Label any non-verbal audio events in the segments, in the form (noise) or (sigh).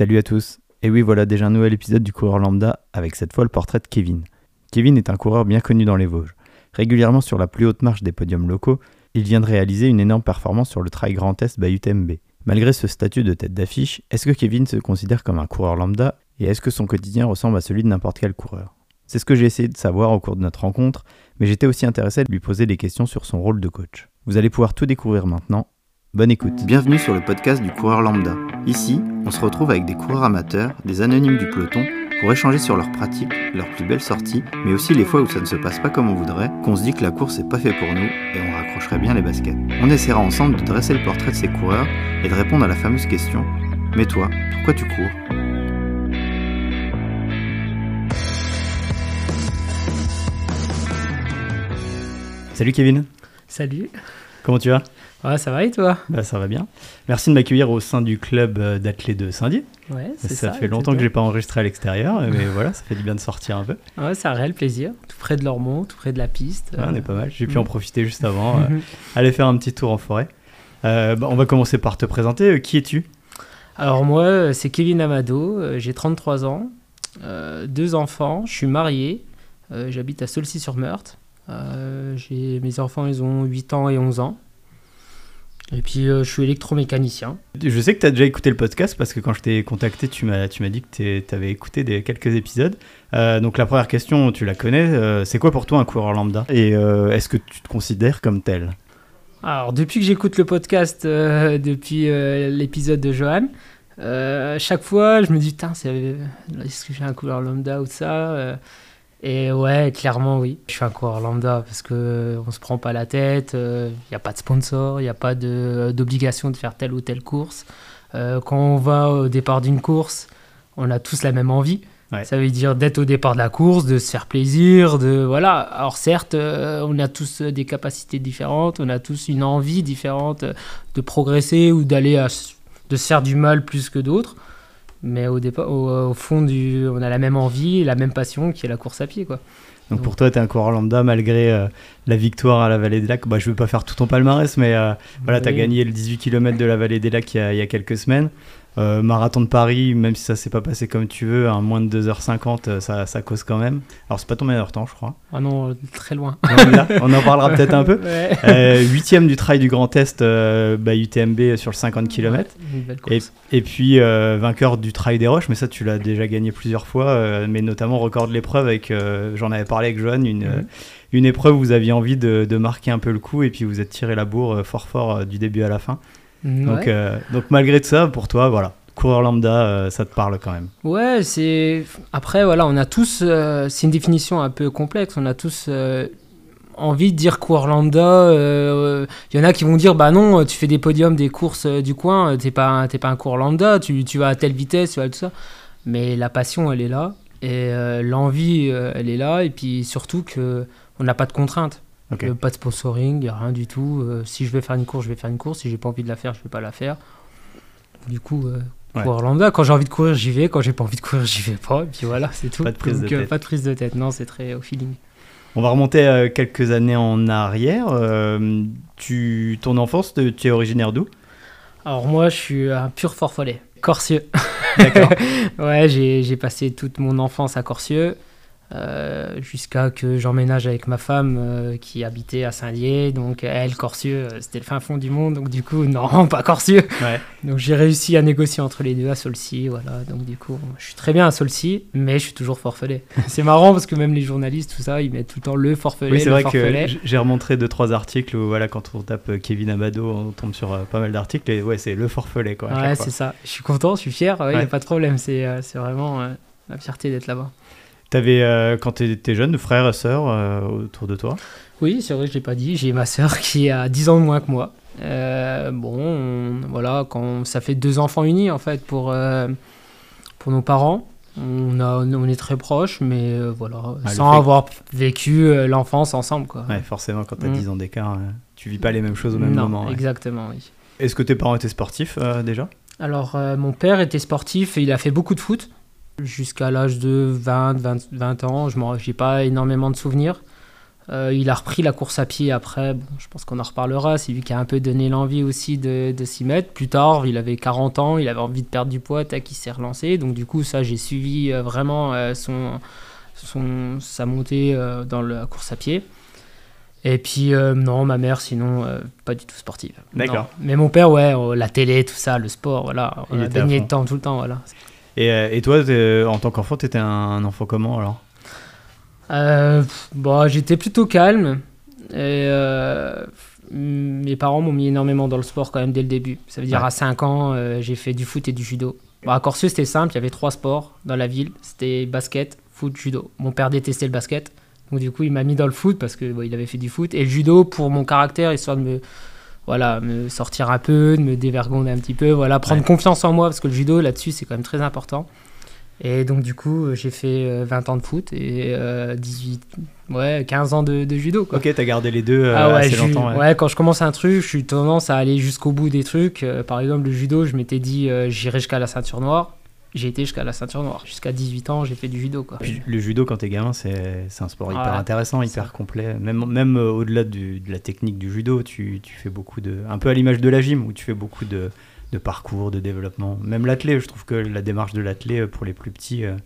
Salut à tous. Et oui, voilà déjà un nouvel épisode du coureur lambda avec cette fois le portrait de Kevin. Kevin est un coureur bien connu dans les Vosges. Régulièrement sur la plus haute marche des podiums locaux, il vient de réaliser une énorme performance sur le Trail Grand Est by UTMB. Malgré ce statut de tête d'affiche, est-ce que Kevin se considère comme un coureur lambda et est-ce que son quotidien ressemble à celui de n'importe quel coureur? C'est ce que j'ai essayé de savoir au cours de notre rencontre, mais j'étais aussi intéressé de lui poser des questions sur son rôle de coach. Vous allez pouvoir tout découvrir maintenant. Bonne écoute. Bienvenue sur le podcast du coureur lambda. Ici, on se retrouve avec des coureurs amateurs, des anonymes du peloton, pour échanger sur leurs pratiques, leurs plus belles sorties, mais aussi les fois où ça ne se passe pas comme on voudrait, qu'on se dit que la course n'est pas fait pour nous et on raccrocherait bien les baskets. On essaiera ensemble de dresser le portrait de ces coureurs et de répondre à la fameuse question Mais toi, pourquoi tu cours? Salut Kevin, Salut. comment tu vas? Ouais, ça va et toi? Bah ça va bien. Merci de m'accueillir au sein du club euh, d'athlètes de Saint-Dié. Ouais, Ça, c'est ça. fait longtemps que j'ai pas enregistré à l'extérieur, mais (laughs) voilà, ça fait du bien de sortir un peu. Ouais, c'est un réel plaisir. Tout près de l'Ormont, tout près de la piste. Ouais, on euh, est pas mal. J'ai pu mm. en profiter juste (laughs) avant. euh, aller faire un petit tour en forêt. Euh, bah, on va commencer par te présenter. Euh, Qui es-tu? Alors moi, euh, c'est Kevin Amado, euh, j'ai 33 ans, euh, deux enfants, je suis marié, euh, j'habite à Saulcy-sur-Meurthe. Euh, j'ai- mes enfants, ils ont 8 ans et 11 ans. Et puis, euh, je suis électromécanicien. Je sais que tu as déjà écouté le podcast parce que quand je t'ai contacté, tu m'as tu m'as dit que tu avais écouté des, quelques épisodes. Euh, donc la première question, tu la connais. euh, c'est quoi pour toi un coureur lambda? Et est-ce que tu te considères comme tel? Alors, depuis que j'écoute le podcast, (laughs) depuis l'épisode de Johan, chaque fois, je me dis, est-ce que j'ai un coureur lambda ou ça Et ouais, clairement, oui. Je suis un coureur lambda parce que euh, on se prend pas la tête, il n'y a pas de sponsor, il n'y a pas de- d'obligation de, faire telle ou telle course. Euh, quand on va au départ d'une course, on a tous la même envie. Ouais. Ça veut dire d'être au départ de la course, de se faire plaisir, de voilà. Alors certes, euh, on a tous euh, des capacités différentes, on a tous une envie différente euh, de progresser ou d'aller de se faire du mal plus que d'autres. Mais au départ, au, au fond du, on a la même envie, la même passion qui est la course à pied, quoi. Donc pour toi, tu es un coureur lambda malgré euh, la victoire à la Vallée des Lacs. Bah, je ne veux pas faire tout ton palmarès, mais euh, voilà, tu as Oui. gagné le 18 km de la Vallée des Lacs il y a, il y a quelques semaines. Euh, marathon de Paris, même si ça s'est pas passé comme tu veux, moins de 2h50, euh, ça, ça cause quand même. Alors c'est pas ton meilleur temps, je crois. Ah non, très loin. Non, là, on en parlera (laughs) peut-être un peu. Ouais. Euh, Huitième du trail du Grand Est, euh, bah, UTMB sur le 50 km. Et, puis euh, vainqueur du trail des Roches, mais ça tu l'as déjà gagné plusieurs fois, euh, mais notamment record de l'épreuve avec, euh, j'en avais parlé avec Johan, une, Mhm. euh, une épreuve où vous aviez envie de, de marquer un peu le coup et puis vous êtes tiré la bourre euh, fort fort euh, du début à la fin. Donc, Ouais. euh, donc malgré tout ça, pour toi, voilà, coureur lambda, euh, ça te parle quand même. Ouais, c'est. Après, voilà, on a tous. euh, c'est une définition un peu complexe. On a tous envie de dire coureur lambda. Il y en a qui vont dire bah non, tu fais des podiums, des courses du coin, t'es pas, un- t'es pas un coureur lambda, tu, tu vas à telle vitesse, tu vas tout ça. Mais la passion, elle est là. Et l'envie, elle est là. Et puis surtout que on n'a pas de contraintes. Euh, pas de sponsoring, rien du tout. Euh, si je vais faire une course, je vais faire une course. Si j'ai pas envie de la faire, je vais pas la faire. Du coup, euh, Ouais. coureur lambda, quand j'ai envie de courir, j'y vais. Quand j'ai pas envie de courir, j'y vais pas. Et puis voilà, c'est tout. Pas de prise de Donc, tête. pas de prise de tête. Non, c'est très au feeling. On va remonter euh, quelques années en arrière. Euh, tu, ton enfance, tu es originaire d'où? Alors moi, je suis un pur forfollet. Corsieux. D'accord. (laughs) ouais, j'ai j'ai passé toute mon enfance à Corsieux. Euh, jusqu'à que j'emménage avec ma femme euh, qui habitait à Saint-Dié. Donc elle, Corsieux, euh, c'était le fin fond du monde. Donc du coup, (laughs) non, pas Corsieux. Ouais. Donc j'ai réussi à négocier entre les deux à Solcy, voilà. Donc du coup, je suis très bien à Solcy, mais je suis toujours forfelet. (laughs) c'est marrant parce que même les journalistes, tout ça, ils mettent tout le temps le forfelet, Oui, c'est vrai que forfelet. j'ai remontré deux trois articles où voilà quand on tape Kevin Abado, on tombe sur pas mal d'articles et ouais c'est le forfelet quoi. Ouais, c'est ça. Je suis content, je suis fier, il n'y Ouais. a pas de problème. C'est vraiment la fierté d'être là-bas. T'avais euh, quand t'étais jeune, frères et sœurs euh, autour de toi? Oui, c'est vrai, je l'ai pas dit. J'ai ma sœur qui a 10 ans de moins que moi. Euh, bon, on- voilà, quand ça fait deux enfants unis en fait pour euh, pour nos parents. On, a, on est très proches, mais euh, voilà, Ah, le sans avoir vécu euh, l'enfance ensemble, quoi. Ouais, forcément quand t'as Mm. 10 ans d'écart, tu vis pas les mêmes choses au même non, moment. ouais. exactement, oui. Est-ce que tes parents étaient sportifs euh, déjà? Alors, euh, mon père était sportif et il a fait beaucoup de foot jusqu'à l'âge de 20, 20, 20 ans. Je n'ai pas énormément de souvenirs. Euh, il a repris la course à pied après, bon, je pense qu'on en reparlera, c'est lui qui a un peu donné l'envie aussi de, de s'y mettre. Plus tard, il avait 40 ans, il avait envie de perdre du poids, tac, il s'est relancé. Donc du coup, ça, j'ai suivi euh, vraiment euh, son, son, sa montée dans la course à pied. Et puis, non, ma mère, sinon, pas du tout sportive. D'accord. Mais mon père, ouais, la télé, tout ça, le sport, voilà. On Il a baigné dedans tout le temps, voilà. Et, euh, et toi, en tant qu'enfant, t'étais un, un enfant comment alors? Euh, bon, j'étais plutôt calme. Et euh, mes parents m'ont mis énormément dans le sport quand même dès le début. Ça veut dire Ouais. à 5 ans, euh, j'ai fait du foot et du judo. Bon, à Corsieux, c'était simple, il y avait trois sports dans la ville. C'était basket, foot, judo. Mon père détestait le basket. Donc du coup, il m'a mis dans le foot parce que bon, il avait fait du foot. Et le judo pour mon caractère, histoire de me, voilà, me sortir un peu, de me dévergonder un petit peu. Voilà, prendre Ouais. confiance en moi parce que le judo, là-dessus, c'est quand même très important. Et donc du coup, euh, j'ai fait euh, 20 ans de foot et euh, 18, ouais, 15 ans de, de judo. Quoi. Ok, t'as gardé les deux euh, Ah ouais, assez je- longtemps. ouais. ouais, quand je commence un truc, je suis tendance à aller jusqu'au bout des trucs. Euh, par exemple, le judo, je m'étais dit euh, j'irai jusqu'à la ceinture noire. J'ai été jusqu'à la ceinture noire. Jusqu'à 18 ans, j'ai fait du judo. Quoi. Le judo, quand t'es gamin, c'est un sport hyper intéressant, hyper complet. Même, même euh, au-delà de la technique du judo, tu, tu fais beaucoup de. Un peu à l'image de la gym, où tu fais beaucoup de, de parcours, de développement. Même l'athlé, je trouve que la démarche de l'athlé euh, pour les plus petits, euh,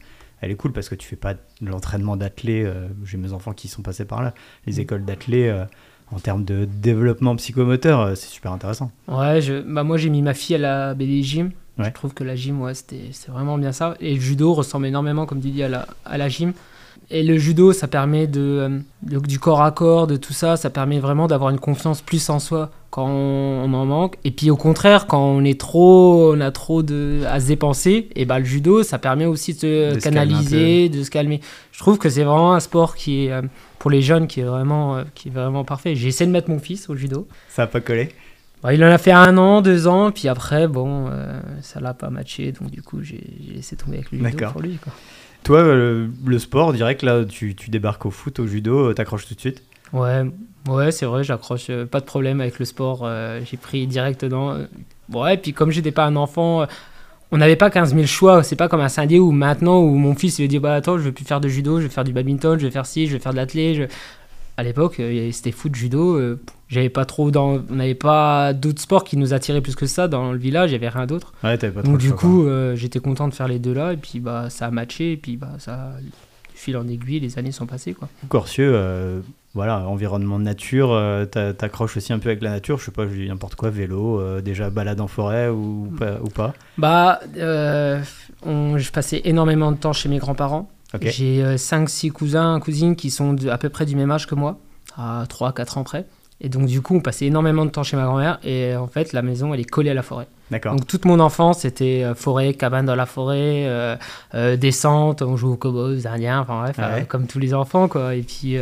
elle est cool parce que tu fais pas de l'entraînement d'athlé. euh, J'ai mes enfants qui sont passés par là. Les Mm. écoles d'athlé, euh, en termes de développement psychomoteur, c'est super intéressant. Ouais, je, bah moi j'ai mis ma fille à la BD Gym. Ouais. Je trouve que la gym, ouais, c'est vraiment bien ça. Et le judo ressemble énormément, comme tu dis, à la, à la gym. Et le judo, ça permet de, euh, de- du corps à corps, de tout ça. Ça permet vraiment d'avoir une confiance plus en soi quand on, on en manque. Et puis au contraire, quand on est trop, on a trop de, à se dépenser, et bah le judo, ça permet aussi de se De canaliser, de se calmer. Je trouve que c'est vraiment un sport qui est euh, pour les jeunes qui est vraiment, euh, qui est vraiment parfait. J'ai essayé de mettre mon fils au judo. Ça a pas collé Bah, il en a fait un an, deux ans, puis après, bon, euh, ça l'a pas matché, donc du coup, j'ai laissé tomber avec le judo D'accord. pour lui. Quoi. Toi, euh, le sport, direct, là, tu, tu débarques au foot, au judo, euh, t'accroches tout de suite? Ouais, ouais c'est vrai, j'accroche, euh, pas de problème avec le sport, euh, j'ai pris direct dedans. Ouais, puis comme j'étais pas un enfant, on n'avait pas 15 000 choix, c'est pas comme un Saint-Dié où maintenant, où mon fils il dire, bah attends, je veux plus faire de judo, je vais faire du badminton, je vais faire ci, je vais faire de l'athlé. Je... À l'époque, c'était foot, judo, euh, j'avais pas trop dans... On n'avait pas d'autres sports qui nous attiraient plus que ça dans le village, il y avait rien d'autre. Ouais, pas Donc du coup, euh, j'étais content de faire les deux là, et puis bah ça a matché, et puis bah ça, fil en aiguille, les années sont passées quoi. Corsieux, euh, voilà, environnement de nature, euh, t'a- t'accroches aussi un peu avec la nature, je sais pas, je dis n'importe quoi, vélo, euh, déjà balade en forêt ou, Mm. pas, ou pas. Bah, euh, on- je passais énormément de temps chez mes grands-parents. J'ai 5-6 cousins, cousines qui sont de- à peu près du même âge que moi, à 3-4 ans près. Et donc du coup, on passait énormément de temps chez ma grand-mère, et en fait, la maison, elle est collée à la forêt. D'accord. Donc toute mon enfance, c'était euh, forêt, cabane dans la forêt, euh, euh, descente, on joue aux cowboys, aux indiens, enfin bref, Ah ouais. comme tous les enfants quoi. Et puis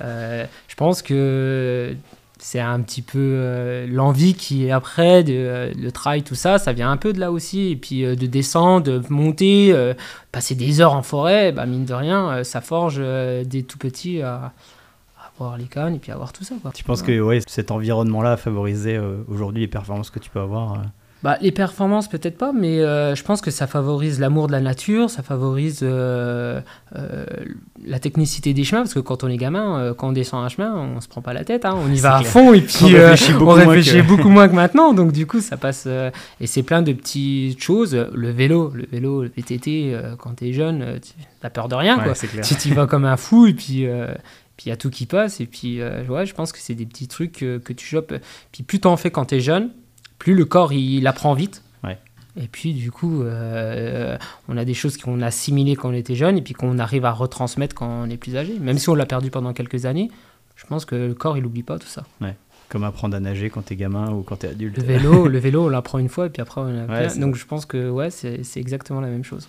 je pense que c'est un petit peu euh, l'envie qui est après, de, euh, le travail, tout ça, ça vient un peu de là aussi. Et puis euh, de descendre, de monter, passer des heures en forêt, bah, mine de rien, ça forge des tout petits à, à avoir les cannes et puis avoir tout ça. Quoi. Tu penses que ouais, cet environnement-là a favorisé euh, aujourd'hui les performances que tu peux avoir euh, Bah, les performances, peut-être pas, mais euh, je pense que ça favorise l'amour de la nature, ça favorise la technicité des chemins, parce que quand on est gamin, quand on descend un chemin, on se prend pas la tête, hein, on y va à fond, et puis On réfléchit beaucoup on moins que- beaucoup moins que (laughs) maintenant, donc du coup, ça passe. et c'est plein de petites choses. Le vélo, le vélo, le VTT, quand t'es jeune, euh, tu as peur de rien, Ouais, quoi. Tu t'y vas comme un fou, et puis. euh, puis il y a tout qui passe, et puis euh, ouais, je pense que c'est des petits trucs que tu chopes. Puis plus t'en fais quand t'es jeune, plus le corps il apprend vite. Ouais. Et puis du coup, euh, on a des choses qu'on a assimilées quand on était jeune et puis qu'on arrive à retransmettre quand on est plus âgé. Même si on l'a perdu pendant quelques années, je pense que le corps il oublie pas tout ça. Comme apprendre à nager quand t'es gamin ou quand t'es adulte. Le vélo, le vélo, on l'apprend une fois et puis après on Ouais, Donc je pense que ouais, c'est exactement la même chose.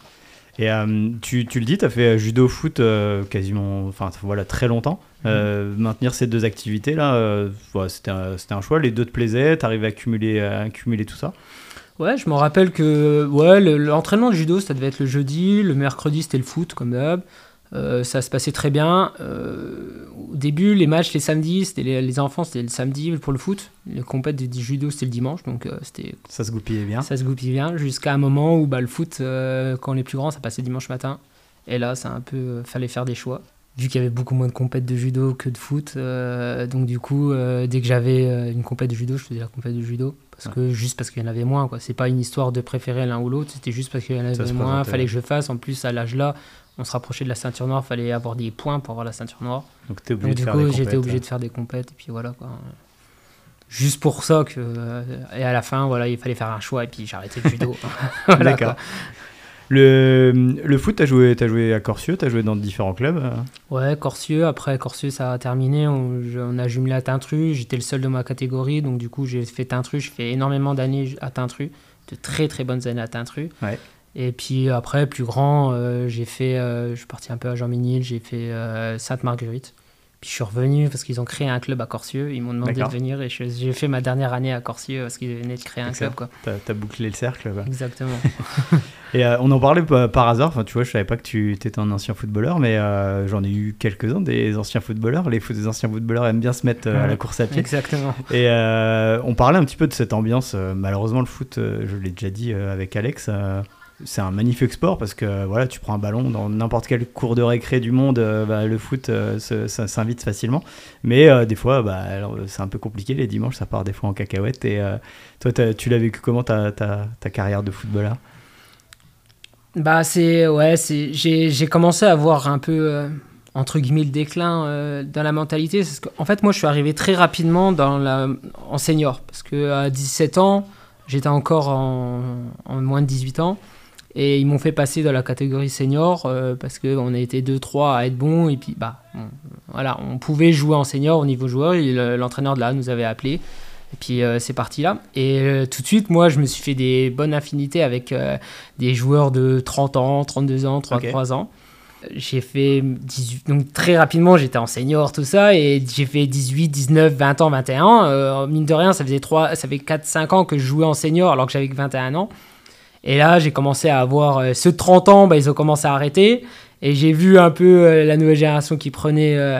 Et euh, tu, tu le dis, tu as fait judo foot euh, quasiment, enfin voilà, très longtemps. Euh, maintenir ces deux activités-là, euh, ouais, c'était un, choix. Les deux te plaisaient, tu arrives à accumuler, à accumuler tout ça? Ouais, je me rappelle que ouais, le- l'entraînement de judo, ça devait être le jeudi, le mercredi, c'était le foot, comme d'hab. Euh, ça se passait très bien. Euh, au début, les matchs, les samedis, c'était les, les enfants, c'était le samedi pour le foot. Le compète du du judo, c'était le dimanche, donc euh, c'était Ça se goupillait bien. ça se goupille bien. Jusqu'à un moment où bah, le foot, quand on est plus grand, ça passait dimanche matin. Et là, ça a un peu, fallait faire des choix. vu qu'il y avait beaucoup moins de compètes de judo que de foot. donc du coup, dès que j'avais une compète de judo, je faisais la compète de judo. Parce que, juste parce qu'il y en avait moins. quoi. C'est pas une histoire de préférer l'un ou l'autre, c'était juste parce qu'il y en avait moins. fallait que je fasse. En plus, à l'âge là, on se rapprochait de la ceinture noire, fallait avoir des points pour avoir la ceinture noire. Donc t'es obligé Donc de du faire coup, des j'étais obligé de faire des compètes. Et puis voilà quoi. Juste pour ça que. euh, et à la fin, voilà, il fallait faire un choix et puis arrêté le judo. (laughs) (laughs) Voilà, D'accord. quoi. Le, le foot, t'as joué, t'as joué à Corsieux, t'as joué dans différents clubs. euh, Ouais, Corsieux. Après, Corsieux, ça a terminé. On, je- on a jumelé à Tintru. J'étais le seul de ma catégorie. Donc, du coup, j'ai fait Tintru. J'ai fait énormément d'années à Tintru. De très, très bonnes années à Tintru. Ouais. Et puis, après, plus grand, euh, j'ai fait. euh, je suis parti un peu à Jean-Ménil. J'ai fait euh, Sainte-Marguerite. Puis, je suis revenu parce qu'ils ont créé un club à Corsieux. Ils m'ont demandé de venir. Et j'ai fait ma dernière année à Corsieux parce qu'ils venaient de créer un club. Quoi. T'as, t'as bouclé le cercle. quoi. Exactement. (laughs) Et euh, on en parlait pa- par hasard. Enfin, tu vois, je savais pas que tu étais un ancien footballeur, mais euh, j'en ai eu quelques-uns des anciens footballeurs. Les, anciens footballeurs aiment bien se mettre euh, à la course à pied. Exactement. Et euh, on parlait un petit peu de cette ambiance. Euh, Malheureusement, le foot, euh, je l'ai déjà dit euh, avec Alex, euh, c'est un magnifique sport parce que voilà, tu prends un ballon dans n'importe quel cours de récré du monde, euh, bah, le foot, euh, s'invite facilement. Mais euh, des fois, bah, c'est un peu compliqué. Les dimanches, ça part des fois en cacahuète. Et toi, tu l'as vécu comment ta, carrière de footballeur Bah c'est ouais, j'ai commencé à voir un peu entre guillemets le déclin dans la mentalité qu'en fait moi je suis arrivé très rapidement dans la en senior parce que à 17 ans, j'étais encore en, en moins de 18 ans et ils m'ont fait passer dans la catégorie senior euh, parce que on a été 2 3 à être bons et puis bah bon, voilà, on pouvait jouer en senior au niveau joueur, l'entraîneur de là nous avait appelé et puis euh, c'est parti là. Et euh, tout de suite, moi, je me suis fait des bonnes affinités avec des joueurs de 30 ans, 32 ans, 33 ans. J'ai fait 18, donc très rapidement, j'étais en senior, tout ça, et j'ai fait 18, 19, 20 ans, 21. Euh, mine de rien, ça faisait, 3, ça fait 4, 5 ans que je jouais en senior alors que j'avais que 21 ans. Et là, j'ai commencé à avoir ceux de 30 ans, bah, ils ont commencé à arrêter. Et j'ai vu un peu euh, la nouvelle génération qui prenait. euh,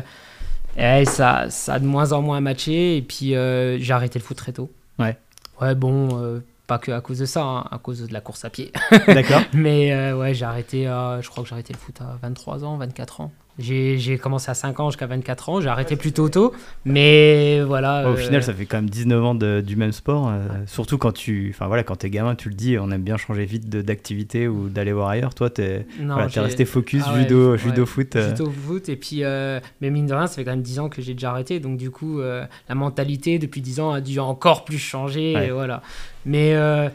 et ça, ça a de moins en moins matché. Et puis, euh, j'ai arrêté le foot très tôt. Ouais. Ouais, bon, euh, pas que à cause de ça, hein, à cause de la course à pied. D'accord. (laughs) Mais euh, ouais, j'ai arrêté, je crois que j'ai arrêté le foot à 23 ans, 24 ans. J'ai commencé à 5 ans jusqu'à 24 ans. J'ai arrêté plutôt tôt. Mais voilà. Au euh, final, ça fait quand même 19 ans de- du même sport. euh, Surtout quand tu, enfin voilà, quand t'es gamin, tu le dis, on aime bien changer vite de- d'activité ou d'aller voir ailleurs. Toi, t'es, non, voilà, t'es j'ai- resté focus Ah ouais, judo, ouais. judo foot. euh, Judo foot et puis euh, mais mine de rien ça fait quand même 10 ans que j'ai déjà arrêté donc du coup euh, la mentalité depuis 10 ans a dû encore plus changer Ouais. et voilà mais euh,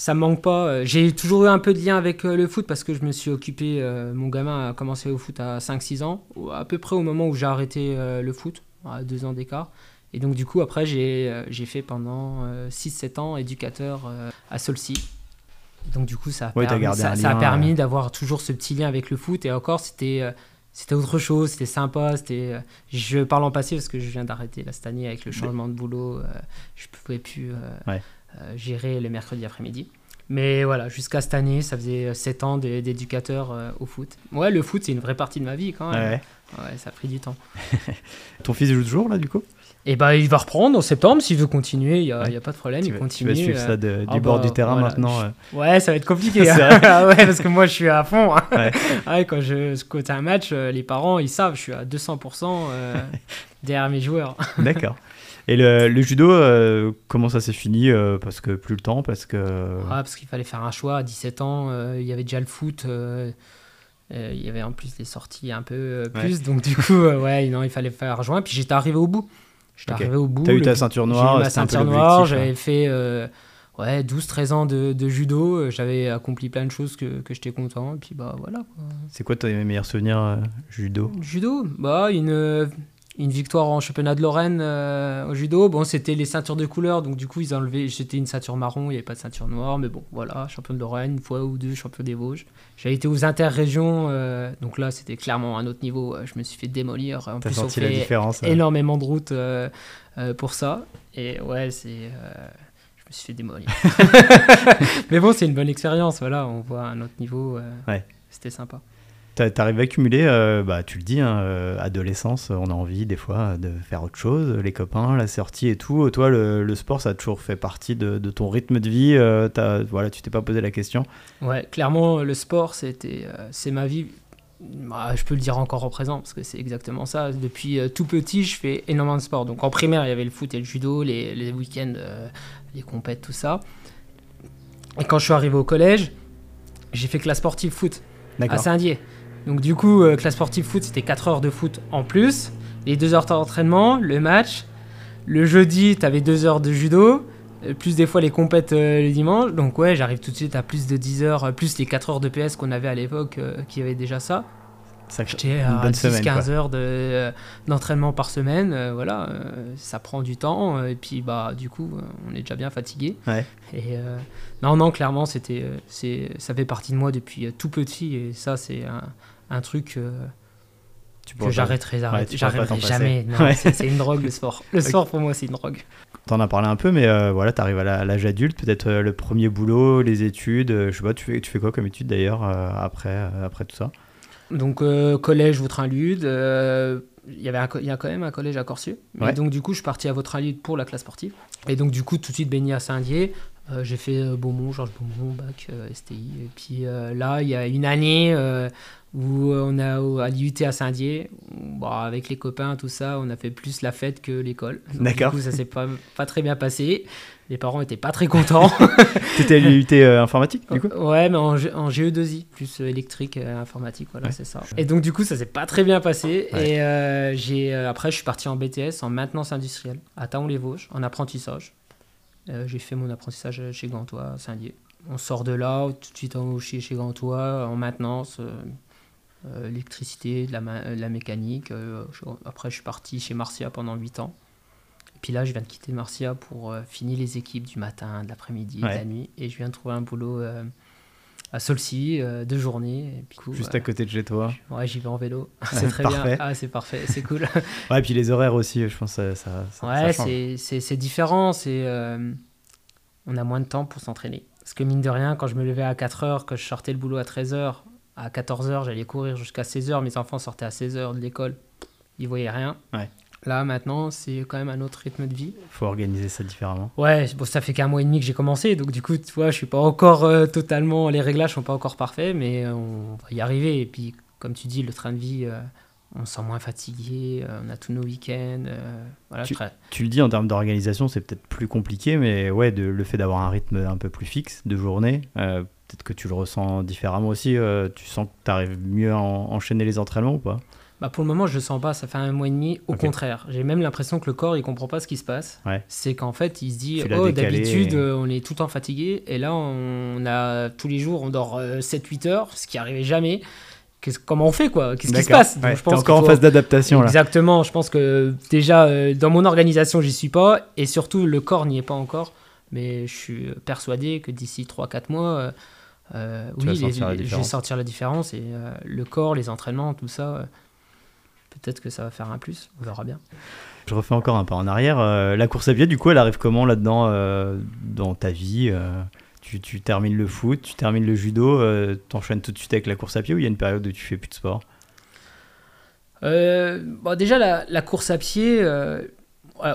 ça me manque pas Euh, j'ai toujours eu un peu de lien avec euh, le foot parce que je me suis occupé euh, mon gamin a commencé au foot à 5-6 ans à peu près au moment où j'ai arrêté euh, le foot à 2 ans d'écart et donc du coup après j'ai euh, fait pendant 6-7 ans éducateur euh, à Solcy donc du coup ça a Ouais, permis, gardé ça, un ça a lien, permis euh. d'avoir toujours ce petit lien avec le foot et encore c'était euh, c'était autre chose, c'était sympa, c'était. euh, je parle en passé parce que je viens d'arrêter là cette année avec le changement de boulot, euh, je pouvais plus euh, Ouais. Euh, gérer les mercredis après-midi. Mais voilà, jusqu'à cette année, ça faisait 7 ans d'é- d'éducateur euh, au foot. Ouais, le foot, c'est une vraie partie de ma vie quand même. ouais. Ouais, ça a pris du temps. (laughs) Ton fils joue toujours là, du coup? Et bah, il va reprendre en septembre s'il veut continuer, il n'y a, Ouais. pas de problème, tu il vas, tu continue. vas suivre euh, ça de- ah du bord bah, du terrain voilà, maintenant. je- euh. Ouais, ça va être compliqué. (laughs) Ah (laughs) ouais, parce que moi, je suis à fond. hein. Ouais. Ouais, quand je scoute un match, euh, les parents, ils savent, je suis à 200% euh, derrière mes joueurs. D'accord. Et le, le judo, euh, comment ça s'est fini euh, Parce que plus le temps, parce que. Ouais, parce qu'il fallait faire un choix. À 17 ans, euh, il y avait déjà le foot. il y avait en plus des sorties un peu plus. Donc, du coup, ouais, non, il fallait faire joint. Puis j'étais arrivé au bout. J'étais arrivé au bout. T'as eu ta ceinture J'ai eu noire, ma c'était un peu ceinture noire. hein. J'avais fait ouais, 12-13 ans de, de judo. J'avais accompli plein de choses que, que j'étais content. Et puis, bah voilà. C'est quoi tes meilleurs souvenirs euh, judo? Judo, bah une, une victoire en championnat de Lorraine euh, au judo. Bon, c'était les ceintures de couleur, donc du coup ils ont enlevé. J'étais une ceinture marron, il n'y avait pas de ceinture noire, mais bon, voilà, champion de Lorraine, une fois ou deux, champion des Vosges. J'ai été aux interrégions, euh, donc là c'était clairement un autre niveau. euh, Je me suis fait démolir. En plus, on senti la différence énormément de routes euh, pour ça. Et ouais, c'est. je me suis fait démolir. (laughs) (laughs) mais bon, c'est une bonne expérience, voilà, on voit un autre niveau. Ouais. C'était sympa. T'a- T'arrives à accumuler, euh, bah, tu le dis, hein, euh, adolescence, on a envie des fois de faire autre chose, les copains, la sortie et tout. Toi, le, le sport, ça a toujours fait partie de, de ton rythme de vie. euh, t'as- voilà, tu t'es pas posé la question. Ouais, clairement, le sport, c'était, euh, c'est ma vie. bah, je peux le dire encore au présent parce que c'est exactement ça. Depuis tout petit, je fais énormément de sport. Donc en primaire, il y avait le foot et le judo, les, les week-ends, les compètes, tout ça. Et quand je suis arrivé au collège, j'ai fait classe sportive foot à. Saint-Dié. Donc du coup, euh, classe sportive foot, c'était 4 heures de foot en plus, les 2 heures d'entraînement, le match. Le jeudi, t'avais 2 heures de judo, euh, plus des fois les compètes euh, le dimanche. Donc ouais, j'arrive tout de suite à plus de 10 heures, plus les 4 heures de PS qu'on avait à l'époque, euh, qui avait déjà ça. Ça- J'étais à bonne semaine, 10-15 quoi. heures de, d'entraînement par semaine, voilà, ça prend du temps, et puis bah du coup, on est déjà bien fatigué. Ouais. Et non, non, clairement, c'était, ça fait partie de moi depuis tout petit, et ça, c'est un, un truc euh, Tu que j'arrêterai, Ouais, jamais. Ouais. c'est, c'est une drogue le sport. Le (laughs) sport pour moi, c'est une drogue. T'en as parlé un peu, mais euh, voilà, t'arrives à la- à l'âge adulte, peut-être euh, le premier boulot, les études. euh, je sais pas, tu fais, tu fais quoi comme études d'ailleurs après, après tout ça? Donc collège Vautrin-Lude, il y avait un co- il y a quand même un collège à Corsieux. Ouais. donc du coup, je suis parti à Vautrin-Lude pour la classe sportive. Et donc du coup, tout de suite baigné à Saint-Dié. Euh, j'ai fait euh, Beaumont, Georges Beaumont, bac euh, STI. Et puis là, il y a une année où on a à l'IUT à Saint-Dié, bah, avec les copains, tout ça, on a fait plus la fête que l'école. D'accord. Du coup, ça s'est pas, pas très bien passé. Les parents étaient pas très contents. (laughs) T'étais à l'IUT euh, informatique, du coup? Ouais, mais en, G- en GE2I, plus euh, électrique, euh, informatique, voilà, Ouais. c'est ça. Et donc, du coup, ça s'est pas très bien passé. Ouais. Et euh, j'ai, après, je suis parti en BTS, en maintenance industrielle, à Taon-les-Vosges, en apprentissage. Euh, j'ai fait mon apprentissage chez Gantois, à Saint-Dié. On sort de là, tout de suite chez, chez Gantois, en maintenance, euh, euh, électricité, de la, de la mécanique. euh, je- après, je suis parti chez Marcia pendant 8 ans. Et puis là, je viens de quitter Marcia pour euh, finir les équipes du matin, de l'après-midi, Ouais. de la nuit. Et je viens de trouver un boulot euh, à Solcy, euh, deux journées. Et puis, coup, Juste à côté de chez toi. Ouais, j'y vais en vélo. (laughs) c'est très Parfait. bien. Ah, c'est parfait, c'est cool. (laughs) Ouais, et puis les horaires aussi, je pense que ça, ça, ouais, c'est- différent. C'est euh, on a moins de temps pour s'entraîner. Parce que mine de rien, quand je me levais à 4 heures, que je sortais le boulot à 13 heures, à 14 heures, j'allais courir jusqu'à 16 heures. Mes enfants sortaient à 16 heures de l'école. Ils voyaient rien. Ouais. Là, maintenant, c'est quand même un autre rythme de vie. Faut organiser ça différemment. Ouais, bon, ça fait qu'un mois et demi que j'ai commencé, donc du coup, tu vois, je suis pas encore euh, totalement, les réglages sont pas encore parfaits, mais euh, on va y arriver. Et puis, comme tu dis, le train de vie, euh, on se sent moins fatigué, euh, on a tous nos week-ends, voilà, Tu- très- Tu le dis en termes d'organisation, c'est peut-être plus compliqué, mais ouais, de, le fait d'avoir un rythme un peu plus fixe de journée, peut-être que tu le ressens différemment aussi. tu sens que tu arrives mieux à en- enchaîner les entraînements ou pas? Bah, pour le moment, je le sens pas, ça fait un mois et demi. Au contraire, j'ai même l'impression que le corps, il comprend pas ce qui se passe. Ouais. C'est qu'en fait, il se dit, oh, d'habitude, et- euh, on est tout le temps fatigué, et là, on a tous les jours, on dort 7-8 heures, ce qui arrivait jamais. Comment on fait, quoi? Qu'est-ce qui se passe? Donc, Ouais, je pense encore en faut- phase d'adaptation là. Exactement, je pense que déjà euh, dans mon organisation, j'y suis pas et surtout le corps n'y est pas encore. Mais je suis persuadé que d'ici 3-4 mois, euh, euh, oui, les- je vais sortir la différence et euh, le corps, les entraînements, tout ça, euh, peut-être que ça va faire un plus, on verra bien. Je refais encore un pas en arrière. euh, la course à pied, du coup, elle arrive comment là-dedans euh, dans ta vie euh, tu, tu termines le foot, tu termines le judo, t'enchaînes tout de suite avec la course à pied ou il y a une période où tu fais plus de sport? Bon, déjà, la, la course à pied,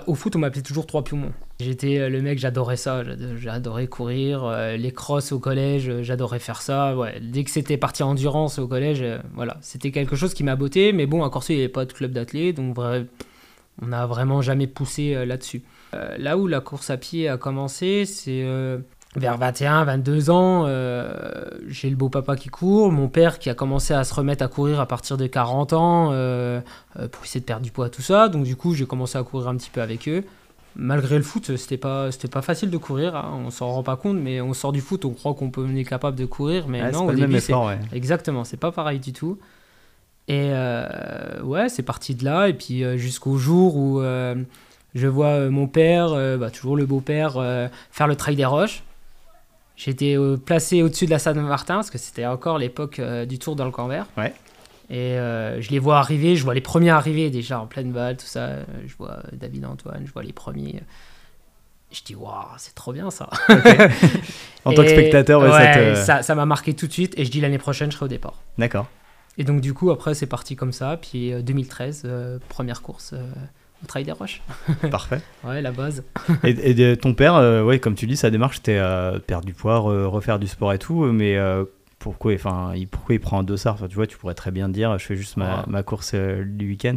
au foot, on m'appelait toujours trois poumons. J'étais euh, le mec, j'adorais ça, j'ado- j'adorais courir. euh, les crosses au collège, euh, j'adorais faire ça. Ouais. Dès que c'était partie endurance au collège, voilà, c'était quelque chose qui m'a botté. Mais bon, à Corsieux, il n'y avait pas de club d'athlètes, donc on n'a vraiment jamais poussé là-dessus. Là où la course à pied a commencé, c'est vers 21, 22 ans. j'ai le beau-papa qui court, mon père qui a commencé à se remettre à courir à partir de 40 ans pour essayer de perdre du poids, tout ça. Donc du coup, j'ai commencé à courir un petit peu avec eux. Malgré le foot, c'était pas c'était pas facile de courir. hein, on s'en rend pas compte, mais on sort du foot, on croit qu'on peut on est capable de courir, mais Ouais, non. Au pas le même début, c'est ouais. Exactement, c'est pas pareil du tout. Et euh, ouais, c'est parti de là. Et puis euh, jusqu'au jour où euh, je vois euh, mon père, bah, toujours le beau-père, faire le trail des roches. J'étais placé au-dessus de la Saint-Martin, parce que c'était encore l'époque du tour dans le camp vert. Ouais. Et euh, je les vois arriver, je vois les premiers arriver déjà en pleine balle, tout ça. Euh, Je vois euh, David Antoine, je vois les premiers. Je dis, waouh, c'est trop bien ça. (laughs) En tant que spectateur, ouais, ça m'a marqué tout de suite. Et je dis, l'année prochaine, je serai au départ. D'accord. Et donc du coup après c'est parti comme ça, puis euh, 2013 euh, première course euh, au Trail des Roches. (laughs) Parfait. Ouais la base. Et, et ton père, euh, ouais, comme tu dis, sa démarche c'était euh, perdre du poids, re- refaire du sport et tout, mais euh, pourquoi, enfin, il, pourquoi il prend un dossard? Enfin, Tu vois, tu pourrais très bien dire, je fais juste ma, Ouais. ma course euh, du week-end.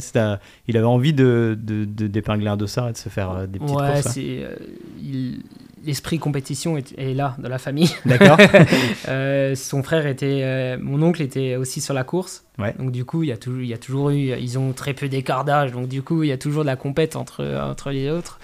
Il avait envie de, de, de- d'épingler un dossard et de se faire euh, des petites Ouais, courses. c'est euh, l'esprit compétition est, est là dans la famille. (laughs) D'accord Euh, son frère était, mon oncle était aussi sur la course. Ouais. Donc du coup, il y a toujours, il y a toujours eu, ils ont très peu d'écart d'âge. Donc du coup, il y a toujours de la compète entre entre les autres.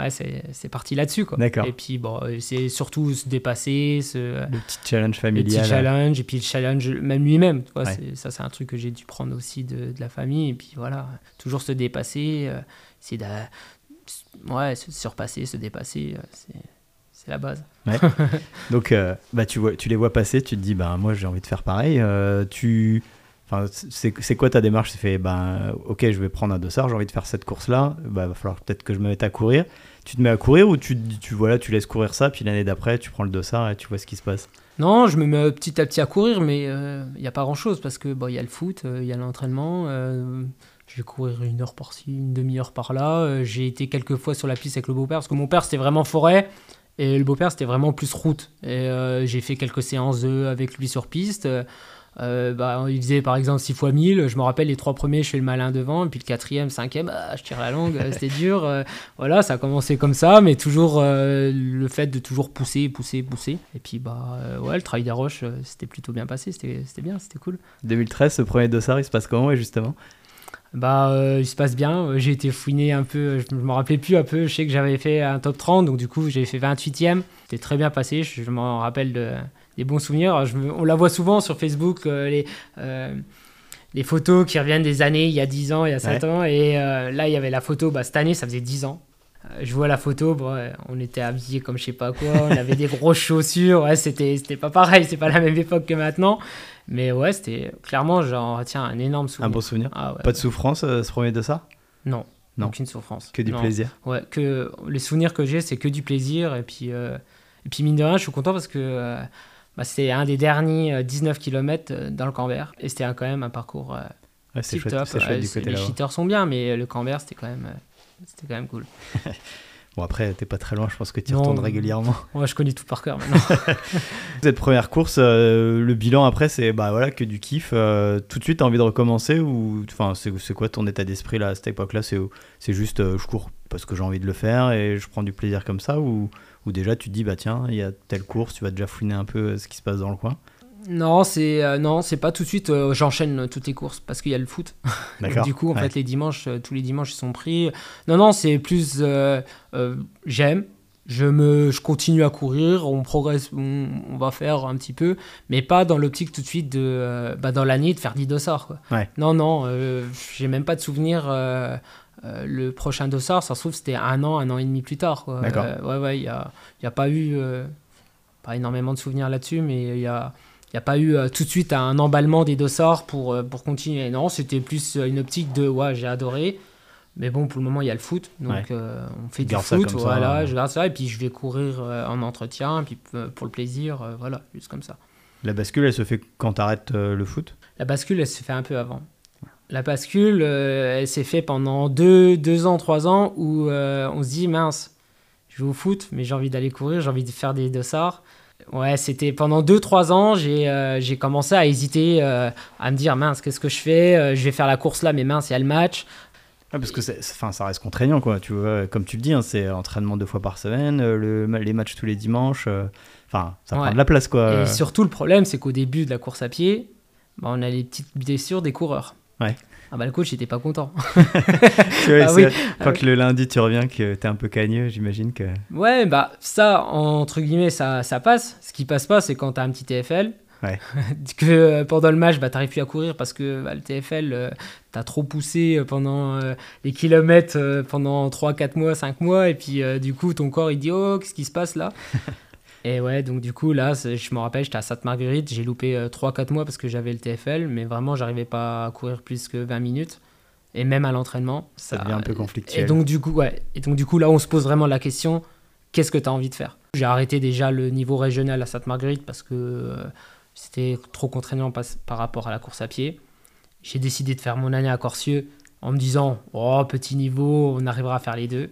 Ouais, c'est c'est parti là-dessus quoi. D'accord. Et puis bon, euh, c'est surtout se dépasser, se Le petit challenge le familial. petit challenge et puis le challenge même lui-même. Ouais. c'est- Ça, c'est un truc que j'ai dû prendre aussi de, de la famille. Et puis voilà, toujours se dépasser, euh, essayer de ouais, se surpasser, se dépasser, euh, c'est c'est la base. (laughs) Donc, euh, bah, tu, vois, tu les vois passer, tu te dis, bah, moi j'ai envie de faire pareil. Euh, tu... enfin, c'est, quoi ta démarche? C'est fait, bah, ok, je vais prendre un dossard, j'ai envie de faire cette course-là, bah, va falloir peut-être que je me mette à courir. Tu te mets à courir ou tu, tu, voilà, tu laisses courir ça, puis l'année d'après, tu prends le dossard et tu vois ce qui se passe? Non, je me mets petit à petit à courir, mais il n'y a pas grand-chose parce que bon, il y a le foot, il y a l'entraînement. euh, je vais courir une heure par-ci, une demi-heure par-là. euh, j'ai été quelques fois sur la piste avec le beau-père parce que mon père c'était vraiment forêt et le beau-père c'était vraiment plus route. Et euh, j'ai fait quelques séances de- avec lui sur piste. Euh, bah, il faisait par exemple 6 fois 1000. Je me rappelle les trois premiers, je fais le malin devant. Et puis le quatrième, cinquième, ah, je tire la langue. euh, C'était dur. euh, voilà, ça a commencé comme ça. Mais toujours euh, le fait de toujours pousser, pousser, pousser. Et puis, bah, ouais, le travail euh, c'était plutôt bien passé. C'était bien, c'était cool. 2013, ce premier dossard, il se passe comment, justement? Bah, euh, il se passe bien. J'ai été fouiné un peu. Je me rappelais plus un peu. Je sais que j'avais fait un top 30. Donc, du coup, j'ai fait 28e. C'était très bien passé. Je, je m'en rappelle de, des bons souvenirs. Je on la voit souvent sur Facebook, euh, les, euh, les photos qui reviennent des années, il y a 10 ans, il y a 7 ans. Et euh, là, il y avait la photo. Bah, cette année, ça faisait 10 ans. Je vois la photo, bon, on était habillés comme je sais pas quoi, on avait des grosses (laughs) chaussures, ouais, c'était c'était pas pareil, c'est pas la même époque que maintenant. Mais ouais, c'était clairement, j'en retiens un énorme souvenir. Un bon souvenir Ah ouais. Pas de souffrance, euh, ce premier dossard Non, Non. aucune souffrance. Que du Non. plaisir Ouais, que les souvenirs que j'ai, c'est que du plaisir. Et puis, euh, et puis mine de rien, je suis content parce que euh, bah, c'était un des derniers euh, 19 km dans le Canberra. Et c'était quand même un parcours euh, Ouais, c'est tip chouette, top. c'est chouette Ouais, du c'est- côté les cheaters sont bien, mais le Canberra, c'était quand même. euh, c'était quand même cool. (laughs) Bon, après, t'es pas très loin, je pense que tu retournes régulièrement. (laughs) Moi, je connais tout par cœur (laughs) maintenant. Cette première course, euh, le bilan après, c'est bah voilà que du kiff. euh, tout de suite, t'as envie de recommencer ou enfin c'est c'est quoi ton état d'esprit là à cette époque-là? C'est c'est juste euh, je cours parce que j'ai envie de le faire et je prends du plaisir comme ça ou ou déjà tu te dis bah tiens il y a telle course, tu vas déjà fouiner un peu euh, ce qui se passe dans le coin. non, c'est euh, non, c'est pas tout de suite. euh, J'enchaîne toutes les courses parce qu'il y a le foot. (laughs) D'accord. Du coup, en Ouais. fait, les dimanches, euh, tous les dimanches, ils sont pris. Non, non, c'est plus. J'aime. Je, me, je continue à courir, on progresse, on, on va faire un petit peu, mais pas dans l'optique tout de suite de, bah, dans l'année de faire 10 dossards. Quoi. Ouais. Non, non, j'ai même pas de souvenir. Euh, le prochain dossard, ça se trouve, c'était un an, un an et demi plus tard. quoi. D'accord. Euh, ouais, ouais, il n'y a, y a pas eu euh, pas énormément de souvenirs là-dessus, mais il y a. Il n'y a pas eu tout de suite un emballement des dossards pour, pour continuer. Non, c'était plus une optique de ouais, j'ai adoré. Mais bon, pour le moment, il y a le foot. Donc, Ouais. on fait Tu du foot. comme ça, voilà, euh. je garde ça. Et puis, je vais courir en entretien. Puis, pour le plaisir, voilà, juste comme ça. La bascule, elle se fait quand t'arrêtes euh, le foot? La bascule, elle se fait un peu avant. La bascule, euh, elle s'est fait pendant deux, deux ans, trois ans où euh, on se dit mince, je joue au foot, mais j'ai envie d'aller courir, j'ai envie de faire des dossards. Ouais, c'était pendant deux, trois ans, j'ai euh, j'ai commencé à hésiter, euh, à me dire mince, qu'est-ce que je fais Euh, Je vais faire la course là, mais mince, il y a le match. Ouais, parce que enfin, ça reste contraignant, quoi. Tu vois, comme tu le dis, hein, c'est entraînement deux fois par semaine, le, ma- les matchs tous les dimanches. Enfin, ça prend de la place, quoi. Et surtout, le problème, c'est qu'au début de la course à pied, bah, on a les petites blessures des coureurs. Ouais. Ah bah le coach n'était pas content. (laughs) Ah c'est- oui. Quand le lundi tu reviens, que t'es un peu cagneux, j'imagine que. Ouais, bah ça, entre guillemets, ça, ça passe. Ce qui passe pas, c'est quand t'as un petit TFL. Ouais. (laughs) que euh, pendant le match, bah, t'arrives plus à courir parce que bah, le TFL, euh, t'as trop poussé euh, pendant euh, les kilomètres euh, pendant 3, 4 mois, 5 mois. Et puis du coup, ton corps, il dit Oh, qu'est-ce qui se passe là? (laughs) Et ouais, donc du coup, là, je me rappelle, j'étais à Sainte-Marguerite, j'ai loupé 3-4 mois parce que j'avais le TFL, mais vraiment, j'arrivais pas à courir plus que 20 minutes. Et même à l'entraînement, Ça devient un peu conflictuel. et donc, du coup, ouais. Et donc, du coup, là, on se pose vraiment la question qu'est-ce que tu as envie de faire? J'ai arrêté déjà le niveau régional à Sainte-Marguerite parce que euh, c'était trop contraignant pas- par rapport à la course à pied. J'ai décidé de faire mon année à Corsieux en me disant oh, petit niveau, on arrivera à faire les deux.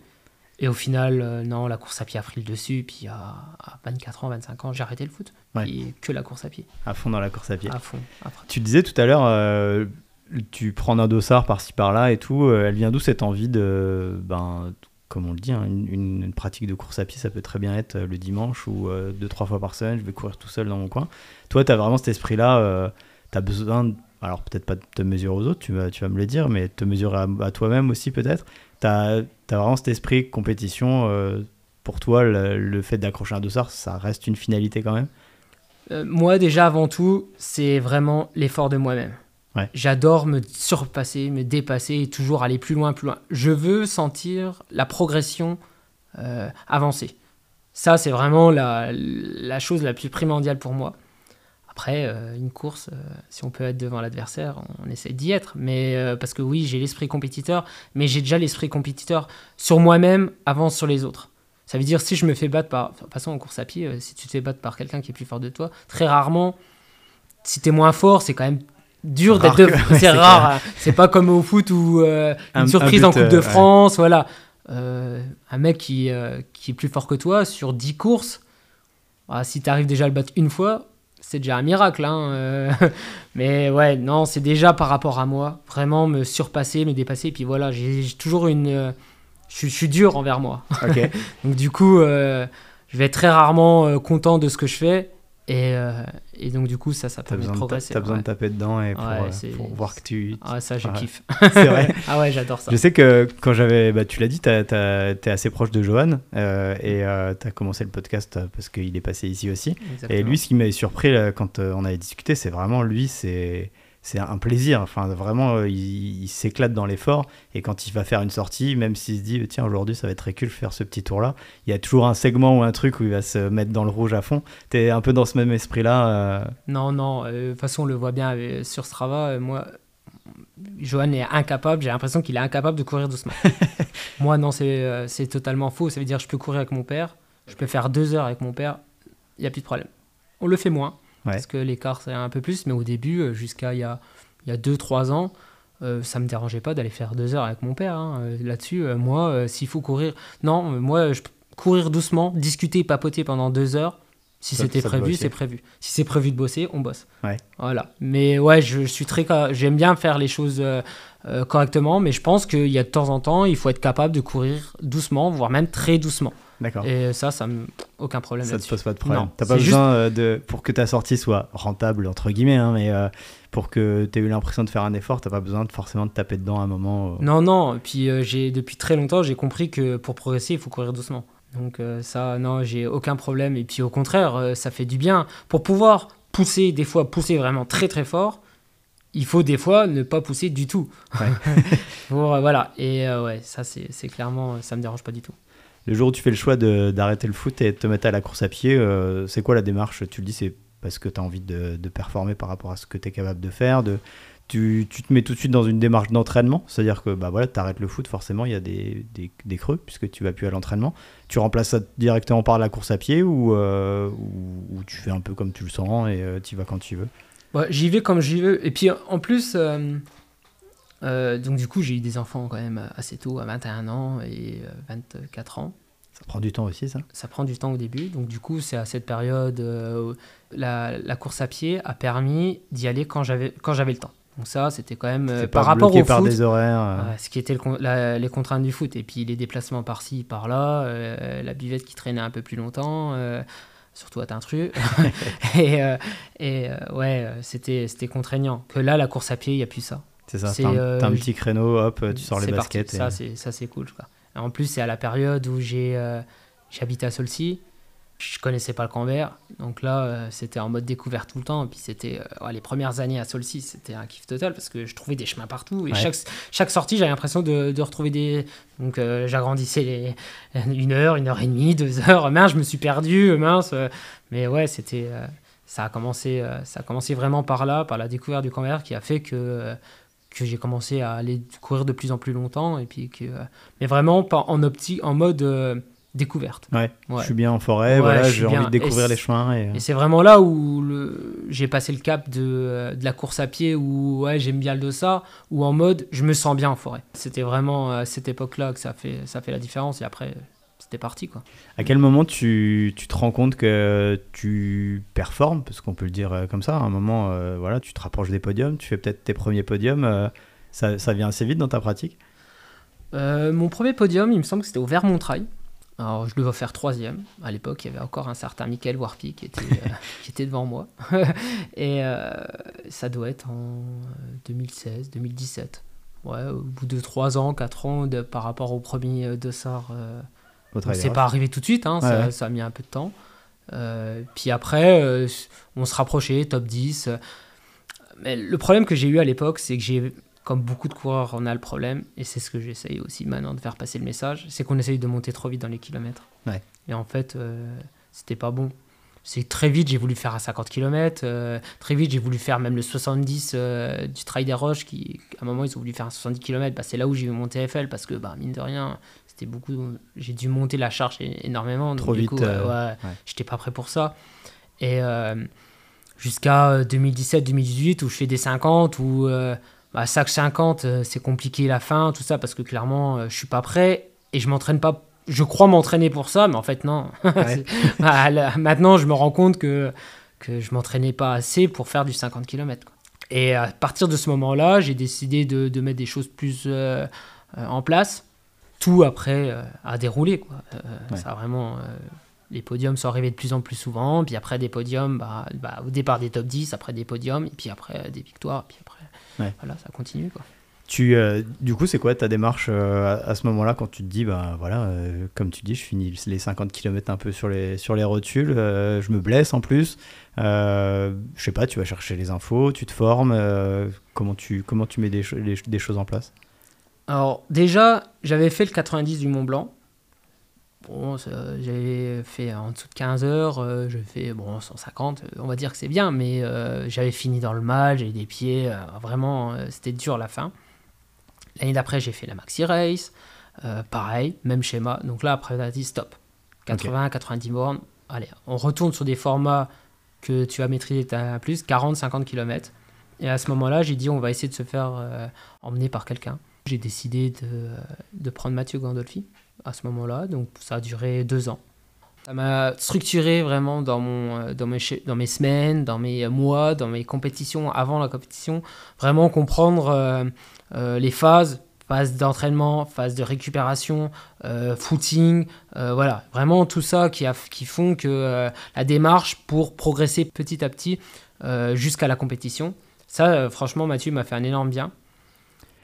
Et au final, euh, non, la course à pied a pris le dessus. Puis à, à 24 ans, 25 ans, j'ai arrêté le foot. Ouais. Et que la course à pied. À fond dans la course à pied. À fond. Après. Tu disais tout à l'heure, euh, tu prends un dossard par-ci par-là et tout. euh, elle vient d'où cette envie de, ben, comme on le dit, hein, une, une- une pratique de course à pied, ça peut très bien être le dimanche ou euh, deux, trois fois par semaine, je vais courir tout seul dans mon coin. Toi, tu as vraiment cet esprit-là, tu as besoin, de- alors peut-être pas de te mesurer aux autres, tu vas, tu vas me le dire, mais te mesurer à, à toi-même aussi peut-être. Tu as, vraiment cet esprit compétition. euh, pour toi, le, le fait d'accrocher un dossard, ça reste une finalité quand même? Euh, moi, déjà, avant tout, c'est vraiment l'effort de moi-même. Ouais. J'adore me surpasser, me dépasser et toujours aller plus loin, plus loin. Je veux sentir la progression euh, avancer. Ça, c'est vraiment la, la chose la plus primordiale pour moi. Après, euh, une course, euh, si on peut être devant l'adversaire, on, essaie d'y être. Mais euh, parce que oui, j'ai l'esprit compétiteur, mais j'ai déjà l'esprit compétiteur sur moi-même avant sur les autres. Ça veut dire si je me fais battre par. De toute façon, en course à pied, si tu te fais battre par quelqu'un qui est plus fort de toi, très rarement, si t'es moins fort, c'est quand même dur d'être. de- (laughs) c'est rare. hein. C'est pas comme au foot euh, une Un- un surprise but, en Coupe euh, de ouais. France, voilà. Euh, un mec qui, qui est plus fort que toi sur 10 courses, ah, si tu arrives déjà à le battre une fois, c'est déjà un miracle. hein, euh. (laughs) Mais ouais, non, c'est déjà par rapport à moi. Vraiment me surpasser, me dépasser. Et puis voilà, j'ai toujours une. euh, Je suis- je suis dur envers moi. (laughs) Donc du coup, euh, je vais être très rarement content de ce que je fais. Et, euh, et donc du coup, ça, ça permet de besoin, progresser. t'as besoin ouais. de taper dedans et pour, Ouais, euh, pour voir que tu. Ah, ça, je kiffe. (laughs) C'est vrai. (laughs) ah ouais, j'adore ça. Je sais que quand j'avais. Bah, tu l'as dit, t'es assez proche de Johan euh, et euh, t'as commencé le podcast euh, parce qu'il est passé ici aussi. Et Exactement. lui, ce qui m'avait surpris là, quand euh, on avait discuté, c'est vraiment lui, c'est. C'est un plaisir, enfin vraiment, euh, il, il s'éclate dans l'effort et quand il va faire une sortie, même s'il se dit tiens aujourd'hui ça va être de faire ce petit tour là, il y a toujours un segment ou un truc où il va se mettre dans le rouge à fond. T'es un peu dans ce même esprit là. Non, non, euh, de toute façon, on le voit bien euh, sur Strava. euh, moi, Johan est incapable, j'ai l'impression qu'il est incapable de courir doucement. (laughs) moi, non, c'est euh, c'est totalement faux. Ça veut dire que je peux courir avec mon père, je peux faire deux heures avec mon père, il n'y a plus de problème. On le fait moins, Ouais. parce que l'écart, c'est un peu plus, mais au début, euh, jusqu'à il y a, il y a deux, trois ans, euh, ça me dérangeait pas d'aller faire deux heures avec mon père. hein. Euh, Là-dessus, euh, moi, s'il faut courir. Non, moi, je courir doucement, discuter, papoter pendant deux heures. Si c'était prévu, c'est prévu. Si c'est prévu de bosser, on bosse. Ouais. Voilà. Mais ouais, je, suis très. J'aime bien faire les choses correctement, mais je pense qu'il y a de temps en temps, il faut être capable de courir doucement, voire même très doucement. D'accord. Et ça, ça me... aucun problème Ça te là-dessus. pose pas de problème. T'as pas juste- euh, de pour que ta sortie soit rentable entre guillemets, hein, mais euh, pour que tu aies eu l'impression de faire un effort, t'as pas besoin de forcément de taper dedans à un moment. euh. Non, non. Et puis euh, j'ai depuis très longtemps, j'ai compris que pour progresser, il faut courir doucement. Donc ça, non, j'ai aucun problème. Et puis au contraire, ça fait du bien. Pour pouvoir pousser, des fois pousser vraiment très très fort, il faut des fois ne pas pousser du tout. Ouais. (laughs) Pour, euh, voilà. Et euh, ouais, ça c'est c'est clairement, ça me dérange pas du tout. Le jour où tu fais le choix d'arrêter le foot et de te mettre à la course à pied, euh, c'est quoi la démarche? Tu le dis, c'est parce que tu as envie de, performer par rapport à ce que tu es capable de faire. Tu, te mets tout de suite dans une démarche d'entraînement, c'est-à-dire que bah voilà, tu arrêtes le foot, forcément, il y a des, creux puisque tu vas plus à l'entraînement. Tu remplaces ça directement par la course à pied ou, euh, tu fais un peu comme tu le sens et tu y vas quand tu veux? J'y vais comme j'y veux. Et puis en plus, euh, euh, donc du coup, j'ai eu des enfants quand même assez tôt, à 21 ans et euh, 24 ans. Ça prend du temps aussi, ça? Ça prend du temps au début. Donc du coup, c'est à cette période euh, où la, la course à pied a permis d'y aller quand j'avais le temps. Donc ça, c'était quand même euh, par pas rapport au par foot, des horaires. euh. ce qui était le con- la- les contraintes du foot et puis les déplacements par-ci par-là, euh, la buvette qui traînait un peu plus longtemps. euh, Surtout à Tintru. (laughs) (laughs) et euh, et euh, ouais, euh, c'était contraignant. Que là, la course à pied, il n'y a plus ça. C'est ça, c'est, t'as un, euh, t'as un je- petit créneau, hop, tu sors les baskets. et- Ça, c'est ça, c'est cool. Quoi. En plus, c'est à la période où j'ai euh, j'habitais à Solcy. Je connaissais pas le Canberra, donc là, euh, c'était en mode découverte tout le temps. Et puis c'était les premières années à Solcy, c'était un kiff total parce que je trouvais des chemins partout. Et Ouais. chaque, chaque sortie, j'avais l'impression de, de retrouver des. Donc euh, j'agrandissais les (laughs) une heure, une heure et demie, deux heures. (laughs) Mince, je me suis perdu, mince. mais ouais, c'était. ça a commencé, ça a commencé vraiment par là, par la découverte du Canberra, qui a fait que que j'ai commencé à aller courir de plus en plus longtemps et puis que euh, mais vraiment en optique en mode euh, découverte. Ouais, Ouais. je suis bien en forêt, Ouais, voilà, j'ai envie de découvrir Et les chemins. Et... Et c'est vraiment là où le... j'ai passé le cap de, euh, de la course à pied où ouais, j'aime bien le dossard, ou en mode je me sens bien en forêt. C'était vraiment à cette époque-là que ça fait, ça fait la différence et après c'était parti quoi. À quel moment tu, tu te rends compte que tu performes, parce qu'on peut le dire euh, comme ça, à un moment, euh, voilà, tu te rapproches des podiums, tu fais peut-être tes premiers podiums, euh, ça, ça vient assez vite dans ta pratique? Euh, mon premier podium, il me semble que c'était au Vermontrail. Alors, je devais faire troisième. À l'époque, il y avait encore un certain Michael Warpy qui était, euh, (laughs) qui était devant moi. (laughs) Et euh, ça doit être en euh, 2016, 2017. Ouais, au bout de 3 ans, 4 ans de, par rapport au premier dossard. euh, c'est pas arrivé tout de suite, hein, Ouais, ça, ouais. ça a mis un peu de temps. Euh, puis après, euh, on se rapprochait, top 10. Mais le problème que j'ai eu à l'époque, c'est que j'ai, comme beaucoup de coureurs, on a le problème, et c'est ce que j'essaye aussi maintenant de faire passer le message, c'est qu'on essaye de monter trop vite dans les kilomètres. Ouais. Et en fait, euh, c'était pas bon. C'est très vite, j'ai voulu faire à 50 km. très vite, j'ai voulu faire même le 70 euh, du Trail des Roches, qui, à un moment, ils ont voulu faire un 70 km. Bah, c'est là où j'ai eu mon TFL, parce que, bah, mine de rien, c'était beaucoup. J'ai dû monter la charge énormément. donc Trop du vite, coup, euh, ouais, ouais. j'étais pas prêt pour ça. Et euh, jusqu'à 2017-2018, où je fais des 50, où euh, bah, sac 50, euh, c'est compliqué la fin, tout ça, parce que clairement, euh, je suis pas prêt et je m'entraîne pas. Je crois m'entraîner pour ça, mais en fait, non. (laughs) Ouais. Bah, là, maintenant, je me rends compte que, que je m'entraînais pas assez pour faire du 50 km. quoi. Et à partir de ce moment-là, j'ai décidé de, de mettre des choses plus euh, euh, en place. Tout après euh, a déroulé. Quoi. Euh, Ouais. Ça a vraiment. euh, les podiums sont arrivés de plus en plus souvent. Puis après, des podiums, bah, bah, au départ des top 10, après des podiums, et puis après euh, des victoires. Puis après, Ouais. voilà, ça continue. Quoi. Tu, euh, du coup, c'est quoi ta démarche euh, à, à ce moment-là quand tu te dis, bah voilà, euh, comme tu dis, je finis les 50 km un peu sur les, sur les rotules, euh, je me blesse en plus. Euh, je sais pas, tu vas chercher les infos, tu te formes. euh, comment, tu, comment tu mets des, cho- les- des choses en place? Alors, déjà, j'avais fait le 90 du Mont Blanc. Bon, j'avais fait en dessous de 15 heures, euh, je fais bon 150, euh, on va dire que c'est bien, mais euh, j'avais fini dans le mal, j'avais des pieds, euh, vraiment, c'était dur la fin. L'année d'après, j'ai fait la Maxi Race, pareil, même schéma. Donc là, après, on a dit stop. 80, 90 bornes, allez, on retourne sur des formats que tu as maîtrisé à plus, 40, 50 km. Et à ce moment-là, j'ai dit, on va essayer de se faire emmener par quelqu'un. J'ai décidé de, prendre Mathieu Gandolfi à ce moment-là, donc ça a duré deux ans. Ça m'a structuré vraiment dans, euh, mes, semaines, dans mes mois, dans mes compétitions, avant la compétition, vraiment comprendre euh, euh, les phases, phase d'entraînement, phase de récupération, euh, footing, euh, voilà, vraiment tout ça qui, font que euh, la démarche pour progresser petit à petit euh, jusqu'à la compétition, ça euh, franchement Mathieu m'a fait un énorme bien.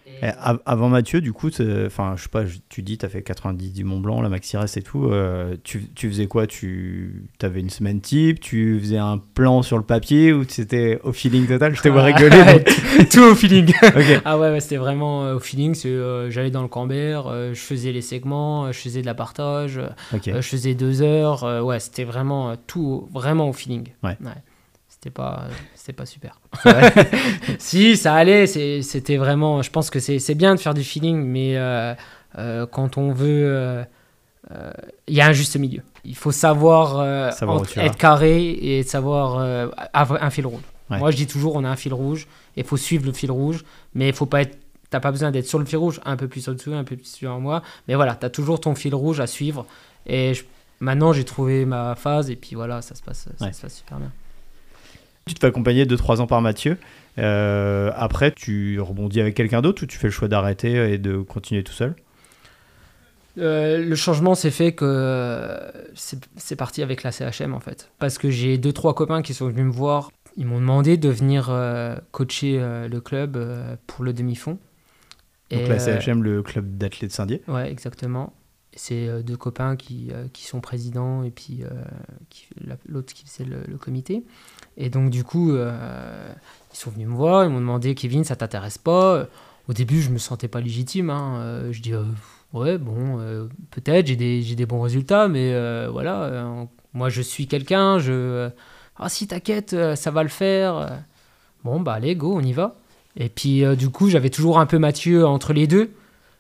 Et avant Mathieu, du coup, enfin, je sais pas, tu dis, tu as fait 90 du Mont Blanc, la Maxi Race et tout. euh, tu, tu faisais quoi? Tu avais une semaine type? Tu faisais un plan sur le papier ou c'était au feeling total? Je te vois rigoler. donc- (laughs) tout au feeling. (laughs) Ah ouais, ouais, c'était vraiment euh, au feeling. euh, J'allais dans le Cambert, je faisais les segments, je faisais de la partage, je faisais deux heures. ouais, c'était vraiment tout, vraiment au feeling. Ouais. C'était pas, c'était pas super. Vrai (laughs) si, ça allait. C'était vraiment. Je pense que c'est bien de faire du feeling, mais euh, euh, quand on veut, euh, il y a un juste milieu. Il faut savoir, entre- être carré et savoir avoir un fil rouge. Ouais. Moi, je dis toujours, on a un fil rouge et il faut suivre le fil rouge, mais il faut pas être. T'as pas besoin d'être sur le fil rouge, un peu plus au-dessous, un peu plus sur moi. Mais voilà, tu as toujours ton fil rouge à suivre. Et je- maintenant, j'ai trouvé ma phase et puis voilà, ça se passe, ça Ouais. se passe super bien. Tu te fais accompagner 2-3 ans par Mathieu. Euh, après, tu rebondis avec quelqu'un d'autre ou tu fais le choix d'arrêter et de continuer tout seul? Euh, le changement s'est fait que euh, c'est parti avec la CHM en fait. Parce que j'ai deux, trois copains qui sont venus me voir. Ils m'ont demandé de venir euh, coacher euh, le club pour le demi-fond. Donc la CHM, le club d'athlètes Saint-Dié. Ouais, exactement. C'est euh, deux copains qui, euh, qui sont présidents et puis euh, l'autre qui faisait le, comité. Et donc, du coup, ils sont venus me voir, ils m'ont demandé Kevin, ça t'intéresse pas? Au début, je me sentais pas légitime. hein. Je dis ouais, bon, peut-être, j'ai des, des bons résultats, mais voilà, moi je suis quelqu'un, je. Ah, si, t'inquiète, ça va le faire. Bon, bah, allez, go, on y va. Et puis, du coup, j'avais toujours un peu Mathieu entre les deux.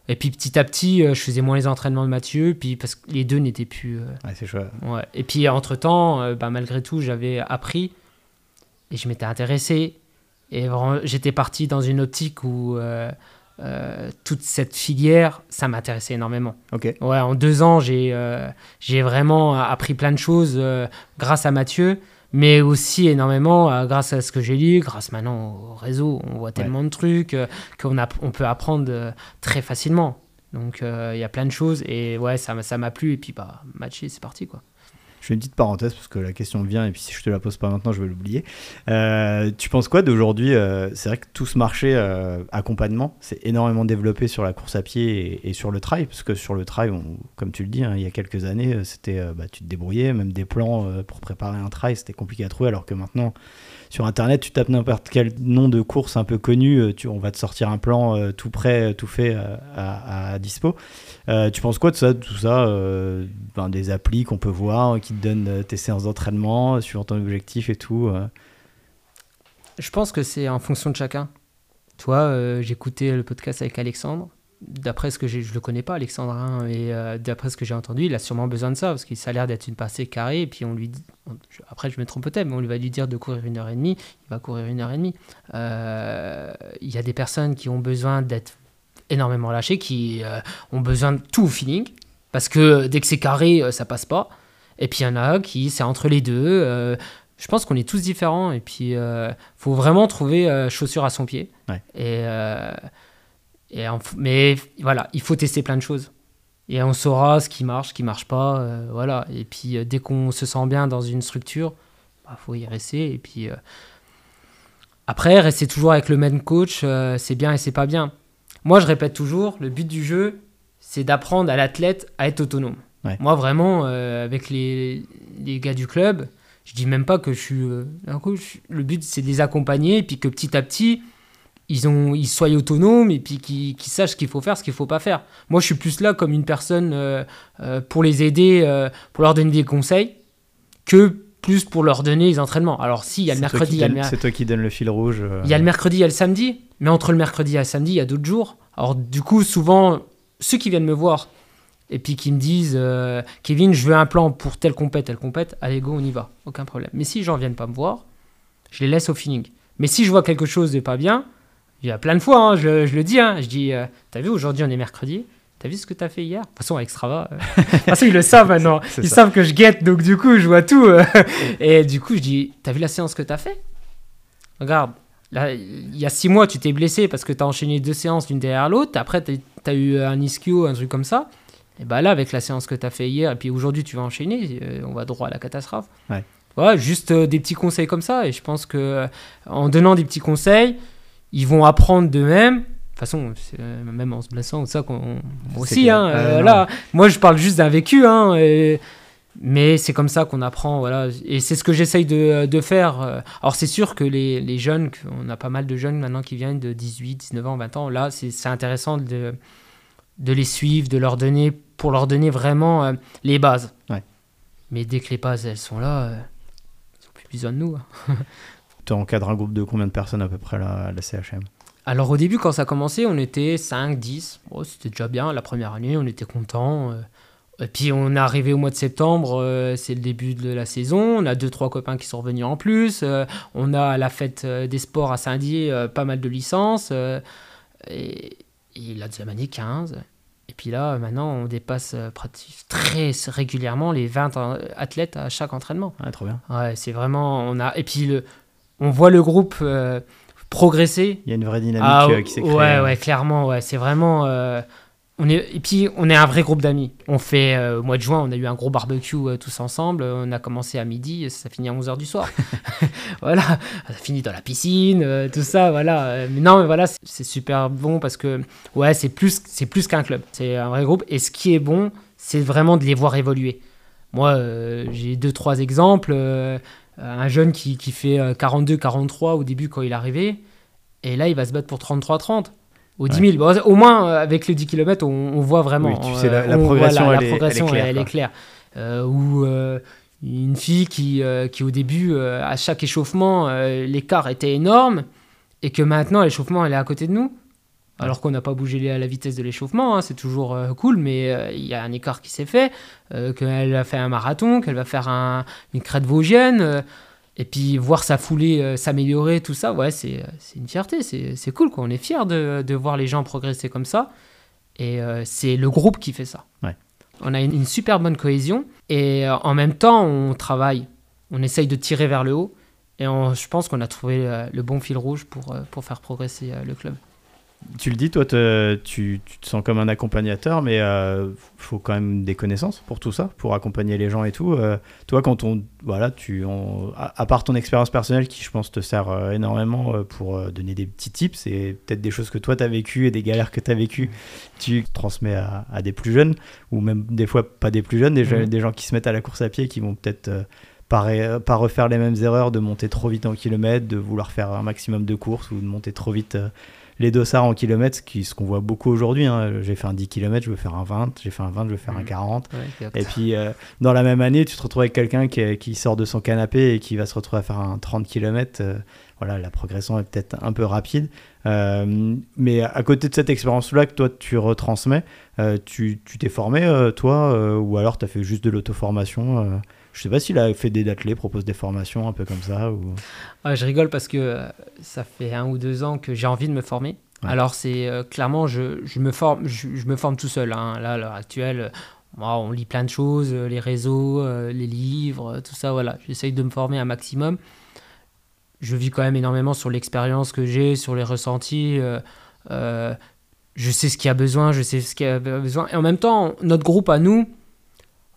Et puis petit à petit, je faisais moins les entraînements de Mathieu, puis parce que les deux n'étaient plus. Ouais, c'est chouette. Ouais. Et puis entre temps, bah, malgré tout, j'avais appris et je m'étais intéressé. Et j'étais parti dans une optique où euh, toute cette filière, ça m'intéressait énormément. Ok. Ouais, en deux ans, j'ai euh, j'ai vraiment appris plein de choses euh, grâce à Mathieu, mais aussi énormément grâce à ce que j'ai lu, grâce maintenant au réseau. On voit tellement de trucs qu'on on peut apprendre très facilement. Donc il y a plein de choses et ouais, ça m'a plu et puis bah matcher, c'est parti quoi. Je fais une petite parenthèse parce que la question vient et puis si je te la pose pas maintenant, je vais l'oublier. Euh, tu penses quoi d'aujourd'hui euh, C'est vrai que tout ce marché euh, accompagnement s'est énormément développé sur la course à pied et, sur le trail, parce que sur le trail, comme tu le dis, hein, il y a quelques années, c'était bah, tu te débrouillais, même des plans pour préparer un trail, c'était compliqué à trouver, alors que maintenant, sur Internet, tu tapes n'importe quel nom de course un peu connu, euh, on va te sortir un plan euh, tout prêt, tout fait euh, à, dispo. tu penses quoi de ça, tout ça ben, Des applis qu'on peut voir, qui te donnent tes séances d'entraînement, suivant ton objectif et tout Je pense que c'est en fonction de chacun. Toi, j'écoutais le podcast avec Alexandre d'après ce que je le connais pas Alexandrin hein, et euh, d'après ce que j'ai entendu il a sûrement besoin de ça parce qu'il a l'air d'être une passée carrée et puis on lui dit après je me trompe peut-être mais on lui va lui dire de courir une heure et demie il va courir une heure et demie. Euh, il y a des personnes qui ont besoin d'être énormément lâchées qui euh, ont besoin de tout au feeling parce que dès que c'est carré ça passe pas. Et puis il y en a qui c'est entre les deux je pense qu'on est tous différents et puis il faut vraiment trouver chaussure à son pied. Et mais voilà, il faut tester plein de choses. Et on saura ce qui marche, ce qui marche pas. Euh, voilà. Et puis euh, dès qu'on se sent bien dans une structure, il bah, faut y rester. Et puis euh, après, rester toujours avec le même coach, c'est bien et c'est pas bien. Moi, je répète toujours, le but du jeu, c'est d'apprendre à l'athlète à être autonome. Moi, vraiment, avec les, les, gars du club, je dis même pas que je suis un coach. Le but, c'est de les accompagner et puis que petit à petit, ils, ont, ils soient autonomes et puis qu'ils sachent ce qu'il faut faire, ce qu'il faut pas faire. Moi, je suis plus là comme une personne euh, euh, pour les aider, euh, pour leur donner des conseils, que plus pour leur donner les entraînements. Alors, si, il y a le mercredi. C'est toi qui donne le fil rouge. Il y a le mercredi, il y a le samedi, mais entre le mercredi et le samedi, il y a d'autres jours. Alors, du coup, souvent, ceux qui viennent me voir et puis qui me disent Kevin, je veux un plan pour telle compète, telle compète, allez, go, on y va, aucun problème. Mais si j'en viennent pas me voir, je les laisse au feeling. Mais si je vois quelque chose de pas bien, il y a plein de fois, hein, je, le dis, hein, je dis, euh, t'as vu, aujourd'hui on est mercredi, t'as vu ce que t'as fait hier? De toute façon, avec Strava, euh, (laughs) de ils le savent maintenant, ils savent que je guette, donc du coup, je vois tout. Euh. et du coup, je dis, t'as vu la séance que t'as fait? Regarde, là, il y a six mois, tu t'es blessé parce que t'as enchaîné deux séances l'une derrière l'autre, après t'as eu un ischio, un truc comme ça. Et bah là, avec la séance que t'as fait hier, et puis aujourd'hui tu vas enchaîner, on va droit à la catastrophe. Ouais. Ouais, juste des petits conseils comme ça, et je pense que en donnant des petits conseils, ils vont apprendre d'eux-mêmes. De toute façon, euh, même en se blessant ou ça, qu'on, aussi, hein, euh, là, moi je parle juste d'un vécu, hein, mais c'est comme ça qu'on apprend, voilà, et c'est ce que j'essaye de, de, faire. Alors c'est sûr que les, les, jeunes, on a pas mal de jeunes maintenant qui viennent de 18, 19 ans, 20 ans, là c'est, intéressant de, de les suivre, de leur donner, pour leur donner vraiment euh, les bases. Mais dès que les bases elles sont là, ils n'ont plus besoin de nous. Hein. (laughs) Tu encadres un groupe de combien de personnes à peu près la, la CHM Alors au début, quand ça a commencé, on était 5, 10. C'était déjà bien. La première année, on était content. Euh. Et puis on est arrivé au mois de septembre, euh, c'est le début de la saison. On a deux trois copains qui sont revenus en plus. Euh. on a la fête des sports à Saint-Dié, pas mal de licences. et, la deuxième année 15. Et puis là, maintenant, on dépasse très régulièrement les 20 athlètes à chaque entraînement. Ah, trop bien. Ouais, c'est vraiment. On a, et puis le, on voit le groupe euh, progresser. Il y a une vraie dynamique ah, euh, qui s'est créée. Ouais, ouais, clairement, ouais, c'est vraiment. Euh, on est, et puis, on est un vrai groupe d'amis. On fait, au mois de juin, on a eu un gros barbecue tous ensemble. On a commencé à midi, ça finit à 11h du soir. (laughs) (laughs) voilà, ça finit dans la piscine, tout ça, voilà. Mais non, mais voilà, c'est super bon parce que, ouais, c'est plus, c'est plus qu'un club. C'est un vrai groupe. Et ce qui est bon, c'est vraiment de les voir évoluer. Moi, j'ai deux, trois exemples. Euh, un jeune qui, qui fait 42-43 euh, au début quand il est arrivé, et là il va se battre pour 33-30 au 10 000. au moins, euh, avec les 10 km, on, voit vraiment. tu sais, la, progression, elle, est, claire. ou une fille qui, qui au début, à chaque échauffement, l'écart était énorme, et que maintenant, l'échauffement, elle est à côté de nous. Alors qu'on n'a pas bougé à la vitesse de l'échauffement, hein, c'est toujours euh, cool, mais euh, il y a un écart qui s'est fait, euh, qu'elle a fait un marathon, qu'elle va faire un- une crête vosgienne, et puis voir sa foulée s'améliorer, tout ça, ouais, c'est une fierté, c'est c'est cool, quoi. On est fiers de, de voir les gens progresser comme ça, et c'est le groupe qui fait ça. Ouais. On a une, une super bonne cohésion, et en même temps, on travaille, on essaye de tirer vers le haut, et on- je pense qu'on a trouvé le bon fil rouge pour, pour faire progresser le club. Tu le dis, toi, te- tu, tu te sens comme un accompagnateur, mais euh, faut quand même des connaissances pour tout ça, pour accompagner les gens et tout. Euh, toi, quand on, voilà, tu, on- à, à part ton expérience personnelle qui, je pense, te sert euh, énormément pour donner des petits tips et peut-être des choses que toi t'as vécues et des galères que t'as vécues, tu transmets à, à des plus jeunes ou même des fois pas des plus jeunes, des, gens- Mhm. des gens qui se mettent à la course à pied qui vont peut-être euh, pas, pas refaire les mêmes erreurs, de monter trop vite en kilomètre, de vouloir faire un maximum de courses ou de monter trop vite les dossards en kilomètres, ce qu'on voit beaucoup aujourd'hui. hein. J'ai fait un 10 km, je veux faire un 20, j'ai fait un 20, je veux faire un Mhm. 40. Ouais, exact. Et puis, euh, dans la même année, tu te retrouves avec quelqu'un qui, sort de son canapé et qui va se retrouver à faire un 30 km. voilà, la progression est peut-être un peu rapide. Euh, mais à côté de cette expérience-là que toi, tu retransmets, euh, tu t'es formé, euh, toi, euh, ou alors tu as fait juste de l'auto-formation euh, Je sais pas s'il a fait des d'athlètes, propose des formations un peu comme ça. Ou... Ouais, je rigole parce que euh, ça fait un ou deux ans que j'ai envie de me former. Ouais. Alors c'est euh, clairement je, je me forme je, je me forme tout seul. hein. Là à l'heure actuelle, euh, moi, on lit plein de choses, les réseaux, les livres, tout ça. Voilà, j'essaye de me former un maximum. Je vis quand même énormément sur l'expérience que j'ai, sur les ressentis. euh, euh, je sais ce qu'il y a besoin, je sais ce qu'il y a besoin. Et en même temps, notre groupe à nous,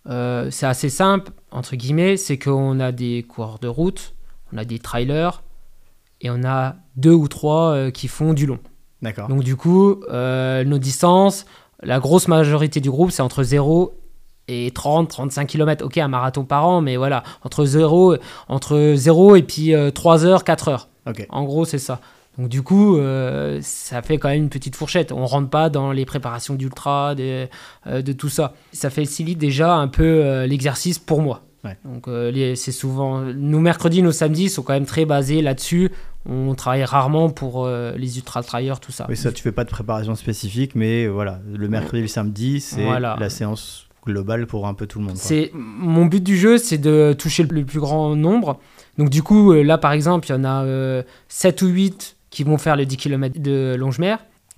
euh, c'est assez simple, entre guillemets, c'est qu'on a des coureurs de route, on a des trailers, et on a deux ou trois euh, qui font du long. D'accord. Donc du coup, euh, nos distances, la grosse majorité du groupe, c'est entre 0 et 30, 35 km. Ok, un marathon par an, mais voilà, entre 0, entre 0 et puis 3 heures, 4 heures. Ok. En gros, c'est ça. Donc du coup, euh, ça fait quand même une petite fourchette. On rentre pas dans les préparations d'ultra, euh, de tout ça. Ça facilite déjà un peu euh, l'exercice pour moi. Ouais. Donc c'est souvent nos mercredis, nos samedis sont quand même très basés là-dessus. On travaille rarement pour les ultra trailers, tout ça. Oui, ça, tu fais pas de préparation spécifique, mais voilà, le mercredi et le samedi, c'est Voilà. la séance globale pour un peu tout le monde. C'est mon but du jeu, c'est de toucher le plus grand nombre. Donc du coup, là par exemple, il y en a euh, 7 ou 8 qui vont faire le 10 km de Longemer.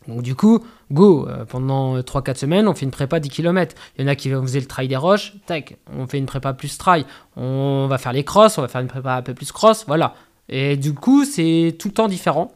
Donc du coup, go, euh, pendant 3-4 semaines, on fait une prépa 10 km. Il y en a qui vont faisait le trail des roches, tac, on fait une prépa plus trail. On va faire les crosses, on va faire une prépa un peu plus cross, voilà. Et du coup, c'est tout le temps différent.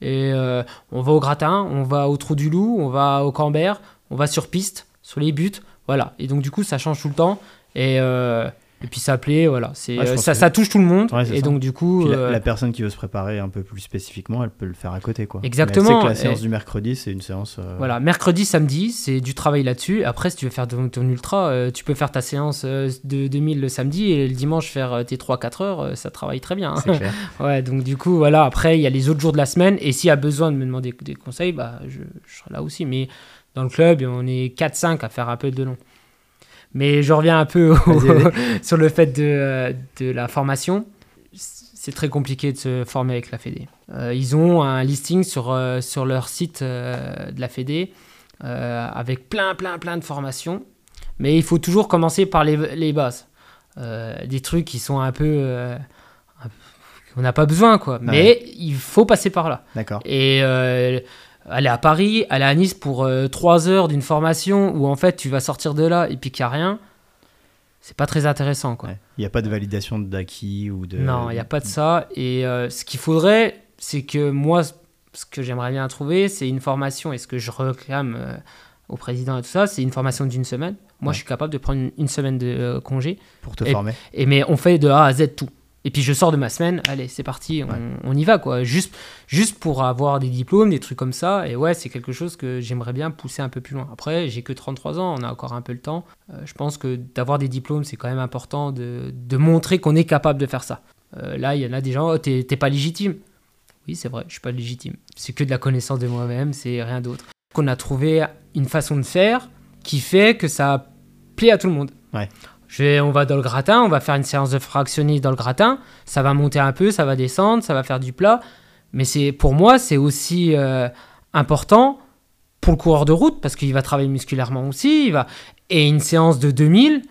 Et euh, on va au gratin, on va au trou du loup, on va au Cambert, on va sur piste, sur les buts, voilà. Et donc du coup, ça change tout le temps. Et, euh, et puis ça plaît, voilà. C'est, Ouais, euh, ça, que- ça touche tout le monde. Ouais, et ça. donc du coup, Puis la, euh, la personne qui veut se préparer un peu plus spécifiquement, elle peut le faire à côté. Quoi. Exactement, Mais que la séance et- du mercredi, c'est une séance. euh, Voilà, mercredi, samedi, c'est du travail là-dessus. Après, si tu veux faire ton, ton ultra, tu peux faire ta séance de 2000 le samedi et le dimanche faire tes 3-4 heures, ça travaille très bien. hein. Clair. (laughs) Ouais, donc du coup, voilà, après, il y a les autres jours de la semaine. Et s'il y a besoin de me demander des conseils, bah, je, je serai là aussi. Mais dans le club, on est 4-5 à faire un peu de long. Mais je reviens un peu au- (laughs) sur le fait de, euh, de la formation. C'est très compliqué de se former avec la Fédé. Euh, ils ont un listing sur, euh, sur leur site euh, de la Fédé avec plein, plein, plein de formations. Mais il faut toujours commencer par les, les bases. Des trucs qui sont un peu. qu'on n'a pas besoin, quoi. Mais il faut passer par là. D'accord. Et aller à Paris, aller à Nice pour 3 heures d'une formation où en fait tu vas sortir de là et puis qu'il n'y a rien, c'est pas très intéressant. Il n'y a pas de validation d'acquis ou de. Non, il n'y a pas de ça. Et euh, ce qu'il faudrait, c'est que moi, ce que j'aimerais bien trouver, c'est une formation, et ce que je réclame euh, au président et tout ça, c'est une formation d'une semaine. Moi, Ouais. je suis capable de prendre une, une semaine de euh, congé, Pour te Et- former. et, mais on fait de A à Z tout. Et puis je sors de ma semaine, allez, c'est parti, on, Ouais. on y va, quoi. Juste, juste pour avoir des diplômes, des trucs comme ça. Et ouais, c'est quelque chose que j'aimerais bien pousser un peu plus loin. Après, j'ai que 33 ans, on a encore un peu le temps. Euh, je pense que d'avoir des diplômes, c'est quand même important de, de montrer qu'on est capable de faire ça. Euh, là, il y en a des gens, oh, t'es t'es pas légitime. Oui, c'est vrai, je suis pas légitime. C'est que de la connaissance de moi-même, c'est rien d'autre. Qu'on a trouvé une façon de faire qui fait que ça plaît à tout le monde. Ouais. On va dans le gratin, on va faire une séance de fractionnisme dans le gratin. Ça va monter un peu, ça va descendre, ça va faire du plat. Mais c'est pour moi, c'est aussi euh, important pour le coureur de route parce qu'il va travailler musculairement aussi. Va... Et une séance de 2000,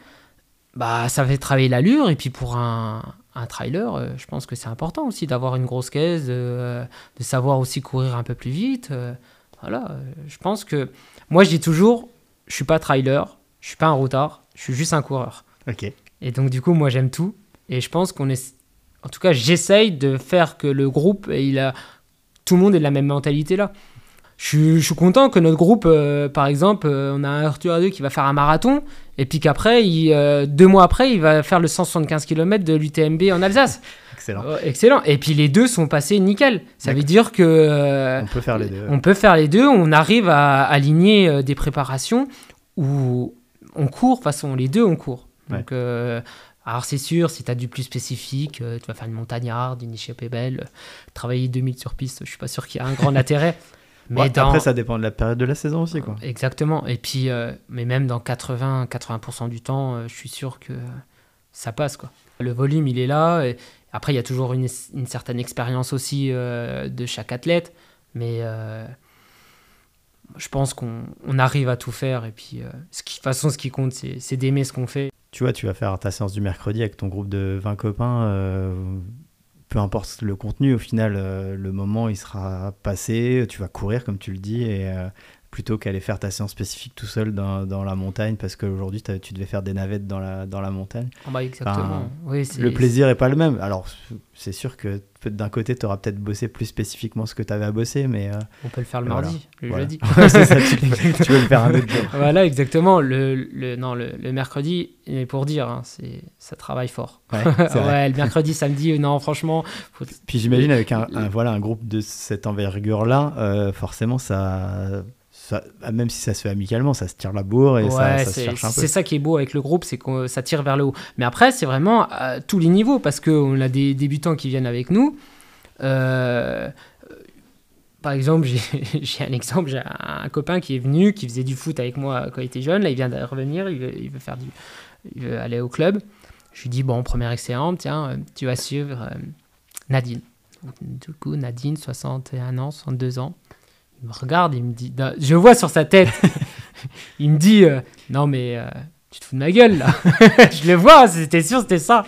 bah, ça fait travailler l'allure. Et puis pour un, trailer, euh, je pense que c'est important aussi d'avoir une grosse caisse, de, savoir aussi courir un peu plus vite. euh, voilà, je pense que moi je dis toujours, je suis pas trailer, je suis pas un routard, je suis juste un coureur. Ok. Et donc du coup, moi j'aime tout. Et je pense qu'on est, en tout cas, j'essaye de faire que le groupe, il a, tout le monde ait la même mentalité là. Je suis, je suis content que notre groupe, euh, par exemple, euh, on a un Arthur à deux qui va faire un marathon, et puis qu'après, il, euh, deux mois après, il va faire le 175 km de l'UTMB en Alsace. (laughs) Excellent. Oh, excellent. Et puis les deux sont passés nickel. Ça veut dire que On peut faire les deux. on peut faire les deux. On arrive à aligner des préparations où on court. De toute façon, les deux, on court. Donc, euh, alors c'est sûr, si tu as du plus spécifique, euh, tu vas faire une montagnarde, une échappée belle, travailler 2000 sur piste, je suis pas sûr qu'il y a un grand (laughs) intérêt. Mais Ouais, dans... Après, ça dépend de la période de la saison aussi, quoi. Exactement. Et puis, euh, mais même dans 80-80% du temps, euh, je suis sûr que ça passe. Quoi. Le volume, il est là. Et après, il y a toujours une, une certaine expérience aussi euh, de chaque athlète. Mais je pense qu'on on arrive à tout faire. Et puis, ce qui, de toute façon, ce qui compte, c'est d'aimer ce qu'on fait. Tu vas faire ta séance du mercredi avec ton groupe de 20 copains. euh, peu importe le contenu, au final, euh, le moment, il sera passé. Tu vas courir, comme tu le dis, et euh, plutôt qu'aller faire ta séance spécifique tout seul dans, dans la montagne, parce qu'aujourd'hui, tu devais faire des navettes dans la, dans la montagne. Ah bah, exactement. Enfin, oui, c'est- Le plaisir est pas le même. Alors, c'est sûr que d'un côté, tu auras peut-être bossé plus spécifiquement ce que tu avais à bosser, mais euh, On peut le faire le voilà. mardi, le Voilà. jeudi. (laughs) c'est ça, tu, (laughs) tu veux le faire un autre jour. voilà, exactement. Le, le, non, le, le mercredi, et pour dire, hein, c'est ça travaille fort. (laughs) Ouais, le mercredi, samedi, euh, non, franchement, faut- Puis j'imagine avec un, un- voilà, un groupe de cette envergure-là, euh, forcément, ça, ça, même si ça se fait amicalement, ça se tire la bourre et ça, ouais, ça se cherche un peu. c'est ça qui est beau avec le groupe, c'est que ça tire vers le haut. Mais après, c'est vraiment à tous les niveaux parce qu'on a des débutants qui viennent avec nous. Euh, par exemple, j'ai (laughs) un exemple, j'ai un copain qui est venu, qui faisait du foot avec moi quand il était jeune. Là, il vient de revenir, il veut, il veut faire du, il veut aller au club. Je lui dis bon, première excellente, tiens, euh, tu vas suivre euh, Nadine. Du coup, Nadine, 61 ans, 62 ans. Il me regarde, il me dit, je vois sur sa tête, (laughs) il me dit, euh, non mais euh, tu te fous de ma gueule là. (laughs) je le vois, c'était sûr, c'était ça.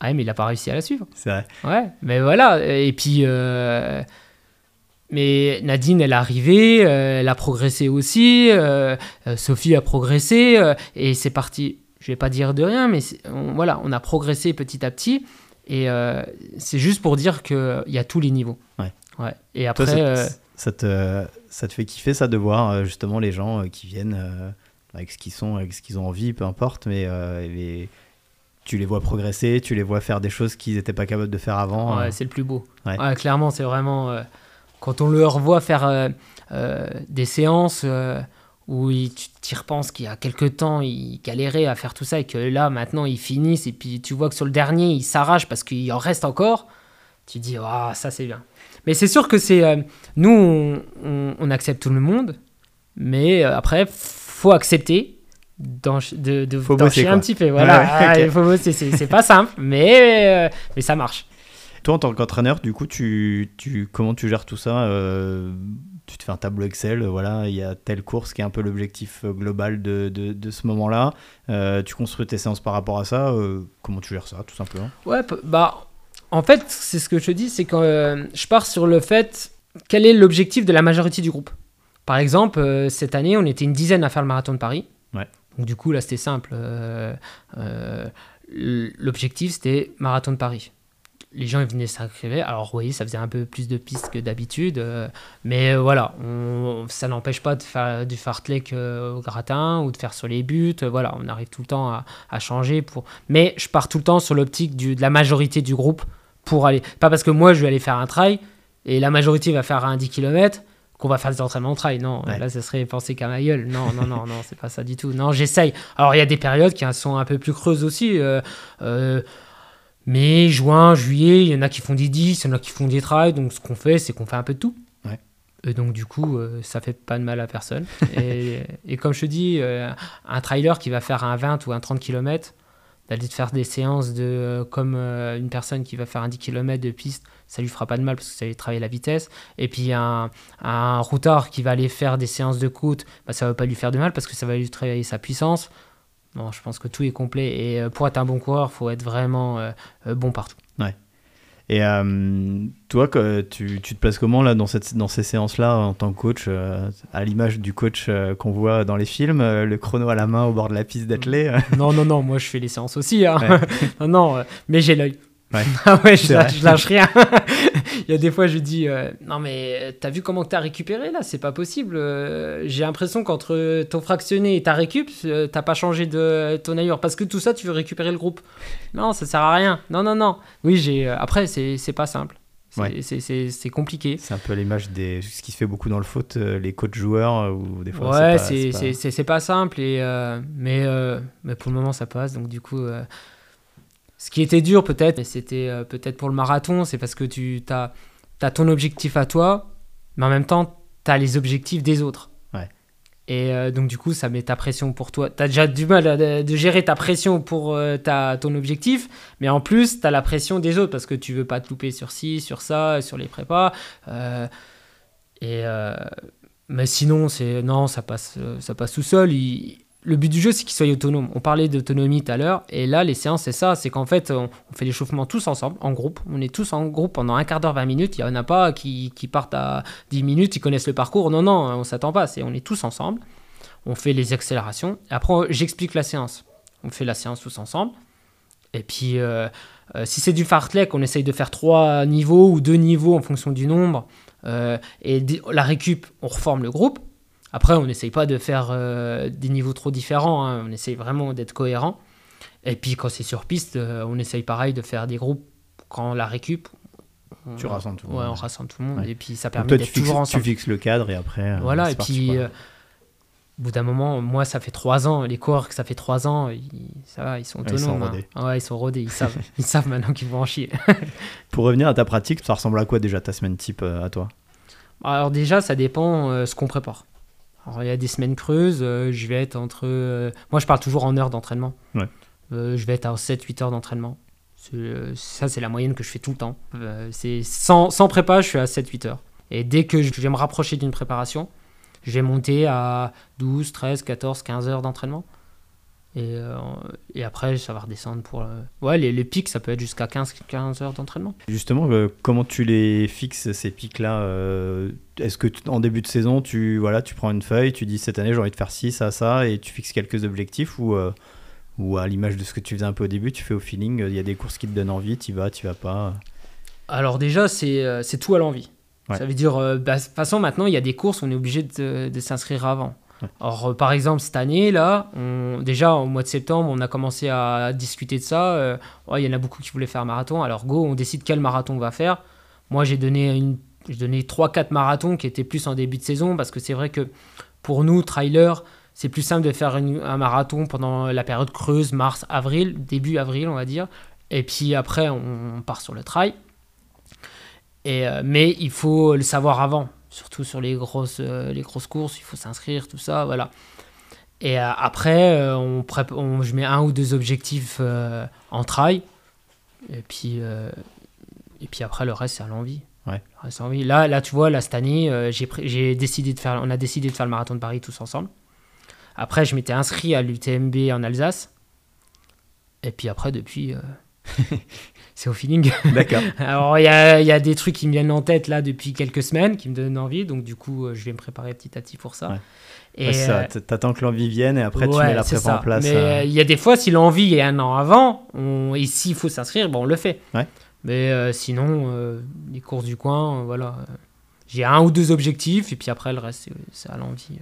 Ah ouais, mais il a pas réussi à la suivre. C'est vrai. Ouais, mais voilà. Et puis, euh, mais Nadine, elle est arrivée, elle a progressé aussi. Sophie a progressé. et c'est parti. Je vais pas dire de rien, mais on- voilà, on a progressé petit à petit. Et c'est juste pour dire qu'il y a tous les niveaux. Ouais. Ouais. Et après, ça te, ça te fait kiffer ça de voir euh, justement les gens euh, qui viennent euh, avec ce qu'ils sont, avec ce qu'ils ont envie, peu importe, mais les- tu les vois progresser, tu les vois faire des choses qu'ils n'étaient pas capables de faire avant. Ouais, c'est le plus beau. Ouais. Ouais, clairement, c'est vraiment. quand on le revoit faire des séances où il, tu y repenses qu'il y a quelques temps, il galérait à faire tout ça et que là, maintenant, ils finissent et puis tu vois que sur le dernier, il s'arrache parce qu'il en reste encore. Tu dis, ah, ça c'est bien. Mais c'est sûr que c'est. euh, nous, on, on- on accepte tout le monde, mais euh, après, faut accepter. De, de, Faut bosser, un petit peu, voilà. Ah. Il faut bosser, c'est, pas simple, mais, euh, mais ça marche. Toi, en tant qu'entraîneur, du coup, tu, tu, comment tu gères tout ça euh, Tu te fais un tableau Excel, voilà, il y a telle course qui est un peu l'objectif global de, de, de ce moment-là. Euh, tu construis tes séances par rapport à ça. euh, comment tu gères ça, tout simplement? Ouais, bah, en fait, c'est ce que je te dis, c'est que euh, je pars sur le fait quel est l'objectif de la majorité du groupe. Par exemple, euh, cette année, on était une dizaine à faire le marathon de Paris. Ouais. Donc, du coup, là, c'était simple. euh, L'objectif, c'était marathon de Paris. Les gens ils venaient s'inscrire. Alors, vous voyez, ça faisait un peu plus de pistes que d'habitude. euh, mais euh, voilà, on- ça n'empêche pas de faire du fartlek euh, au gratin ou de faire sur les buts. voilà, on arrive tout le temps à, à changer. Pour... Mais je pars tout le temps sur l'optique de la majorité du groupe pour aller. Pas parce que moi, je vais aller faire un trail et la majorité va faire un 10 km qu'on va faire des entraînements de trail. Non, Ouais. là, ça serait penser qu'à ma gueule. Non, non, non, non, c'est pas ça du tout. Non, j'essaye. Alors, il y a des périodes qui sont un peu plus creuses aussi. euh, euh, mai, juin, juillet, il y en a qui font des 10, il y en a qui font des trails. Donc, ce qu'on fait, c'est qu'on fait un peu de tout. Ouais. Et donc, du coup, euh, ça fait pas de mal à personne. et, (laughs) et comme je te dis, euh, un trailer qui va faire un 20 ou un 30 km, d'aller faire des séances de euh, comme euh, une personne qui va faire un 10 km de piste, ça lui fera pas de mal parce que ça va travailler la vitesse. Et puis un, un routard qui va aller faire des séances de côte, bah, ça va pas lui faire de mal parce que ça va lui travailler sa puissance. Non, je pense que tout est complet. Et euh, pour être un bon coureur, faut être vraiment bon partout. Et euh, toi, tu, tu te places comment là dans, cette, dans ces séances-là en tant que coach, euh, à l'image du coach euh, qu'on voit dans les films, le chrono à la main au bord de la piste d'athlée? Non, non, non, moi je fais les séances aussi. hein. Ouais. (laughs) non, non, mais j'ai l'œil. Ouais. (laughs) ah ouais, je lâche, je lâche rien. (laughs) Il y a des fois, je dis euh, Non, mais euh, t'as vu comment t'as récupéré là? C'est pas possible. Euh, J'ai l'impression qu'entre ton fractionné et ta récup, euh, t'as pas changé de ton allure. Parce que tout ça, tu veux récupérer le groupe. Non, ça sert à rien. Non, non, non. Oui, j'ai. Après, c'est pas simple. C'est Ouais. compliqué. C'est un peu l'image de ce qui se fait beaucoup dans le foot, les coachs joueurs, ou des fois Ouais, c'est pas- c'est pas simple, et, euh, mais, euh, mais pour le moment ça passe. Donc du coup, euh, ce qui était dur peut-être, mais c'était euh, peut-être pour le marathon, c'est parce que tu as, ton objectif à toi, mais en même temps tu as les objectifs des autres. Ouais. Et euh, donc du coup, ça met ta pression pour toi. Tu as déjà du mal à- de, gérer ta pression pour euh, ta, ton objectif, mais en plus, tu as la pression des autres parce que tu veux pas te louper sur ci, sur ça, sur les prépas. Et mais sinon, c'est non, ça passe, ça passe tout seul. Il- le but du jeu, c'est qu'il soit autonome. On parlait d'autonomie tout à l'heure, et là, les séances, c'est ça. C'est qu'en fait, on, on fait l'échauffement tous ensemble, en groupe. On est tous en groupe pendant un quart d'heure, 20 minutes. Il y en a pas qui, partent à 10 minutes, ils connaissent le parcours. Non, non, on s'attend pas. C'est on est tous ensemble. On fait les accélérations. Après, j'explique la séance. On fait la séance tous ensemble. Et puis, euh, euh, si c'est du fartlek, on essaye de faire trois niveaux ou deux niveaux en fonction du nombre. Euh, et la récup, on reforme le groupe. Après, on n'essaye pas de faire euh, des niveaux trop différents. hein. On essaye vraiment d'être cohérent. Et puis, quand c'est sur piste, euh, on essaye pareil de faire des groupes. Quand la récup, on, Tu rassembles tout le ouais, monde. on rassemble tout le monde. Ouais. Et puis, ça permet tu d'être toujours tu ensemble. fixes le cadre et après. euh, Voilà, et parti, puis, au bout d'un moment, moi, ça fait trois ans, les coureurs que ça fait trois ans, ils, ça va, ils sont Ouais, ils sont autonomes. hein. rodés. Ouais, ils sont rodés, ils savent, (laughs) ils savent maintenant qu'ils vont en chier. (laughs) Pour revenir à ta pratique, ça ressemble à quoi déjà ta semaine type à toi? Alors déjà, ça dépend euh, ce qu'on prépare. Alors il y a des semaines creuses, euh, je vais être entre... euh, moi, je parle toujours en heures d'entraînement. Ouais. Euh, je vais être à 7-8 heures d'entraînement. C'est, euh, Ça, c'est la moyenne que je fais tout le temps. Euh, c'est sans, sans prépa, je suis à 7-8 heures. Et dès que je vais me rapprocher d'une préparation, je vais monter à 12, 13, 14, 15 heures d'entraînement. Et, euh, et après, ça va redescendre pour... euh, Ouais, les, les pics, ça peut être jusqu'à 15, 15 heures d'entraînement. Justement, euh, comment tu les fixes ces pics-là Est-ce que en début de saison, tu voilà, tu prends une feuille, tu dis cette année j'ai envie de faire ci, ça, ça, et tu fixes quelques objectifs ou ou à l'image de ce que tu faisais un peu au début, tu fais au feeling. Il y a des courses qui te donnent envie, tu vas, tu vas pas. Alors déjà, c'est tout à l'envie. Ouais. Ça veut dire, bah, de toute façon, maintenant, il y a des courses, on est obligé de, de s'inscrire avant. Alors, euh, par exemple, cette année, là, déjà, au mois de septembre, on a commencé à discuter de ça. Euh, il y en a beaucoup qui voulaient faire un marathon. Alors, go, on décide quel marathon on va faire. Moi, j'ai donné, une, j'ai donné 3-4 marathons qui étaient plus en début de saison, parce que c'est vrai que pour nous, trailers, c'est plus simple de faire une- un marathon pendant la période creuse, mars, avril, début avril, on va dire. Et puis après, on, on part sur le trail. Et, euh, mais il faut le savoir avant, surtout sur les grosses, euh, les grosses courses, il faut s'inscrire, tout ça, voilà. Et euh, après, euh, on prép- on- je mets un ou deux objectifs en trail. Et puis, et puis après, le reste, c'est à l'envie. Ouais. Là, là, tu vois, là, cette année, euh, j'ai décidé de faire, on a décidé de faire le marathon de Paris tous ensemble. Après, je m'étais inscrit à l'UTMB en Alsace. Et puis après, depuis, euh, (laughs) c'est au feeling. D'accord. (laughs) Alors, il y a, il y a des trucs qui me viennent en tête là depuis quelques semaines qui me donnent envie. Donc, du coup, euh, je vais me préparer petit à petit pour ça. Ouais. Et, Ouais, ça, euh, t'attends que l'envie vienne et après tu mets la prépa en place. Mais euh, euh, il y a des fois, si l'envie est un an avant, on... et s'il faut s'inscrire, bon, on le fait. Ouais. Mais euh, sinon, euh, les courses du coin, euh, voilà. euh, J'ai un ou deux objectifs, et puis après, le reste, c'est- c'est à l'envie.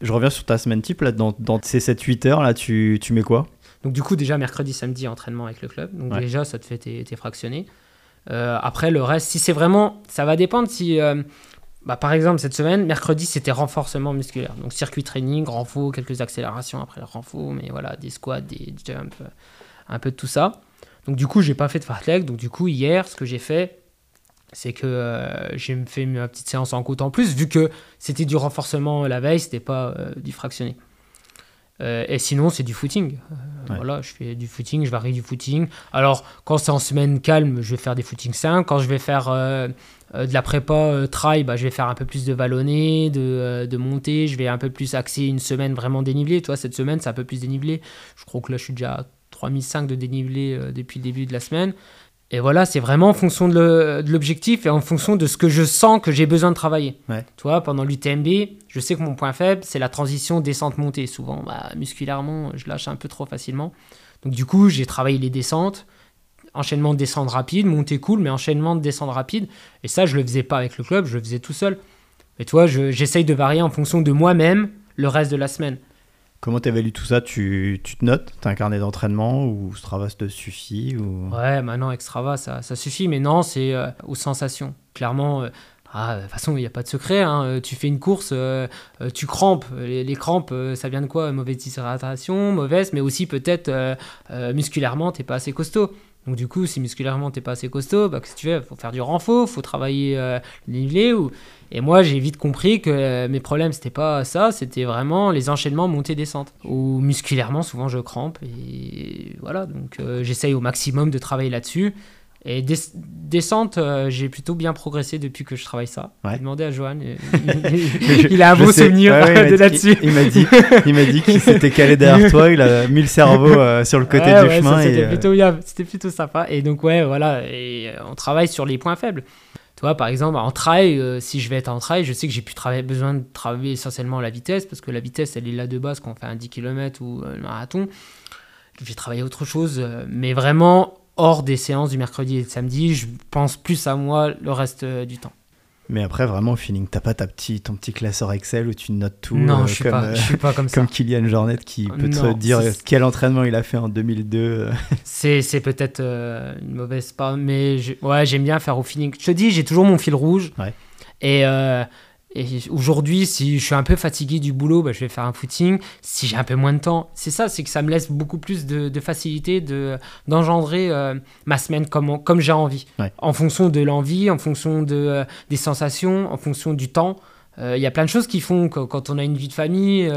Je reviens sur ta semaine type, là, dans, dans ces 7-8 heures, là, tu, tu mets quoi? Donc du coup, déjà mercredi, samedi, entraînement avec le club. Donc Ouais. déjà, ça te fait tes, tes fractionnés. Euh, après, le reste, si c'est vraiment... Ça va dépendre si... euh, bah, par exemple, cette semaine, mercredi, c'était renforcement musculaire. Donc circuit training, renfort, quelques accélérations après le renfort, mais voilà, des squats, des jumps, euh, un peu de tout ça. Donc du coup, j'ai pas fait de fartlek. Donc du coup, hier, ce que j'ai fait, c'est que euh, j'ai fait ma petite séance en côte en plus, vu que c'était du renforcement la veille, c'était pas euh, du fractionné. Euh, et sinon, c'est du footing. Euh, voilà, je fais du footing, je varie du footing. Alors, quand c'est en semaine calme, je vais faire des footing 5. Quand je vais faire euh, de la prépa trail, bah, je vais faire un peu plus de vallonné, de, de montée. Je vais un peu plus axer une semaine vraiment dénivelée. Toi, cette semaine, c'est un peu plus dénivelé. Je crois que là, je suis déjà à 3005 de dénivelé depuis le début de la semaine. Et voilà, c'est vraiment en fonction de l'objectif et en fonction de ce que je sens que j'ai besoin de travailler. Ouais. Tu vois, pendant l'UTMB, je sais que mon point faible, c'est la transition descente-montée. Souvent, bah, musculairement, je lâche un peu trop facilement. Donc du coup, j'ai travaillé les descentes, enchaînement de descente rapide, montée cool, mais enchaînement de descente rapide. Et ça, je le faisais pas avec le club, je le faisais tout seul. Et toi, j'essaye de varier en fonction de moi-même le reste de la semaine. Comment tu évalues tout ça tu, tu, te notes Tu as un carnet d'entraînement ou Strava te suffit ou... Ouais, maintenant avec Strava ça, ça suffit, mais non, c'est euh, aux sensations. Clairement, euh, ah, de toute façon, il n'y a pas de secret. Hein. Euh, tu fais une course, tu crampes. Les, crampes, ça vient de quoi? Mauvaise hydratation, mauvaise, mais aussi peut-être musculairement, tu n'es pas assez costaud. Donc du coup, si musculairement t'es pas assez costaud, bah, que tu Faut faire du renfort, faut travailler euh. Ou... Et moi, j'ai vite compris que euh, mes problèmes, c'était pas ça, c'était vraiment les enchaînements montée-descente. Ou musculairement, souvent je crampe. Et voilà, donc euh, j'essaye au maximum de travailler là-dessus. Et descente, euh, j'ai plutôt bien progressé depuis que je travaille ça. J'ai demandé à Johan, euh, (laughs) il, a un beau souvenir de là-dessus. Il, m'a dit, il m'a dit qu'il s'était calé derrière toi, il a mis le cerveau euh, sur le côté du chemin. C'était plutôt, c'était plutôt sympa. Et donc ouais, voilà, et on travaille sur les points faibles. Tu vois, par exemple, en trail, si je vais être en trail, je sais que j'ai plus besoin de travailler essentiellement la vitesse, parce que la vitesse, elle est là de base quand on fait un 10 km ou un marathon. Je vais travailler autre chose, mais vraiment hors des séances du mercredi et du samedi, je pense plus à moi le reste euh, du temps. Mais après, vraiment, au feeling, t'as pas ta petit, ton petit classeur Excel où tu notes tout Non, euh, je, suis pas, euh, je suis pas comme (laughs) ça. Comme Kylian Jornet qui peut te dire quel entraînement il a fait en 2002. (laughs) c'est, peut-être une mauvaise part, mais ouais, j'aime bien faire au feeling. Je te dis, j'ai toujours mon fil rouge. Ouais. Et et aujourd'hui, si je suis un peu fatigué du boulot, bah, je vais faire un footing. Si j'ai un peu moins de temps, c'est ça, c'est que ça me laisse beaucoup plus de, facilité de, d'engendrer euh, ma semaine comme, comme j'ai envie. En fonction de l'envie, en fonction de, euh, des sensations, en fonction du temps. Euh, il y a plein de choses qui font que quand on a une vie de famille,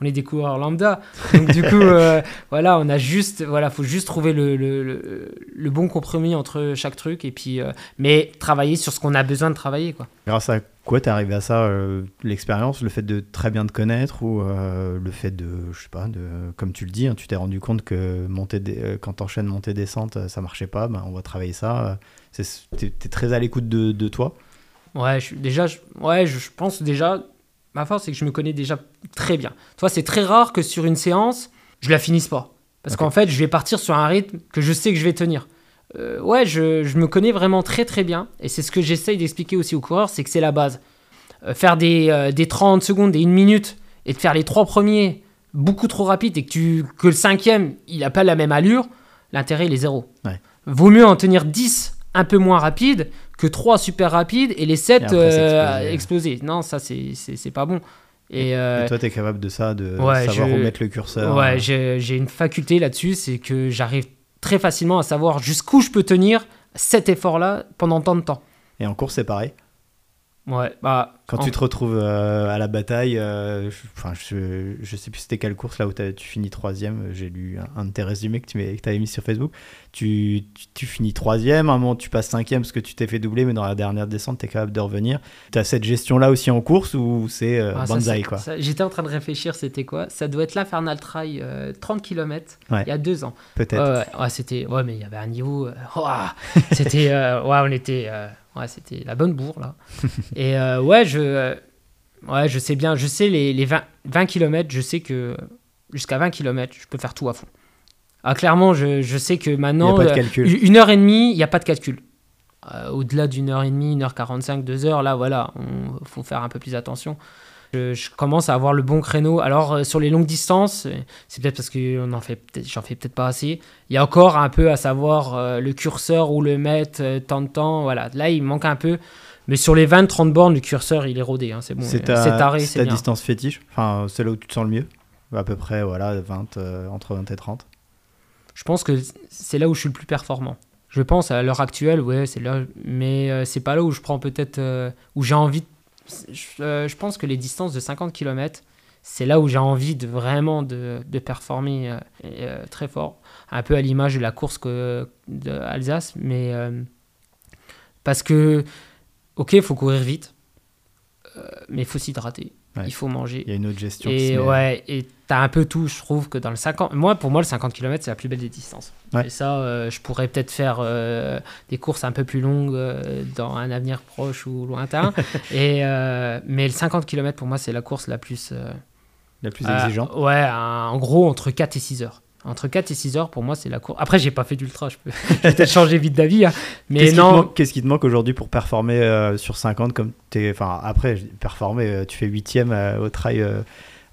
on est des coureurs lambda. Donc du coup, (laughs) voilà, on a juste, voilà, faut juste trouver le, le, le, bon compromis entre chaque truc et puis, mais travailler sur ce qu'on a besoin de travailler, quoi. Grâce à quoi t'es arrivé à ça euh, L'expérience, le fait de très bien te connaître ou euh, le fait de, je sais pas, de, comme tu le dis, hein, tu t'es rendu compte que monter des, euh, quand t'enchaînes montée-descente, ça marchait pas, ben, on va travailler ça. T'es es très à l'écoute de, de, toi Ouais, je, déjà, je, ouais, je, pense déjà, ma force c'est que je me connais déjà très bien. Toi, c'est très rare que sur une séance, je la finisse pas. Parce qu'en fait, je vais partir sur un rythme que je sais que je vais tenir. Euh, ouais, je, me connais vraiment très très bien. Et c'est ce que j'essaye d'expliquer aussi aux coureurs, c'est que c'est la base. Euh, faire des, euh, des 30 secondes et une minute et de faire les trois premiers beaucoup trop rapides et que, tu, que le cinquième, il n'a pas la même allure, l'intérêt, il est zéro. Vaut mieux en tenir 10 un peu moins rapides que 3 super rapides et les 7 exploser. Non, ça, c'est pas bon. Et, toi, tu es capable de ça, de savoir remettre le curseur Ouais, j'ai une faculté là-dessus, c'est que j'arrive très facilement à savoir jusqu'où je peux tenir cet effort-là pendant tant de temps. Et en course, c'est pareil Ouais, bah. Quand tu te retrouves euh, à la bataille, euh, enfin, je, je, sais plus c'était quelle course là où tu finis troisième. J'ai lu un, de tes résumés que tu avais mis sur Facebook. Tu, tu, finis troisième, à un moment tu passes cinquième parce que tu t'es fait doubler, mais dans la dernière descente, tu es capable de revenir. Tu as cette gestion là aussi en course ou c'est euh, ah, banzai quoi? J'étais en train de réfléchir, c'était quoi? Ça doit être l'Infernal Trail, 30 km, il y a deux ans. Peut-être. Ouais, c'était. Ouais, mais il y avait un niveau. (laughs) c'était. ouais, on était. Ouais, c'était la bonne bourre, là. (laughs) et euh, ouais, je, euh, ouais, je sais bien, je sais les, les 20, 20 km, je sais que jusqu'à 20 km, je peux faire tout à fond. Ah, clairement, je, je sais que maintenant, euh, une heure et demie, il n'y a pas de calcul. Au-delà d'une heure et demie, une heure 45, deux heures, là, voilà, il faut faire un peu plus attention. Je, commence à avoir le bon créneau. Alors, euh, sur les longues distances, euh, c'est peut-être parce que j'en fais peut-être pas assez. Il y a encore un peu à savoir euh, le curseur où le mettre, tant de temps. Voilà, là, il manque un peu. Mais sur les 20-30 bornes, le curseur, il est rodé. Hein, c'est bon. C'est ta, ta distance fétiche? Enfin, c'est là où tu te sens le mieux? À peu près, voilà, 20, entre 20 et 30 Je pense que c'est là où je suis le plus performant. Je pense à l'heure actuelle, ouais, c'est là. Mais c'est pas là où je prends peut-être. où j'ai envie de euh, je, pense que les distances de 50 km, c'est là où j'ai envie de vraiment de, performer euh, euh, très fort. Un peu à l'image de la course que, de Alsace, mais parce que, ok, il faut courir vite, mais il faut s'hydrater, Ouais. il faut manger. Il y a une autre gestion. qui Et met- ouais, et t'as un peu tout, je trouve que dans le 50. Moi, pour moi, le 50 km, c'est la plus belle des distances. Ouais. Et ça, euh, je pourrais peut-être faire euh, des courses un peu plus longues euh, dans un avenir proche ou lointain. (laughs) et, mais le 50 km, pour moi, c'est la course la plus. La plus exigeante. ouais, un- en gros, entre 4 et 6 heures. Entre 4 et 6 heures, pour moi, c'est la course. Après, j'ai pas fait d'ultra, je peux (laughs) je peut-être (laughs) changer vite d'avis. hein. Mais Qu'est-ce qui, te non. manque, qu'est-ce qui te manque aujourd'hui pour performer euh, sur 50 comme t'es enfin après performer euh, tu fais huitième euh, au trail euh,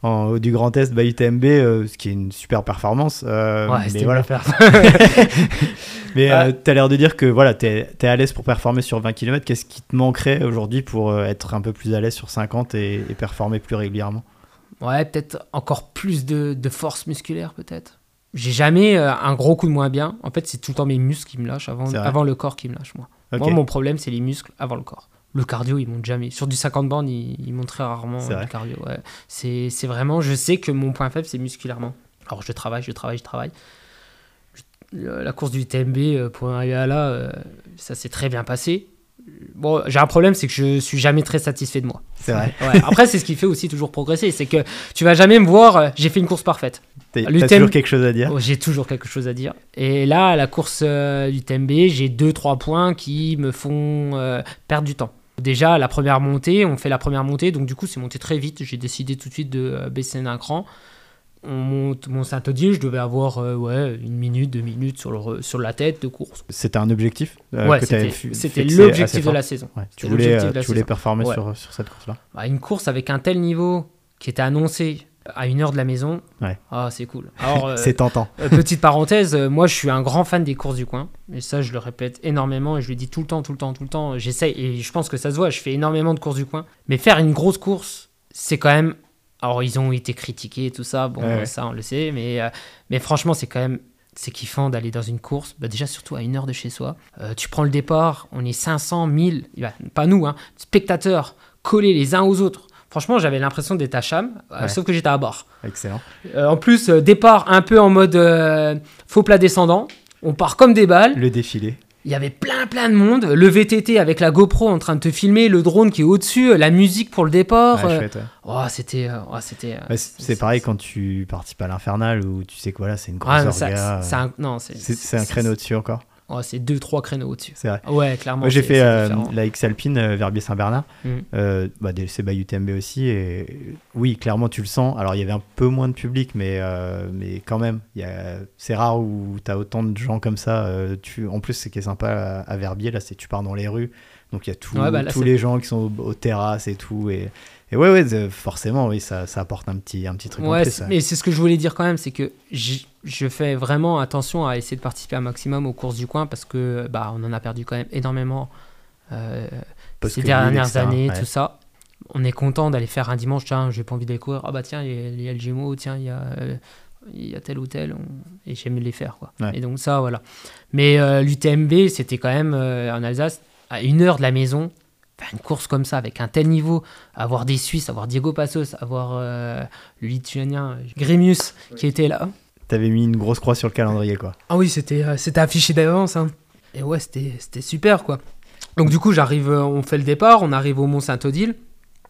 en haut du Grand Est by UTMB ce qui est une super performance Ouais, mais c'était voilà (laughs) mais Ouais. t'as l'air de dire que voilà t'es es à l'aise pour performer sur 20 km qu'est-ce qui te manquerait aujourd'hui pour être un peu plus à l'aise sur 50 et, et performer plus régulièrement? Ouais, peut-être encore plus de, de force musculaire, peut-être. J'ai jamais euh, un gros coup de moins bien. En fait, c'est tout le temps mes muscles qui me lâchent avant, le corps qui me lâche, moi. Mon problème, c'est les muscles avant le corps. Le cardio, il monte jamais. Sur du 50 bornes, il, il monte très rarement euh, vrai. le cardio. Ouais. C'est vraiment, je sais que mon point faible, c'est musculairement. Alors, je travaille, je travaille, je travaille. Le- La course du TMB, euh, pour arriver à là, euh, ça s'est très bien passé. Bon, j'ai un problème, c'est que je suis jamais très satisfait de moi. c'est vrai Ouais, Après, c'est ce qui fait aussi toujours progresser. C'est que tu vas jamais me voir, euh, j'ai fait une course parfaite. T'as toujours quelque chose à dire Oh, j'ai toujours quelque chose à dire. Et là, à la course euh, du TMB, j'ai deux, trois points qui me font euh, perdre du temps. Déjà, la première montée, on fait la première montée, donc du coup, c'est monté très vite. J'ai décidé tout de suite de euh, baisser d'un cran. On monte mon Saint-Odile, je devais avoir ouais, une minute, deux minutes sur, le, sur la tête de course. c'était un objectif ouais, c'était l'objectif de la saison. Ouais, tu voulais, tu saison. performer sur cette course-là. Bah, une course avec un tel niveau qui était annoncé à une heure de la maison, Ouais. ah, c'est cool. Alors, (laughs) euh, C'est tentant. Euh, petite parenthèse, euh, moi je suis un grand fan des courses du coin. Et ça, je le répète énormément et je le dis tout le temps, tout le temps, tout le temps. J'essaye et je pense que ça se voit, je fais énormément de courses du coin. Mais faire une grosse course, c'est quand même. Alors, ils ont été critiqués et tout ça, bon, ouais. ça on le sait, mais, euh, mais franchement, c'est quand même. C'est kiffant d'aller dans une course, bah, déjà surtout à une heure de chez soi. Euh, tu prends le départ, on est 500, 1000, bah, pas nous, hein, spectateurs collés les uns aux autres. Franchement, j'avais l'impression d'être à Cham, euh, Ouais. sauf que j'étais à bord. Excellent. Euh, en plus, euh, départ un peu en mode faux plat descendant. On part comme des balles. Le défilé. Il y avait plein plein de monde. Le VTT avec la GoPro en train de te filmer, le drone qui est au-dessus, la musique pour le départ. Ouais, chouette, ouais. oh, c'était, oh, c'était. Ouais, c'est pareil quand tu participes à l'Infernal où tu sais que voilà, c'est une grosse ah, ça- euh, un, non, c'est un créneau dessus encore. Oh, c'est deux trois créneaux au-dessus. C'est vrai. Ouais, clairement. J'ai fait euh, la X Alpine euh, Verbier-Saint-Bernard. Mhm. Euh, bah, c'est by UTMB aussi. Et oui, clairement tu le sens. Alors il y avait un peu moins de public, mais, mais quand même, c'est rare où tu as autant de gens comme ça. tu... En plus, ce qui est sympa à, à Verbier, là, c'est que tu pars dans les rues. Donc il y a tout- Ouais, bah, là, tous les gens qui sont aux, aux terrasses et tout. Et, et ouais, ouais, forcément, oui, ça, ça apporte un petit, un petit truc en plus. mais c'est ce que je voulais dire quand même, c'est que je fais vraiment attention à essayer de participer un maximum aux courses du coin parce que bah, on en a perdu quand même énormément euh, ces dernières etc., années, ouais. tout ça. On est content d'aller faire un dimanche, tiens, j'ai pas envie d'aller courir. Ah bah tiens, il y, a- il y a le Gémeaux, tiens, il y a, euh, il y a tel ou tel, on- et j'aime les faire. Quoi. Ouais. Et donc ça, voilà. Mais euh, l'UTMB, c'était quand même euh, en Alsace, à une heure de la maison, faire une course comme ça, avec un tel niveau, avoir des Suisses, avoir Diego Passos, avoir euh, le Lituanien Grémius qui était là. T'avais mis une grosse croix sur le calendrier, quoi. Ah oui, c'était euh, c'était affiché d'avance. hein. Et ouais, c'était c'était super, quoi. Donc du coup, j'arrive, euh, on fait le départ, on arrive au Mont Saint-Odile.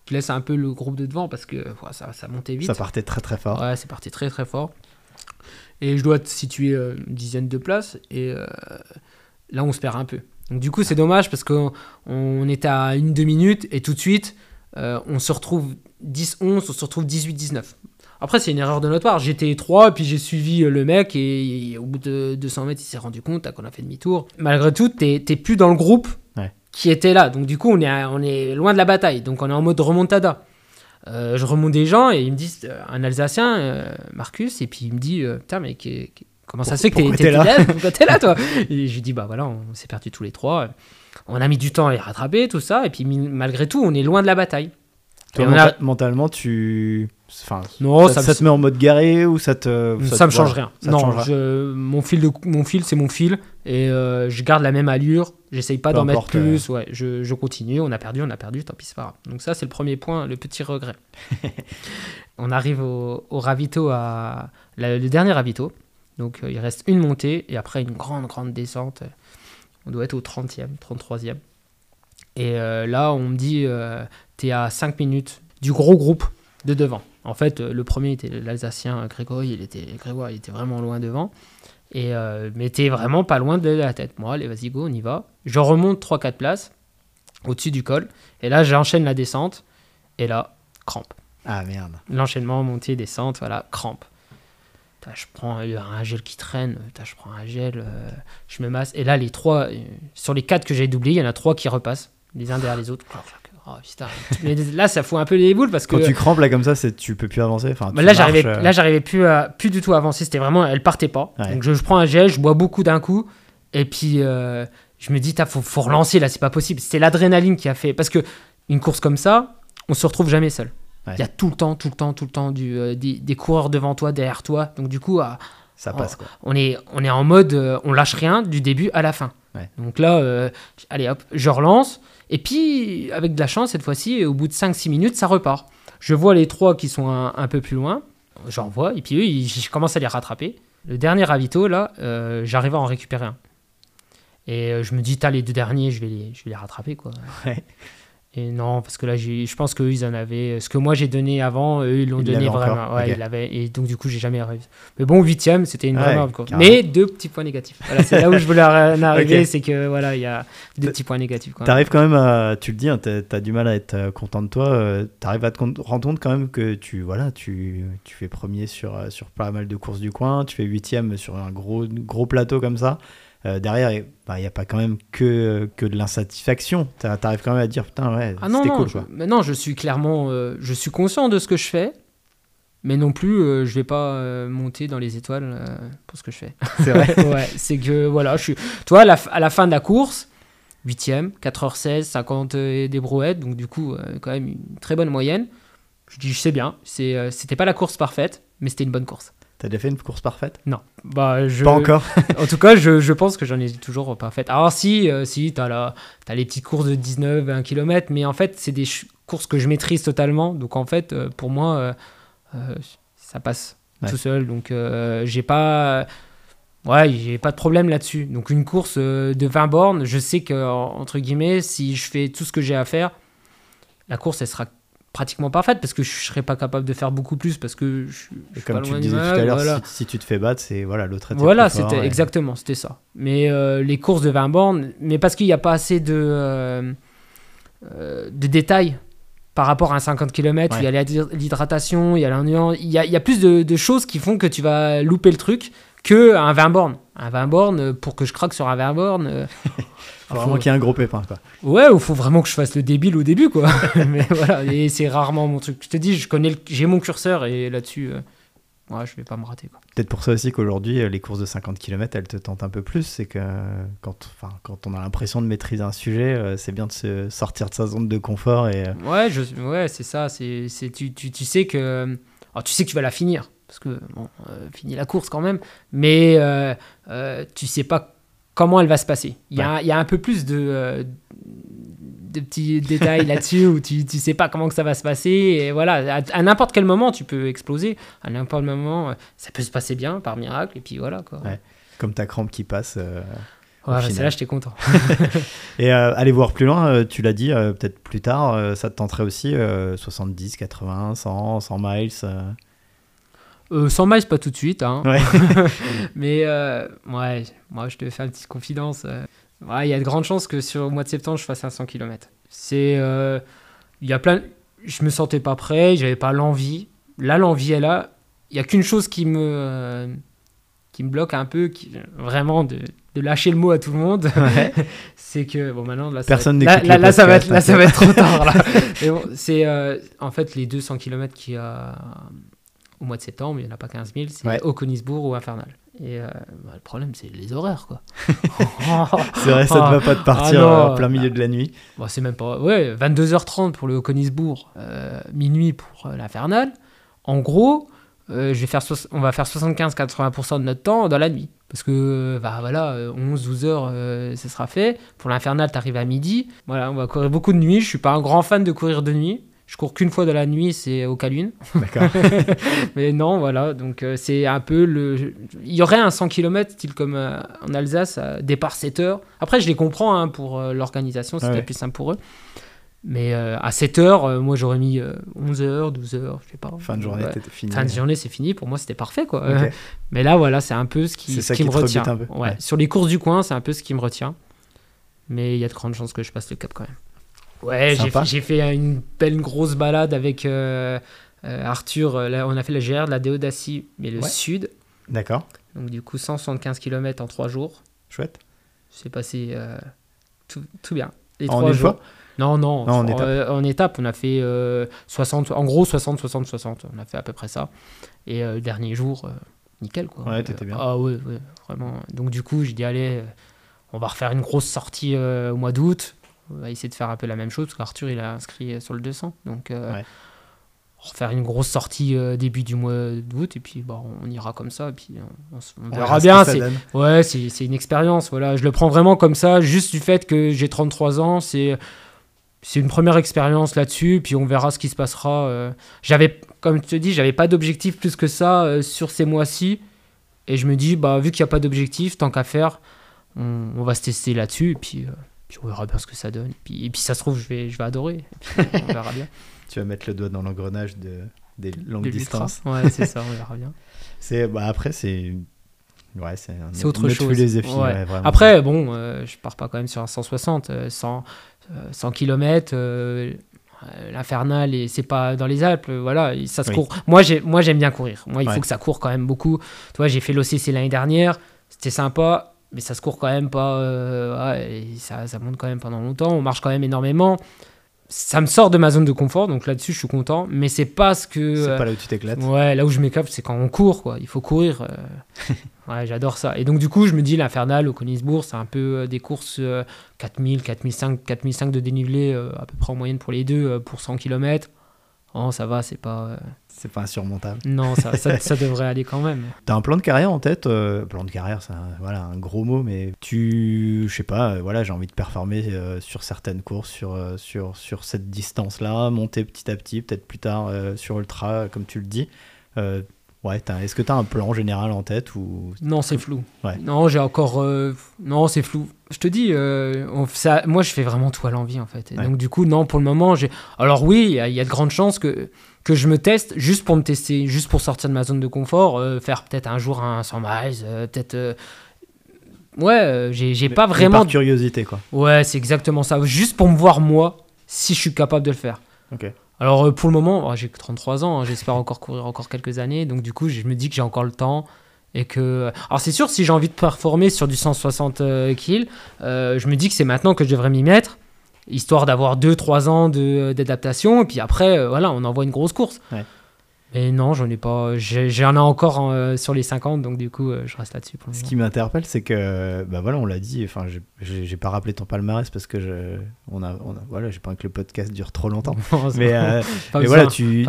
Je laisse un peu le groupe de devant parce que ouais, ça, ça montait vite. Ça partait très très fort. Ouais, c'est parti très très fort. Et je dois te situer euh, une dizaine de places. Et euh, là, on se perd un peu. Donc du coup, c'est dommage parce qu'on on était à une, deux minutes et tout de suite, euh, on se retrouve 10-11, on se retrouve 18-19. Après, c'est une erreur de notre part. J'étais 3, puis j'ai suivi euh, le mec et, et au bout de 200 mètres, il s'est rendu compte qu'on a fait demi-tour. Malgré tout, t'es plus dans le groupe Ouais. qui était là. Donc du coup, on est, à- on est loin de la bataille. Donc on est en mode remontada. Euh, je remonte des gens et ils me disent, un Alsacien, euh, Marcus, et puis il me dit, putain, mais comment ça se fait que t'es là t'es là Pourquoi t'es là, toi? Et je lui dis, bah voilà, on s'est perdu tous les trois. On a mis du temps à les rattraper, tout ça, et puis malgré tout, on est loin de la bataille. Toi, a- mentalement, tu... enfin, Non, ça, ça, te met en mode garé ou ça te. ça, me te- change rien. ça non, change rien. je- mon fil de mon fil c'est mon fil et euh, je garde la même allure. J'essaye pas d'en mettre euh. plus. Ouais, je, je continue. On a perdu, on a perdu. Tant pis, c'est pas grave. Donc ça c'est le premier point, le petit regret. (laughs) on arrive au, au ravito à la- le dernier ravito. Donc euh, il reste une montée et après une grande grande descente. On doit être au 30e, 33e. Et euh, là on me dit euh, t'es à 5 minutes du gros groupe de devant. En fait, le premier était l'Alsacien Grégory, il était, Grégoire, il était vraiment loin devant. Et, euh, mais t'es vraiment pas loin de la tête. Moi, allez, vas-y, go, on y va. Je remonte 3-4 places au-dessus du col. Et là, j'enchaîne la descente. Et là, crampe. Ah merde. L'enchaînement, montée, descente, voilà, crampe. Je prends un gel qui traîne, je prends un gel, euh, je me masse. Et là, les trois, euh, sur les quatre que j'ai doublés, il y en a trois qui repassent, les uns derrière les autres. Clac. Oh, putain. Mais là, ça fout un peu les boules parce que. Quand tu crampes là comme ça, c'est tu peux plus avancer. Enfin, Bah là, j'arrivais, euh, là, j'arrivais plus, à, plus du tout à avancer. C'était vraiment, elle partait pas. Ouais. Donc je, je prends un gel, je bois beaucoup d'un coup, et puis euh, je me dis, il faut, faut relancer là, c'est pas possible. C'était l'adrénaline qui a fait, parce que une course comme ça, on se retrouve jamais seul. Il y a tout le temps, tout le temps, tout le temps du, euh, des, des coureurs devant toi, derrière toi. Donc du coup, ah, ça passe quoi. on est, on est en mode, euh, on lâche rien du début à la fin. Ouais. Donc là, euh, allez hop, je relance. Et puis, avec de la chance, cette fois-ci, au bout de 5-6 minutes, ça repart. Je vois les trois qui sont un, un peu plus loin. J'en vois. Et puis eux, ils- je commence à les rattraper. Le dernier ravito, là, euh, j'arrive à en récupérer un. Et je me dis, t'as les deux derniers, je vais les, je vais les rattraper, quoi. Ouais. Et non, parce que là, j'ai- je pense qu'eux, ils en avaient. Ce que moi, j'ai donné avant, eux, ils l'ont donné vraiment. Ouais, ils l'avaient. Et donc, du coup, j'ai jamais réussi. Mais bon, huitième, c'était une Ouais, vraie quoi. carrément. Mais deux petits points négatifs. Voilà, c'est là où je voulais en arriver, c'est que voilà, il y a deux petits points négatifs. Quoi. T'arrives quand même à, tu le dis, hein, t'as as du mal à être euh, content de toi. euh, T'arrives à te rendre compte quand même que tu, voilà, tu, tu fais premier sur, euh, sur pas mal de courses du coin, tu fais huitième sur un gros, gros plateau comme ça. Euh, derrière, il n'y a pas quand même que, que de l'insatisfaction. T'a- T'arrives quand même à dire, putain, ouais, Ah c'était non, cool. je, Quoi. mais non, je suis clairement, euh, je suis conscient de ce que je fais, mais non plus, euh, je vais pas euh, monter dans les étoiles pour ce que je fais. C'est vrai. (laughs) ouais, c'est que voilà, je suis, tu vois, à la, f- à la fin de la course, 8ème, 4h16, 50 et des brouettes, donc du coup, quand même une très bonne moyenne. Je dis, je sais bien, c'est, c'était pas la course parfaite, mais c'était une bonne course. T'as déjà fait une course parfaite? Non, bah je. Pas encore. (laughs) En tout cas, je, je pense que j'en ai toujours pas fait. Alors si, euh, si, t'as la, t'as les petites courses de 19, 20 km, mais en fait, c'est des ch- courses que je maîtrise totalement. Donc en fait, euh, pour moi, euh, euh, ça passe Ouais. tout seul. Donc j'ai pas, ouais, j'ai pas de problème là-dessus. Donc une course de 20 bornes, je sais que en- entre guillemets, si je fais tout ce que j'ai à faire, la course, elle sera pratiquement parfaite parce que je serai pas capable de faire beaucoup plus parce que je, je Et comme tu le disais tout à l'heure, voilà. si, si tu te fais battre, c'est voilà, l'autre Voilà, c'était et- exactement, c'était ça. Mais euh, les courses de 20 bornes, mais parce qu'il n'y a pas assez de, euh, euh, de détails par rapport à un 50 km, Ouais. il y a l'hyd- l'hydratation, il y a l'endurance, il y a, il y a plus de, de choses qui font que tu vas louper le truc que un 20 bornes. Un 20 bornes, pour que je craque sur un 20 bornes, (laughs) Faut vraiment qu'il y ait un gros pépin. Quoi. ouais, il faut vraiment que je fasse le débile au début, quoi. (laughs) (laughs) mais voilà, et c'est rarement mon truc. Je te dis, je connais, le- j'ai mon curseur et là-dessus, euh, ouais, je vais pas me rater, quoi. Peut-être pour ça aussi qu'aujourd'hui, euh, les courses de 50 km, elles te tentent un peu plus. C'est que euh, quand, enfin, quand on a l'impression de maîtriser un sujet, euh, c'est bien de se sortir de sa zone de confort. Et, Ouais, je, ouais, c'est ça. C'est, c'est, tu, tu, tu sais que, alors, tu sais que tu vas la finir parce que bon, euh, finis la course quand même, mais euh, tu sais pas comment elle va se passer. Il y, a, il y a un peu plus de, euh, de petits détails là-dessus où tu, tu sais pas comment que ça va se passer. Et voilà, à, à n'importe quel moment, tu peux exploser. À n'importe quel moment, euh, ça peut se passer bien par miracle. Et puis voilà quoi. Ouais. comme ta crampe qui passe. euh. Ouais, bah, final. c'est là, j'étais content. (laughs) (laughs) Et euh, aller voir plus loin, tu l'as dit, peut-être plus tard, ça te tenterait aussi euh, 70, 80, 100, 100 miles. Euh. Euh, 100 miles, pas tout de suite. Hein. Ouais. (laughs) Mais euh, ouais, moi je te fais une petite confidence. euh, ouais, Il y a de grandes chances que sur le mois de septembre je fasse un 100 km. C'est, euh, il y a plein. Je me sentais pas prêt, j'avais pas l'envie. Là, l'envie est là. Il y a qu'une chose qui me qui me bloque un peu, qui, vraiment de, de lâcher le mot à tout le monde. Ouais. (laughs) c'est que bon maintenant là ça Personne va être, n'écoute là, le là, là, ça va être là ça va être trop tard là. (laughs) Mais bon, c'est euh, en fait les 200 km a au mois de septembre, il n'y en a pas 15 000, c'est Ouais. au Conisbourg ou Infernal. Et euh, bah, le problème, c'est les horaires, quoi. (laughs) C'est vrai, ça ne va pas te partir Ah, non. euh, en plein milieu de la nuit. Bon, c'est même pas. Ouais, 22h30 pour le Conisbourg, euh, minuit pour euh, l'Infernal. en gros, euh, je vais faire on va faire 75-80% de notre temps dans la nuit. Parce que, bah voilà, 11-12 heures, ça sera fait. Pour l'infernal, tu arrives à midi. Voilà, on va courir beaucoup de nuit. Je suis pas un grand fan de courir de nuit. Je cours qu'une fois de la nuit, c'est au Calune. D'accord. (laughs) Mais non, voilà, donc euh, c'est un peu le. Il y aurait un 100 km, style comme en Alsace, départ 7 heures. Après, je les comprends hein, pour l'organisation, c'était plus simple pour eux. Mais euh, à 7 heures, euh, moi j'aurais mis 11 euh, heures, 12 heures, je sais pas. Fin de journée, c'était fini. Fin de journée, c'est fini. Pour moi, c'était parfait, quoi. (laughs) mais là, voilà, c'est un peu ce qui, qui, me retient. Ouais. Sur les courses du coin, c'est un peu ce qui me retient. Mais il y a de grandes chances que je passe le cap quand même. Ouais, j'ai fait, fait, une belle grosse balade avec Arthur. Là, on a fait la GR de la Déodacie, mais le sud. D'accord. Donc, du coup, 175 km en 3 jours. Chouette. C'est passé tout, tout, bien. Les en 3 jours. Fois? Non, non, en, étape. on a fait 60, euh, en gros 60, 60, 60. On a fait à peu près ça. Et euh, le dernier jour, euh, nickel quoi. Ouais, t'étais bien. Ah ouais, ouais, vraiment. Donc du coup, j'ai dit, allez, on va refaire une grosse sortie au mois d'août. On va essayer de faire un peu la même chose parce qu'Arthur, il a inscrit sur le 200. Donc, refaire une grosse sortie début du mois d'août et puis bon, on ira comme ça et puis on, verra bien c'est ouais c'est une expérience voilà je le prends vraiment comme ça juste du fait que j'ai 33 ans c'est c'est une première expérience là-dessus, puis on verra ce qui se passera. Euh. J'avais, comme tu te dis, j'avais pas d'objectif plus que ça euh, sur ces mois-ci. Et je me dis, bah, vu qu'il n'y a pas d'objectif, tant qu'à faire, on, va se tester là-dessus, et puis, euh, puis, on verra bien ce que ça donne. Et puis, et puis ça se trouve, je vais, je vais adorer. on verra bien. (laughs) tu vas mettre le doigt dans l'engrenage de, des longues distances. Ouais, c'est ça, on (laughs) verra bien. c'est, bah, après, c'est Ouais, c'est c'est autre chose. Ouais. Après, bon, je pars pas quand même sur un 160. 100, 100 km, euh, l'infernal et c'est pas dans les Alpes voilà ça se court moi j'ai moi j'aime bien courir moi il faut que ça court quand même beaucoup tu vois j'ai fait l'OCC l'année dernière c'était sympa mais ça se court quand même pas euh, ça, ça monte quand même pendant longtemps on marche quand même énormément ça me sort de ma zone de confort, donc là-dessus je suis content, mais c'est pas ce que. C'est pas là où tu t'éclates. Ouais, là où je m'éclate, c'est quand on court, quoi. Il faut courir. Euh. (laughs) ouais, j'adore ça. Et donc, du coup, je me dis, l'Infernal au Königsbourg, c'est un peu euh, des courses 4000, 4005, 4005 de dénivelé, euh, à peu près en moyenne pour les deux, pour 100 km. Oh, ça va, c'est pas. Euh, c'est pas insurmontable. Non, ça, (laughs) ça, devrait aller quand même. T'as un plan de carrière en tête euh, Plan de carrière, c'est un, voilà, un gros mot, mais tu. Je sais pas, euh, voilà, j'ai envie de performer sur certaines courses, sur, sur, sur cette distance-là, monter petit à petit, peut-être plus tard sur Ultra, comme tu le dis. Ouais, est-ce que tu as un plan général en tête ou Non, c'est flou. Non, j'ai encore non, c'est flou je te dis, euh, moi je fais vraiment tout à l'envie en fait. donc du coup, non, pour le moment, j'ai. Alors oui, il y, a de grandes chances que, que je me teste juste pour me tester, juste pour sortir de ma zone de confort, euh, faire peut-être un jour un 100 miles, euh, peut-être. Ouais, j'ai pas vraiment. Par curiosité quoi. Ouais, c'est exactement ça. Juste pour me voir moi, si je suis capable de le faire. Ok. Alors pour le moment, oh, j'ai que 33 ans, hein, j'espère encore courir encore quelques années, donc du coup, je me dis que j'ai encore le temps. Et que... Alors c'est sûr, si j'ai envie de performer sur du 160 euh, euh, je me dis que c'est maintenant que je devrais m'y mettre, histoire d'avoir 2-3 ans d'adaptation, et puis après, euh, voilà, on envoie une grosse course. Et non, j'en ai pas. J'en ai, encore euh, sur les 50, donc du coup, euh, je reste là-dessus. Ce qui m'interpelle, c'est que, bah voilà, on l'a dit. Enfin, j'ai pas rappelé ton palmarès parce que je, on a, on a voilà, j'ai pas envie que le podcast dure trop longtemps. (laughs) mais, euh, voilà, tu,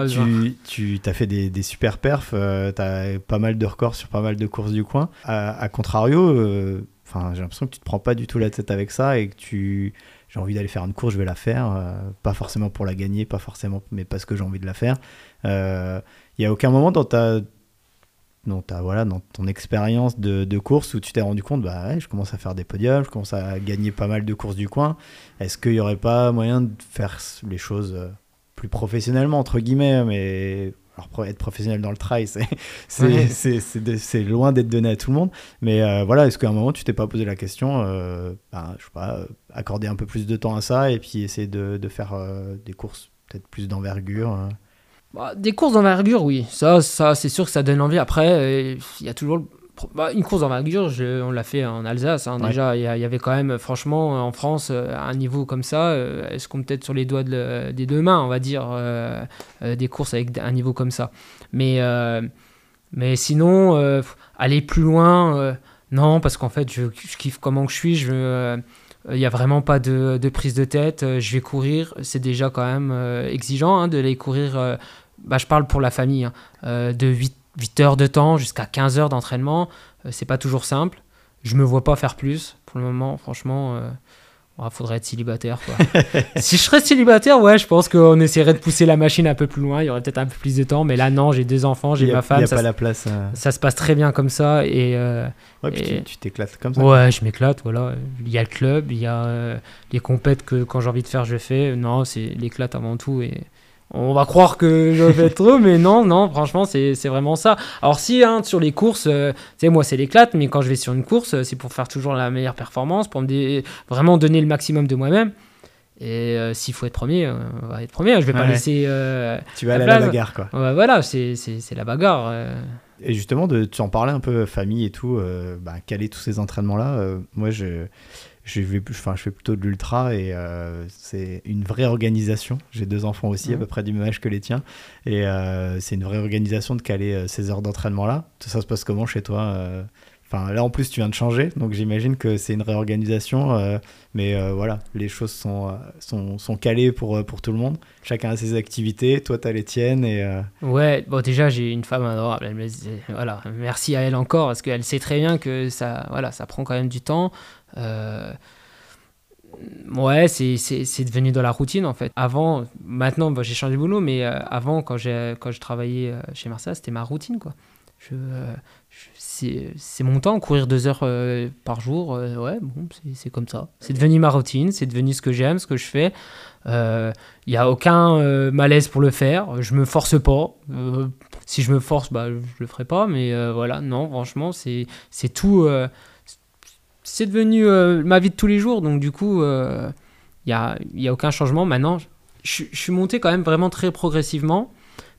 tu, tu as fait des, des super perfs. tu as pas mal de records sur pas mal de courses du coin. À, contrario, enfin, j'ai l'impression que tu te prends pas du tout la tête avec ça et que tu j'ai envie d'aller faire une course, je vais la faire. pas forcément pour la gagner, pas forcément, mais parce que j'ai envie de la faire. Il euh, n'y a aucun moment dans ta, dans ta voilà, dans ton expérience de, de, course où tu t'es rendu compte, bah ouais, je commence à faire des podiums, je commence à gagner pas mal de courses du coin. Est-ce qu'il n'y aurait pas moyen de faire les choses euh, plus professionnellement, entre guillemets, mais alors être professionnel dans le trail, (laughs) c'est loin d'être donné à tout le monde. Mais euh, voilà, est-ce qu'à un moment tu t'es pas posé la question, ben, je sais pas, accorder un peu plus de temps à ça et puis essayer de, de faire des courses peut-être plus d'envergure bah, des courses d'envergure, oui. Ça, ça c'est sûr que ça donne envie. Après, euh, il y a toujours bah, une course d'envergure, on l'a fait en Alsace. Hein, déjà, il y, avait quand même, franchement, en France, euh, un niveau comme ça. Euh, est-ce qu'on peut-être sur les doigts des deux mains, on va dire, des courses avec un niveau comme ça. Mais, mais sinon, aller plus loin, non, parce qu'en fait, je, je, kiffe comment je suis. Je il n'y a vraiment pas de, prise de tête. Je vais courir. C'est déjà quand même exigeant hein, de les courir bah, je parle pour la famille, hein, euh, de 8, 8 heures de temps jusqu'à 15 heures d'entraînement. Euh, c'est pas toujours simple. Je me vois pas faire plus pour le moment, franchement. euh, il faudrait être célibataire. Quoi. (laughs) si je serais célibataire, ouais, je pense qu'on essaierait de pousser la machine un peu plus loin. Il y aurait peut-être un peu plus de temps. Mais là, non, j'ai deux enfants, j'ai ma Il femme. n'y a Ça, pas se- la place. euh. ça se passe très bien comme ça. Et, Ouais, puis Et- tu- tu t'éclates comme ça. Ouais, je m'éclate, voilà. Il y a le club, il y a les compètes que quand j'ai envie de faire, je fais. Non, c'est l'éclate avant tout. Et on va croire que je fais trop, mais non, non, franchement, c'est vraiment ça. Alors, si hein, sur les courses, euh, tu sais, moi, c'est l'éclate, mais quand je vais sur une course, euh, c'est pour faire toujours la meilleure performance, pour me dé- vraiment donner le maximum de moi-même. Et euh, s'il faut être premier, euh, on va être premier. Je vais pas laisser. Tu vas La aller à la bagarre, quoi. ouais, voilà, c'est la bagarre. Et justement, de, tu en parlais un peu famille et tout, euh, bah, caler tous ces entraînements-là. moi, je, je, vais, plus- enfin, je fais plutôt de l'ultra et euh, c'est une vraie organisation. J'ai deux enfants aussi, à peu près du même âge que les tiens. Et euh, c'est une vraie organisation de caler euh, ces heures d'entraînement-là. Tout ça se passe comment chez toi Là, en plus, tu viens de changer, donc j'imagine que c'est une réorganisation. euh, mais euh, voilà, les choses sont, euh, sont, sont calées pour, pour tout le monde. Chacun a ses activités, toi, tu as les tiennes. Et, Ouais, bon déjà j'ai une femme adorable. Voilà, merci à elle encore parce qu'elle sait très bien que ça, voilà, ça prend quand même du temps. Ouais, c'est devenu dans la routine en fait. Avant, maintenant j'ai changé de boulot, mais avant quand, quand je travaillais chez Marsa, c'était ma routine quoi. C'est mon temps, courir deux heures euh, par jour, euh, ouais, bon, c'est- comme ça. C'est devenu ma routine, c'est devenu ce que j'aime, ce que je fais. Il n'y a aucun euh, malaise pour le faire, je me force pas. Euh, si je me force, bah, je le ferai pas, mais euh, voilà, non, franchement, c'est tout. euh, c'est devenu euh, ma vie de tous les jours, donc du coup, il n'y a, y a aucun changement. Maintenant, je, suis monté quand même vraiment très progressivement,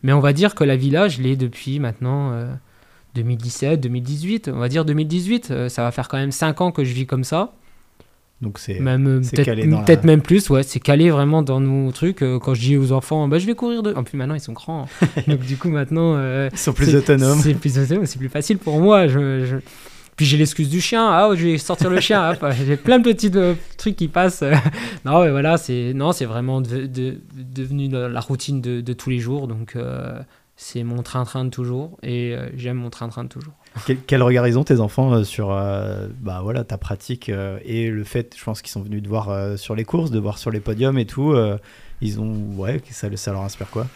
mais on va dire que la villa, je l'ai depuis maintenant euh, 2017, 2018, on va dire 2018, euh, ça va faire quand même 5 ans que je vis comme ça. donc, c'est. Même euh, peut-être la- même plus, ouais, c'est calé vraiment dans nos trucs. euh, quand je dis aux enfants, bah, je vais courir de. En plus, maintenant, ils sont grands. hein. (laughs) Donc, du coup, maintenant. euh, Ils sont plus autonomes. C'est plus autonome, c'est plus facile pour moi. Je, je- Puis j'ai l'excuse du chien. Ah, je vais sortir le chien. (laughs) j'ai plein de petits euh, trucs qui passent. (laughs) non, mais voilà, c'est non, c'est vraiment de- de- devenu la, la routine de, de tous les jours. Donc euh, c'est mon train-train de toujours et euh, j'aime mon train-train de toujours. Quel, quel regard ils ont tes enfants euh, sur euh, bah voilà ta pratique euh, et le fait, je pense qu'ils sont venus te voir euh, sur les courses, de voir sur les podiums et tout. ils ont ouais, ça, ça leur inspire quoi?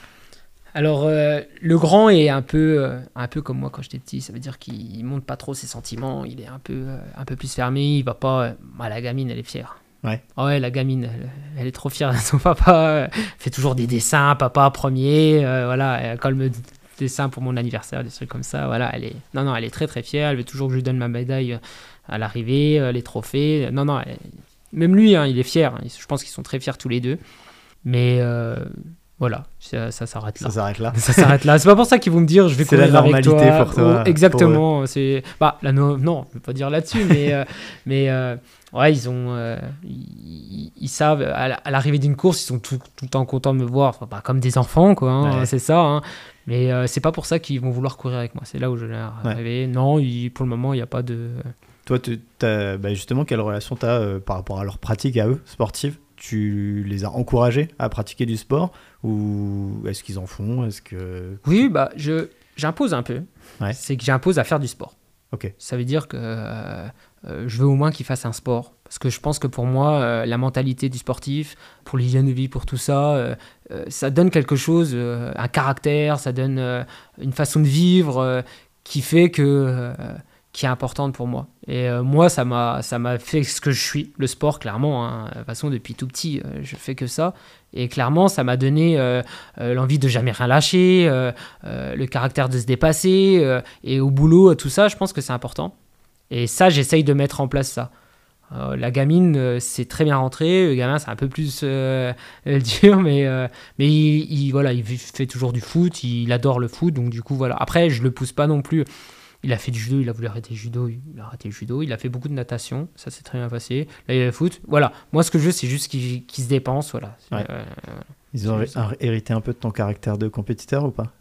Alors, euh, le grand est un peu, euh, un peu comme moi quand j'étais petit. Ça veut dire qu'il montre pas trop ses sentiments. Il est un peu, euh, un peu plus fermé. Il va pas. bah, la gamine, elle est fière. Ouais. Ah ouais, la gamine, elle, elle est trop fière de son papa. euh, fait toujours des dessins, papa premier. euh, voilà, elle colle me dessins pour mon anniversaire, des trucs comme ça. Voilà, elle est. Non, non, elle est très très fière. Elle veut toujours que je lui donne ma médaille euh, à l'arrivée, euh, les trophées. Non, non. elle- Même lui, hein, il est fier. Je pense qu'ils sont très fiers tous les deux. Mais voilà, ça, ça s'arrête là. Ça s'arrête là. Ça s'arrête là. C'est pas pour ça qu'ils vont me dire je vais C'est la courir avec normalité toi. pour toi, exactement. C'est bah la no- non, je vais pas dire là-dessus, mais euh, (laughs) mais euh, ouais, ils ont euh, ils, ils savent à la- l'arrivée d'une course, ils sont tout, tout le temps contents de me voir, Enfin, comme des enfants quoi. hein, Ouais. C'est ça. hein. Mais c'est pas pour ça qu'ils vont vouloir courir avec moi. C'est là où je l'ai Ouais. arrivé. Non, il- pour le moment, il n'y a pas de. Toi, t'as- bah, justement, quelle relation tu as par rapport à leur pratique à eux, sportive? Tu les as encouragés à pratiquer du sport ou est-ce qu'ils en font? Est-ce que Oui, bah je j'impose un peu. Ouais. C'est que j'impose à faire du sport. Ok. Ça veut dire que euh, euh, je veux au moins qu'il fasse un sport. Parce que je pense que pour moi, euh, la mentalité du sportif, pour l'hygiène de vie, pour tout ça, euh, euh, ça donne quelque chose, un caractère, ça donne une façon de vivre qui fait que. Qui est importante pour moi. Et euh, moi, ça m'a, ça m'a fait ce que je suis, le sport, clairement. hein. De toute façon, depuis tout petit, euh, je fais que ça. Et clairement, ça m'a donné euh, l'envie de jamais rien lâcher, le caractère de se dépasser. et au boulot, tout ça, je pense que c'est important. Et ça, j'essaye de mettre en place ça. La gamine, c'est très bien rentré. Le gamin, c'est un peu plus (laughs) dur, mais, mais il, il- voilà, il fait toujours du foot. Il adore le foot, donc du coup, voilà. Après, je le pousse pas non plus. Il a fait du judo, il a voulu arrêter le judo, il a arrêté le judo. Il a fait beaucoup de natation, ça s'est très bien passé. Là, il a le foot. Voilà, moi, ce que je veux, c'est juste qu'il se dépense. Voilà. Ouais. Euh, Ils ont hérité un peu de ton caractère de compétiteur ou pas?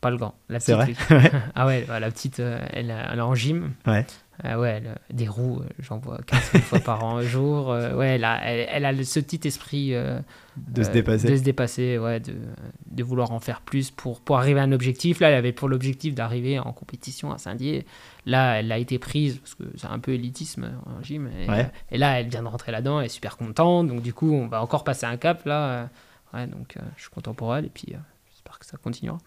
Pas le grand. La petite, vrai (laughs) ah ouais, bah, la petite, euh, elle, elle est en gym. Ouais. Euh, ouais, le- des roues, euh, j'en vois 15 000 (laughs) fois par an, jour. Euh, ouais, elle a, elle, elle a ce petit esprit euh, De se dépasser. de se dépasser, ouais, de, de vouloir en faire plus pour, pour arriver à un objectif. Là, elle avait pour l'objectif d'arriver en compétition à Saint-Dié. Là, elle a été prise parce que c'est un peu élitisme en gym. Et, Ouais. et là, elle vient de rentrer là-dedans, elle est super contente. Donc, du coup, on va encore passer un cap là. Ouais, donc je suis content pour elle et puis j'espère que ça continuera.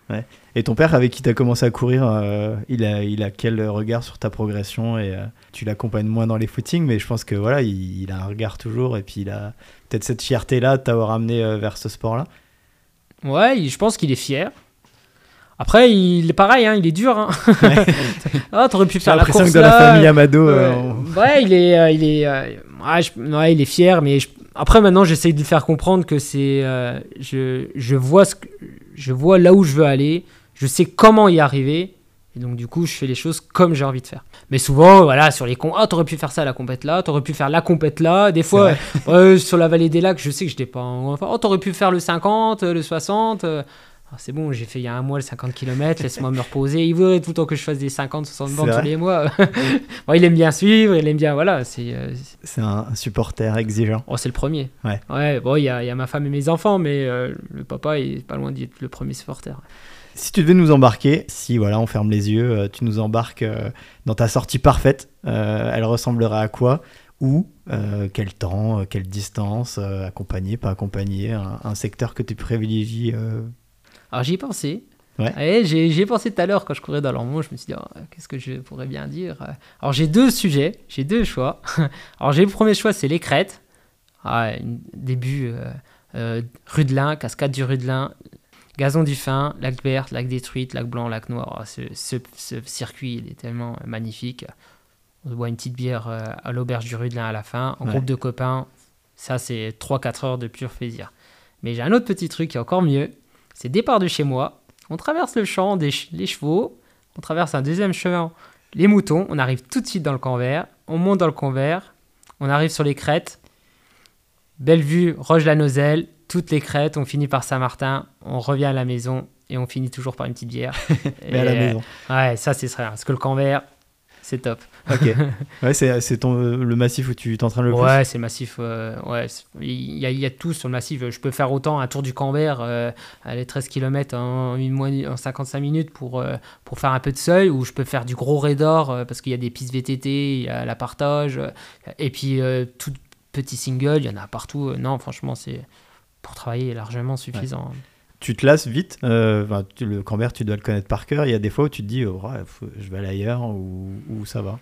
Et ton père, avec qui tu as commencé à courir, euh, il, a, il a quel regard sur ta progression et euh, tu l'accompagnes moins dans les footings, mais je pense que voilà, il, il a un regard toujours et puis il a peut-être cette fierté-là de t'avoir amené euh, vers ce sport-là. Ouais, il- je pense qu'il est fier. Après, il est pareil, hein, il est dur. Hein. (laughs) ah, t'aurais pu faire la l'impression course que dans la famille Amado, Ouais, on- ouais, il est, il est, ouais, je- ouais, il est fier, mais je- après maintenant, j'essaye de lui faire comprendre que c'est, euh, je, je vois ce que, je vois là où je veux aller, je sais comment y arriver, et donc du coup, je fais les choses comme j'ai envie de faire. Mais souvent, voilà, sur les cons, ah, t'aurais pu faire ça à la compète là, t'aurais pu faire la compète là. Des fois, ouais, sur la vallée des lacs, je sais que je n'étais pas en... enfin, oh, t'aurais pu faire le 50, euh, le 60. Ah, c'est bon, j'ai fait il y a un mois le 50 km, laisse-moi me reposer. Il voudrait tout le temps que je fasse des 50, 60 C'est bandes tous les mois. (laughs) Bon, il aime bien suivre, il aime bien, voilà, c'est euh, c'est- c'est un, supporter exigeant. oh, c'est le premier. Ouais. Ouais, bon, il y a, il y a ma femme et mes enfants, mais euh, le papa il est pas loin d'être le premier supporter. Si tu devais nous embarquer, si voilà, on ferme les yeux, euh, tu nous embarques dans ta sortie parfaite, euh, elle ressemblerait à quoi? Où Euh, Quel temps Quelle distance Accompagné Pas accompagné un, un secteur que tu privilégies Alors j'y ai pensé. Ouais. J'ai pensé tout à l'heure quand je courais dans l'Ormont. Je me suis dit, oh, qu'est-ce que je pourrais bien dire? Alors j'ai deux sujets, j'ai deux choix. (laughs) Alors j'ai le premier choix, c'est les crêtes. Ah, début euh, euh, Rudelin, cascade du Rudelin, gazon du Fin, lac vert, lac détruite, lac blanc, lac noir. Ah, ce, ce- ce circuit, il est tellement magnifique. On boit une petite bière euh, à l'auberge du Rudelin à la fin, en Ouais. groupe de copains. Ça, c'est 3-4 heures de pur plaisir. Mais j'ai un autre petit truc qui est encore mieux. C'est départ de chez moi. On traverse le champ des ch- les chevaux. On traverse un deuxième chemin, les moutons. On arrive tout de suite dans le camp vert. On monte dans le camp vert. On arrive sur les crêtes. Belle vue, Roche-la-Nozelle, toutes les crêtes. On finit par Saint-Martin. On revient à la maison et on finit toujours par une petite bière. (laughs) mais à la maison Ouais, ça c'est très Parce que le camp vert, c'est top. Ok. (laughs) ouais, c'est c'est ton le massif où tu t'entraînes le Ouais, c'est massif. euh, ouais, c'est- il y, a, il y a tout sur le massif. Je peux faire autant un tour du Canvert, euh, aller 13 km en, une mois- en 55 minutes pour, euh, pour faire un peu de seuil, ou je peux faire du gros raidor euh, parce qu'il y a des pistes VTT, il y a la partage, euh, et puis euh, tout petit single, il y en a partout. Euh, Non, franchement, c'est pour travailler largement suffisant. plus. Tu te lasses vite. euh, le Cambert, tu dois le connaître par cœur. Il y a des fois où tu te dis, oh, je vais aller ailleurs ou, ça va.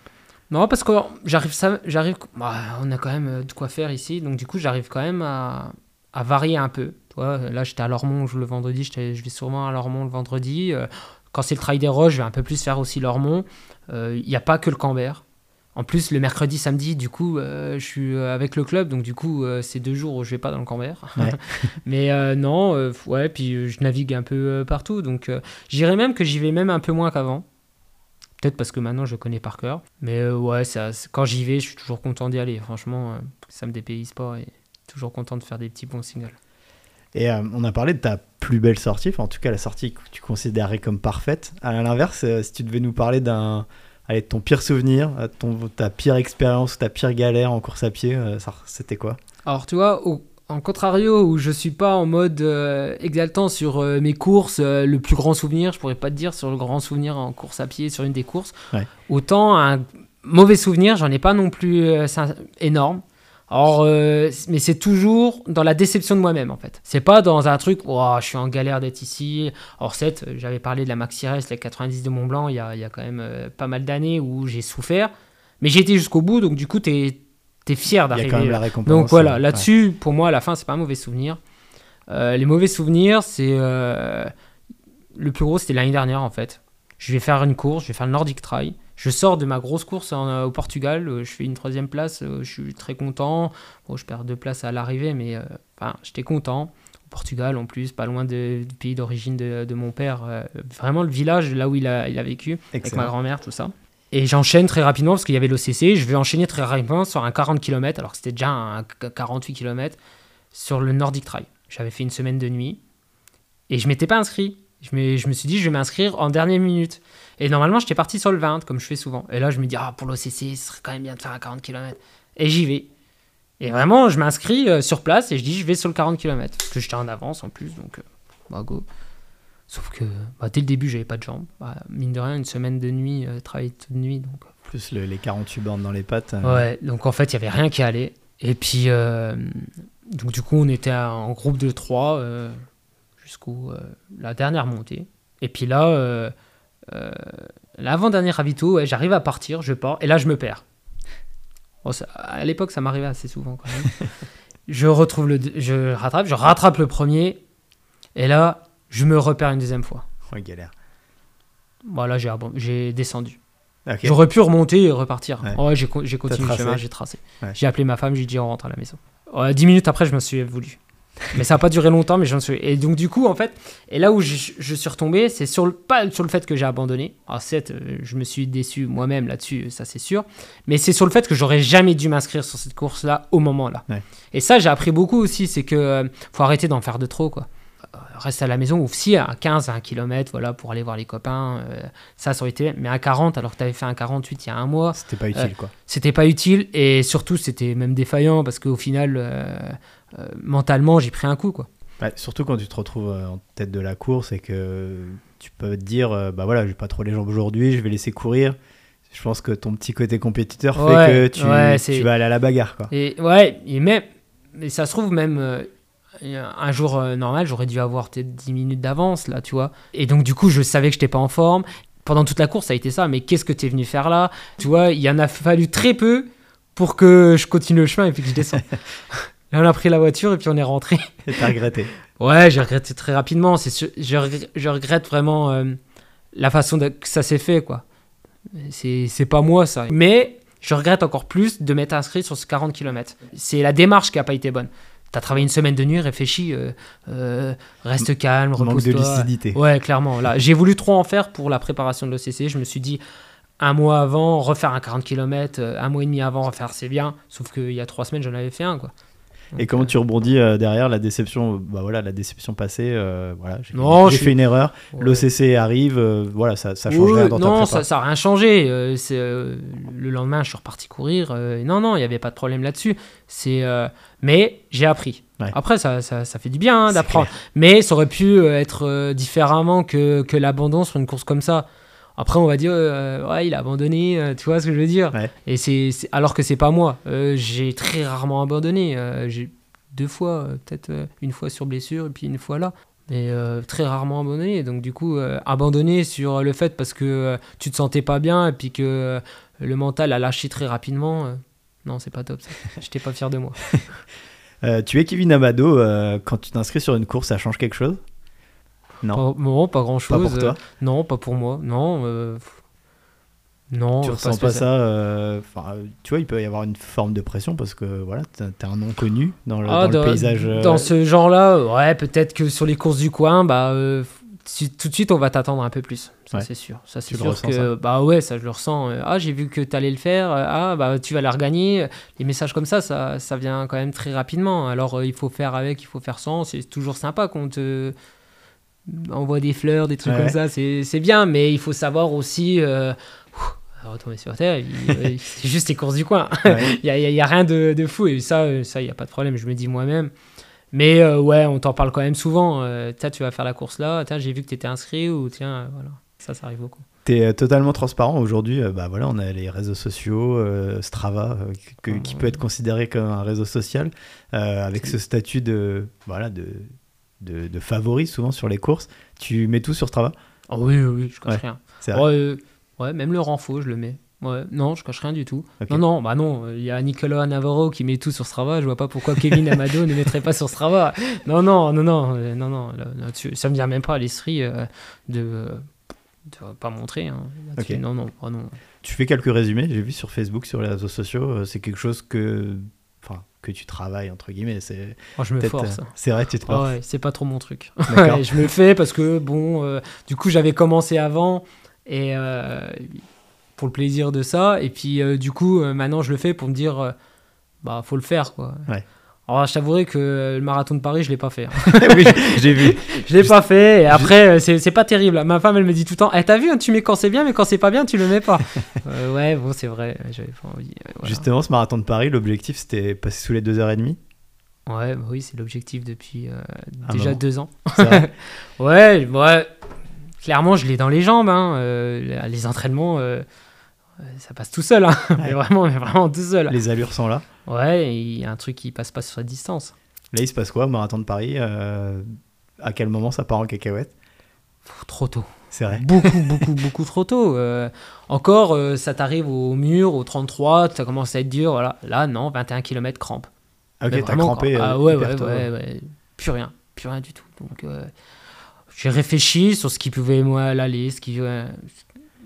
Non, parce que j'arrive, j'arrive, bah, on a quand même euh, de quoi faire ici, donc du coup j'arrive quand même à, varier un peu. Tu vois, là j'étais à Lormont le vendredi, je vais sûrement à Lormont le vendredi. Euh, Quand c'est le trail des roches, je vais un peu plus faire aussi Lormont. Il n'y a pas que le Cambert. En plus, le mercredi, samedi, du coup, euh, je suis euh, avec le club, donc du coup, euh, c'est deux jours où je vais pas dans le Cambert. Ouais. (laughs) Mais euh, non, ouais, puis je navigue un peu partout, donc j'irais même que j'y vais même un peu moins qu'avant. Peut-être parce que maintenant je connais par cœur. Mais ouais, ça, quand j'y vais, je suis toujours content d'y aller. Franchement, ça me dépayse pas et toujours content de faire des petits bons singles. Et euh, on a parlé de ta plus belle sortie, enfin, en tout cas la sortie que tu considérais comme parfaite. À l'inverse, euh, si tu devais nous parler d'un, allez, ton pire souvenir, euh, ton, ta pire expérience, ta pire galère en course à pied, euh, ça- c'était quoi? Alors, tu vois, au- en contrario, où je suis pas en mode euh, exaltant sur euh, mes courses, euh, le plus grand souvenir, je pourrais pas te dire sur le grand souvenir en course à pied sur une des courses. Ouais. Autant un mauvais souvenir, j'en ai pas non plus énorme. Alors, euh, mais c'est toujours dans la déception de moi-même en fait. C'est pas dans un truc, oh, je suis en galère d'être ici. Or, 7, j'avais parlé de la Maxi Rest, la 90 de Mont Blanc, il y a, il y a quand même euh, pas mal d'années où j'ai souffert. Mais j'ai été jusqu'au bout, donc du coup, t'es es fier Il y a d'arriver. quand même la récompense. Donc voilà, euh, là-dessus, pour moi, à la fin, c'est pas un mauvais souvenir. Euh, les mauvais souvenirs, c'est. euh, le plus gros, c'était l'année dernière, en fait. Je vais faire une course, je vais faire le Nordic Trail. Je sors de ma grosse course en, euh, au Portugal, euh, je fais une troisième place, euh, je suis très content. Bon, je perds deux places à l'arrivée, mais enfin, j'étais content. Au Portugal, en plus, pas loin de- du pays d'origine de, de mon père, euh, vraiment le village là où il a, il a vécu, avec ma grand-mère, tout ça. Et j'enchaîne très rapidement parce qu'il y avait l'OCC. Je vais enchaîner très rapidement sur un 40 km, alors que c'était déjà un 48 km, sur le Nordic Trail. J'avais fait une semaine de nuit et je m'étais pas inscrit. Je me, je me suis dit, je vais m'inscrire en dernière minute. Et normalement, j'étais parti sur le 20, comme je fais souvent. Et là, je me dis, ah, pour l'OCC, ce serait quand même bien de faire un 40 km. Et j'y vais. Et vraiment, je m'inscris euh, sur place et je dis, je vais sur le 40 km. Parce que j'étais en avance en plus, donc, euh, bah, go. Sauf que bah, dès le début, j'avais pas de jambes. Bah, mine de rien, une semaine de nuit, euh, travailler toute nuit. Donc, Plus le- les 48 bornes dans les pattes. euh, Ouais, donc en fait, il y avait rien qui allait. Et puis, euh, donc du coup, on était en groupe de trois euh, jusqu'au euh, la dernière montée. Et puis là, euh, euh, l'avant-dernier ravito, ouais, j'arrive à partir, je pars, et là, je me perds. Bon, ça- à l'époque, ça m'arrivait assez souvent quand même. (laughs) je retrouve le, je rattrape, je rattrape le premier, et là, je me repère une deuxième fois. Ouais, galère. Voilà, j'ai j'ai descendu. J'aurais pu remonter et repartir. Ouais. Ouais, j'ai, con- j'ai continué le chemin, j'ai tracé. Ouais. J'ai appelé ma femme, j'ai dit on rentre à la maison. Dix minutes après, je me suis voulu. (laughs) mais ça n'a pas duré longtemps, mais j'en suis. Et donc, du coup, en fait, et là où je, je suis retombé, c'est sur le, pas sur le fait que j'ai abandonné. Alors, certes, euh, je me suis déçu moi-même là-dessus, ça c'est sûr. Mais c'est sur le fait que j'aurais jamais dû m'inscrire sur cette course-là au moment-là. Ouais. Et ça, j'ai appris beaucoup aussi, c'est que euh, faut arrêter d'en faire de trop, quoi. Euh, Reste à la maison, ou si à 15, à 1 km, voilà, pour aller voir les copains, euh, ça, ça aurait été. Mais à 40, alors que tu avais fait un 48 il y a un mois, C'était pas utile, quoi. c'était pas utile et surtout c'était même défaillant parce qu'au final euh, euh, mentalement j'ai pris un coup quoi. Ouais, surtout quand tu te retrouves euh, en tête de la course et que tu peux te dire, euh, bah voilà, j'ai pas trop les jambes aujourd'hui, je vais laisser courir. Je pense que ton petit côté compétiteur Ouais, fait que tu, ouais, tu vas aller à la bagarre, quoi. Et ouais, et même mais ça se trouve même euh, un jour euh, normal, j'aurais dû avoir peut-être 10 minutes d'avance là, tu vois. Et donc du coup, je savais que j'étais pas en forme. Pendant toute la course, ça a été ça, mais qu'est-ce que tu es venu faire là? Tu vois, il y en a fallu très peu pour que je continue le chemin et puis que je descends. (laughs) On a pris la voiture et puis on est rentré. Et t'as regretté. Ouais, j'ai regretté très rapidement. C'est je, regr- je regrette vraiment euh, la façon de- que ça s'est fait, quoi. C'est c'est pas moi, ça. Mais je regrette encore plus de m'être inscrit sur ce 40 km. C'est la démarche qui a pas été bonne. T'as travaillé une semaine de nuit, réfléchis, euh, euh, reste calme, Manque de repose-toi. lucidité. Ouais, clairement. Là, j'ai voulu trop en faire pour la préparation de l'OCC. Je me suis dit, un mois avant, refaire un 40 km, un mois et demi avant, refaire, c'est bien. Sauf qu'il y a trois semaines, j'en avais fait un, quoi. Et comment euh, tu rebondis euh, derrière la déception Bah voilà, la déception passée, euh, voilà, j'ai Non, j'ai je fait une erreur. ouais. L'OCC arrive, euh, voilà, ça, ça change Oui, rien dans non, ça, ça a rien changé. Euh, c'est, euh, le lendemain, je suis reparti courir. euh, non, non, il n'y avait pas de problème là-dessus. C'est, euh, mais j'ai appris. Ouais. Après, ça, ça, ça fait du bien hein, d'apprendre. Mais ça aurait pu euh, être euh, différemment que, que l'abandon sur une course comme ça. Après, on va dire, euh, ouais, il a abandonné, euh, tu vois ce que je veux dire Ouais. Et c'est, alors que c'est pas moi. Euh, j'ai très rarement abandonné. J'ai deux fois, peut-être une fois sur blessure et puis une fois là. Mais très rarement abandonné. Donc du coup, abandonné sur le fait parce que tu te sentais pas bien et puis que le mental a lâché très rapidement. non, c'est pas top. (laughs) J'étais pas fier de moi. Tu es Kevin Amado, quand tu t'inscris sur une course, ça change quelque chose? Non. Pas, non, pas grand Pas chose. pour toi non, pas pour moi. Non. euh, non. Tu euh, ressens pas ça euh, euh, Tu vois, il peut y avoir une forme de pression parce que voilà, t'as un nom connu dans le, Ah, dans le paysage. euh, dans ce genre-là, ouais, peut-être que sur les courses du coin, bah, euh, tout de suite, on va t'attendre un peu plus. Ça, Ouais. c'est sûr. Ça, c'est sûr que, bah ouais, ça, je le ressens. Euh, Ah, j'ai vu que tu allais le faire. Euh, Ah, bah, tu vas la regagner. Les messages comme ça, ça, ça vient quand même très rapidement. Alors, euh, il faut faire avec, il faut faire sans. C'est toujours sympa qu'on te envoie des fleurs, des trucs Ouais. comme ça. C'est bien, mais il faut savoir aussi. Euh, retomber sur terre, euh, c'est juste les courses du coin. (laughs) ouais. Il n'y a, a- a rien de, de fou et ça, euh, ça, il n'y a pas de problème, je me dis moi-même. Mais euh, ouais, on t'en parle quand même souvent. Euh, tiens, tu vas faire la course là, tiens, j'ai vu que tu étais inscrit ou tiens, voilà. Ça, ça arrive beaucoup. T'es euh, totalement transparent aujourd'hui. bah voilà, on a les réseaux sociaux, euh, Strava, que- Ah, qui ouais. peut être considéré comme un réseau social, avec ce statut de voilà de, de, de favori souvent sur les courses. Tu mets tout sur Strava? Oh oui, oui, oui, je cache Ouais, rien. Euh, ouais, même le renfort, je le mets. Ouais, non, je cache rien du tout. Non, non, bah non, il y a Nicolas Navarro qui met tout sur Strava. Je vois pas pourquoi Kevin Amado ne mettrait pas sur Strava. Non, non, non, non, euh, non, non. là- là-dessus, ça me vient même pas à l'esprit euh, de, de pas montrer. hein. Non, non, oh non. Tu fais quelques résumés, j'ai vu sur Facebook, sur les réseaux sociaux. euh, c'est quelque chose que, enfin, que tu travailles entre guillemets. C'est Oh, je me force. euh, C'est vrai, tu te forces. ouais, c'est pas trop mon truc. (laughs) Ouais, je le fais parce que, bon, euh, du coup, j'avais commencé avant et euh, pour le plaisir de ça. Et puis, euh, du coup, maintenant, je le fais pour me dire, bah, faut le faire, quoi. Ouais. Alors, je t'avouerai que le marathon de Paris, je l'ai pas fait. hein. (laughs) oui, j'ai vu. (laughs) Je l'ai pas fait. Et après, euh, c'est pas terrible. Ma femme, elle me dit tout le temps Eh, T'as vu, hein, tu mets quand c'est bien, mais quand c'est pas bien, tu le mets pas. (laughs) Euh, ouais, bon, c'est vrai. J'avais pas envie. voilà. Justement, ce marathon de Paris, l'objectif c'était passer sous les 2h30. Ouais, bah oui, c'est l'objectif depuis euh, déjà moment. deux ans. Ouais, ouais. Clairement, je l'ai dans les jambes. Hein. euh, les entraînements, ça passe tout seul. Hein. (laughs) mais vraiment, mais vraiment tout seul. les allures sont là. Ouais, il y a un truc qui passe pas sur la distance. Là, il se passe quoi au marathon de Paris euh, À quel moment ça part en cacahuète? Pff, trop tôt. C'est vrai. Beaucoup, (laughs) beaucoup, beaucoup trop tôt. Euh, encore, euh, ça t'arrive au mur, au 33, ça commence à être dur. Voilà. Là, non, 21 km crampe. Ok, Mais t'as crampé. euh, Ah ouais, ouais, tôt, ouais, ouais. Plus rien, plus rien du tout. Donc, euh, j'ai réfléchi sur ce qui pouvait moi l'aller, ce qui.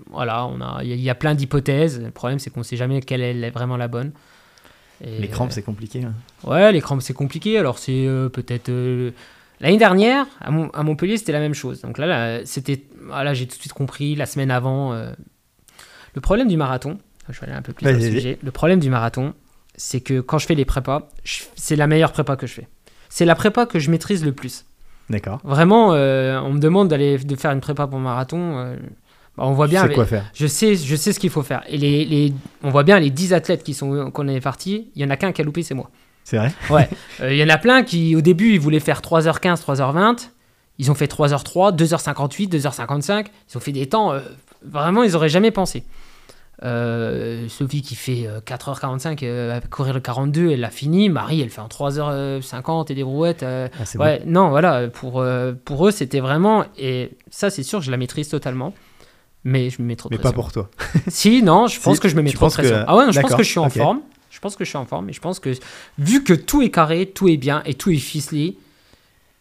Voilà, on a, il y, a- il y a plein d'hypothèses. Le problème, c'est qu'on sait jamais quelle est vraiment la bonne. Et, Les crampes, euh, c'est compliqué. hein. Ouais, les crampes, c'est compliqué. Alors, c'est euh, peut-être. euh, L'année dernière, à, Mon- à Montpellier, c'était la même chose. Donc là, là, c'était. Voilà, j'ai tout de suite compris. La semaine avant. euh, Le problème du marathon, je vais aller un peu plus sur le vas-y. sujet. Le problème du marathon, c'est que quand je fais les prépas, je- c'est la meilleure prépa que je fais. C'est la prépa que je maîtrise le plus. D'accord. Vraiment, on me demande d'aller de faire une prépa pour marathon. Bah, on voit bien. sais avec- quoi faire. je sais, je sais ce qu'il faut faire. Et les, les- on voit bien les 10 athlètes qui sont qu'on est partis. Il y en a qu'un qui a loupé, c'est moi. C'est vrai? Euh, Il y en a plein qui, au début, ils voulaient faire 3h15, 3h20. Ils ont fait 3h03, 2h58, 2h55. Ils ont fait des temps, euh, vraiment, ils auraient jamais pensé. Euh, Sophie qui fait euh, 4h45 euh, courir le 42, elle l'a fini. Marie, elle fait en 3h50 et des brouettes. euh, Ah, ouais, non, voilà, pour, pour eux, c'était vraiment. Et ça, c'est sûr, je la maîtrise totalement. Mais je me mets trop de bon. Mais pas pression. pour toi. (laughs) Si, non, je Si, pense que je me mets trop de penses que- pression. Ah ouais, non, je pense que je suis en forme. Je pense que je suis en forme et je pense que vu que tout est carré, tout est bien et tout est ficelé,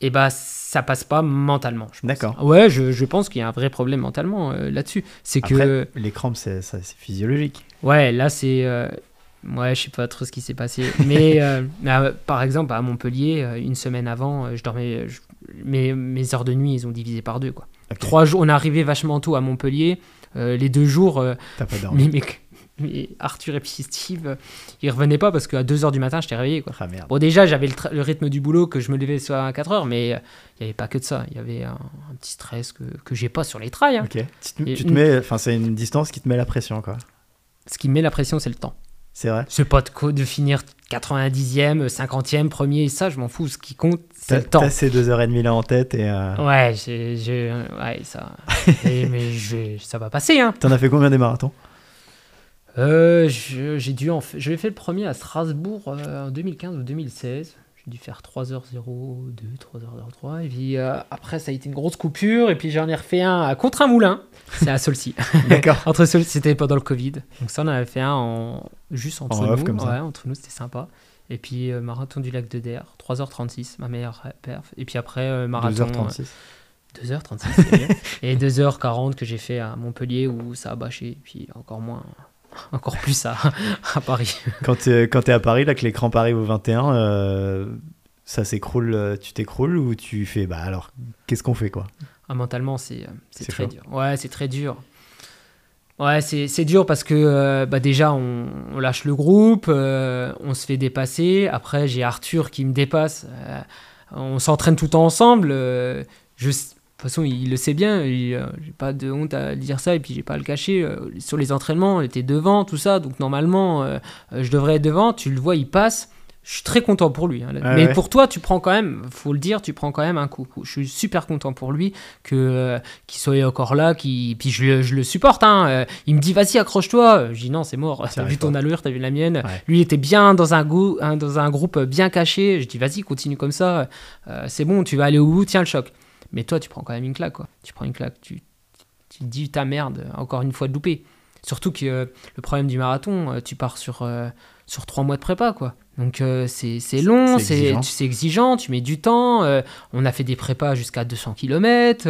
et bah ça passe pas mentalement. D'accord. Ouais, je, je pense qu'il y a un vrai problème mentalement euh, là-dessus. C'est que les crampes, c'est physiologique. ouais, là c'est euh, ouais, je sais pas trop ce qui s'est passé, mais (laughs) euh, euh, par exemple à Montpellier, euh, une semaine avant, je dormais, je- mes, mes heures de nuit, ils ont divisé par deux quoi. Trois jours, on est arrivé vachement tôt à Montpellier. euh, les deux jours, euh, T'as pas dormi. (laughs) mais, mais, mais Arthur et puis Steve, euh, ils revenaient pas parce qu'à 2h du matin, j'étais réveillé. Quoi. Ah merde. Bon, déjà, j'avais le, tra- le rythme du boulot que je me levais soit à 4h, mais il n'y avait pas que de ça. Il y avait un, un petit stress que, que j'ai pas sur les trails. hein. Tu te, Et tu te une- mets, enfin, c'est une distance qui te met la pression, quoi. Ce qui me met la pression, c'est le temps. C'est vrai. C'est pas de, finir 90e, 50e, premier, ça, je m'en fous. Ce qui compte, c'est le temps. t'as ces deux heures et demie là en tête et euh, Ouais, j'ai, ouais, ça. Et- (laughs) mais ça va passer, hein. t'en as fait combien des marathons? Euh, je- j'ai dû en fa- je l'ai fait le premier à Strasbourg euh, en 2015 ou 2016. J'ai dû faire 3h02, 3h03. Et puis euh, après, ça a été une grosse coupure. Et puis j'en ai refait un à contre un moulin. (laughs) C'est à Solcy. (laughs) D'accord. entre c'était pendant le Covid. Donc ça, on avait fait un en, juste entre En off, nous. comme ça. Ouais, entre nous, c'était sympa. Et puis euh, marathon du lac de Der, 3h36, ma meilleure perf. Et puis après, euh, marathon. 2h36. euh, 2h36, c'est bien. (laughs) Et 2h40 que j'ai fait à Montpellier où ça a bâché. Et puis encore moins, encore plus à, (laughs) à Paris. Quand quand t'es à Paris, là, que crampes arrivent au 21, euh, ça s'écroule, euh, tu t'écroules ou tu fais, bah alors, qu'est-ce qu'on fait, quoi? Ah, mentalement, c'est euh, très chaud. dur. Ouais, c'est très dur. Ouais, c'est dur parce que euh, bah déjà, on, on lâche le groupe, euh, on se fait dépasser. Après, j'ai Arthur qui me dépasse. on s'entraîne tout le temps ensemble. je, toute façon, il le sait bien. il, euh, J'ai pas de honte à dire ça et puis j'ai pas à le cacher. euh, sur les entraînements, on était devant, tout ça. Donc normalement, euh, euh, je devrais être devant. Tu le vois, il passe. Je suis très content pour lui. hein. Ah Mais ouais. pour toi, tu prends quand même, faut le dire, tu prends quand même un coup. Je suis super content pour lui que qu'il soit encore là, qui puis je, le- je le supporte. Hein. Il me dit vas-y accroche-toi. Je dis non c'est mort. T'as arrive vu ton allure, t'as vu la mienne. Ouais. Lui il était bien dans un goût, hein, dans un groupe bien caché. Je dis vas-y continue comme ça. C'est bon, tu vas aller au bout. Tiens le choc. Mais toi tu prends quand même une claque quoi. Tu prends une claque. Tu tu te dis ta merde encore une fois de louper. Surtout que euh, le problème du marathon, euh, tu pars sur euh, sur trois mois de prépa quoi. Donc c'est c'est long, C'est exigeant. tu mets du temps. on a fait des prépas jusqu'à 200 km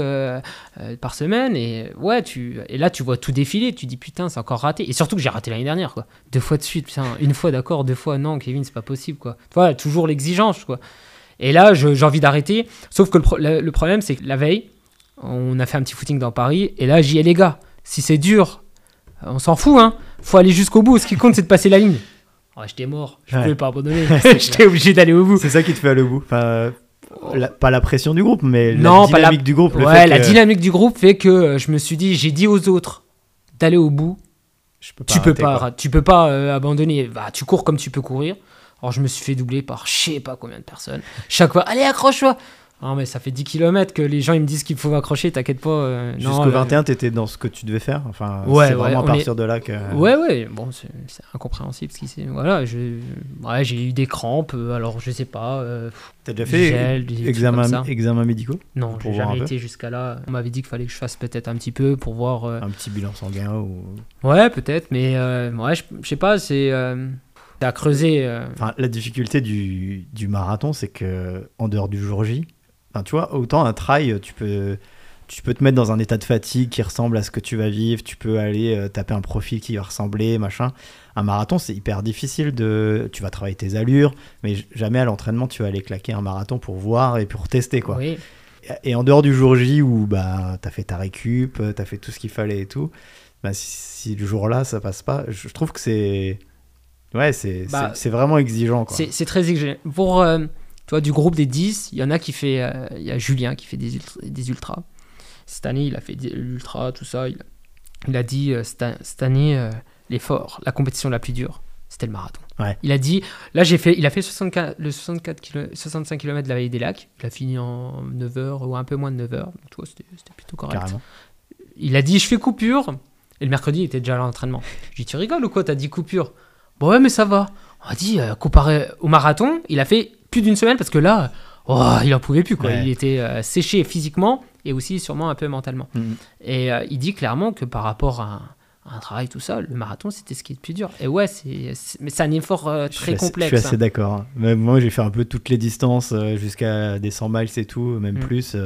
par semaine et ouais, tu et là tu vois tout défiler, tu dis putain c'est encore raté. Et surtout que j'ai raté l'année dernière quoi, deux fois de suite, putain, une fois d'accord, deux fois non, Kevin c'est pas possible quoi. Vois toujours l'exigence quoi. Et là j'ai envie d'arrêter, sauf que le, pro- le- le problème c'est que la veille on a fait un petit footing dans Paris et là j'y ai les gars, si c'est dur, on s'en fout hein, faut aller jusqu'au bout. Ce qui compte c'est de passer la ligne. Ah, j'étais mort, je Ouais. pouvais pas abandonner. (laughs) (laughs) J'étais obligé d'aller au bout. C'est ça qui te fait aller au bout. Enfin, la- pas la pression du groupe, mais Non, la pas la- dynamique du groupe. le Ouais, fait la que dynamique du groupe fait que euh, je me suis dit, j'ai dit aux autres d'aller au bout. je peux tu peux pas, tu peux pas euh, abandonner. Bah, tu cours comme tu peux courir. Alors je me suis fait doubler par je sais pas combien de personnes. Chaque fois, allez accroche-toi. Non mais ça fait 10 km que les gens ils me disent qu'il faut accrocher, t'inquiète pas. euh, Jusqu'au le- 21, t'étais dans ce que tu devais faire? Enfin, Ouais, c'est ouais, vraiment à partir de là que. Ouais ouais, bon c'est incompréhensible ce qui s'est. Voilà, ouais, j'ai eu des crampes. euh, alors je sais pas. euh, T'as déjà fait gel, des examen, examens médicaux? Non, j'ai jamais été jusqu'à là. On m'avait dit qu'il fallait que je fasse peut-être un petit peu pour voir. euh, Un petit bilan sanguin ou. Ouais peut-être, mais euh, ouais je sais pas, euh, c'est à creuser. euh, Enfin, la difficulté du, du marathon, c'est que en dehors du jour J, enfin, tu vois, autant un trail, tu peux, tu peux te mettre dans un état de fatigue qui ressemble à ce que tu vas vivre, tu peux aller euh, taper un profil qui va ressembler, machin. Un marathon, c'est hyper difficile de. Tu vas travailler tes allures, mais jamais à l'entraînement, tu vas aller claquer un marathon pour voir et pour tester, quoi. Oui. Et en dehors du jour J où bah, t'as fait ta récup, t'as fait tout ce qu'il fallait et tout, bah, si, si le jour-là ça passe pas, je je trouve que c'est. Ouais, c'est Bah, vraiment exigeant. C'est très exigeant. Pour, euh, tu vois, du groupe des 10, il y en a qui fait. euh, Il y a Julien qui fait des, ultra- des ultras. Cette année, il a fait des ultras, tout ça. Il, il a dit euh, cette, année, euh, l'effort, la compétition la plus dure, c'était le marathon. Ouais. Il a dit, là, j'ai fait, il a fait 64, le 64 kilo- 65 km de la vallée des lacs. Il a fini en 9 heures ou un peu moins de 9 heures. Donc, tu vois, c'était c'était plutôt correct. Carrément. Il a dit, je fais coupure. Et le mercredi, il était déjà à l'entraînement. Je dis, tu rigoles ou quoi? T'as dit coupure Bon, ouais, mais ça va. On a dit, euh, comparé au marathon, il a fait plus d'une semaine parce que là, oh, il en pouvait plus. Quoi. Ouais. Il était euh, séché physiquement et aussi sûrement un peu mentalement. Mhm. Et euh, il dit clairement que par rapport à un, à un travail, tout ça, le marathon, c'était ce qui est le plus dur. Et ouais, c'est, mais c'est un effort euh, Je très assez- complexe. Je suis assez hein. d'accord. Même moi, j'ai fait un peu toutes les distances jusqu'à des 100 miles et tout, même Mm. plus.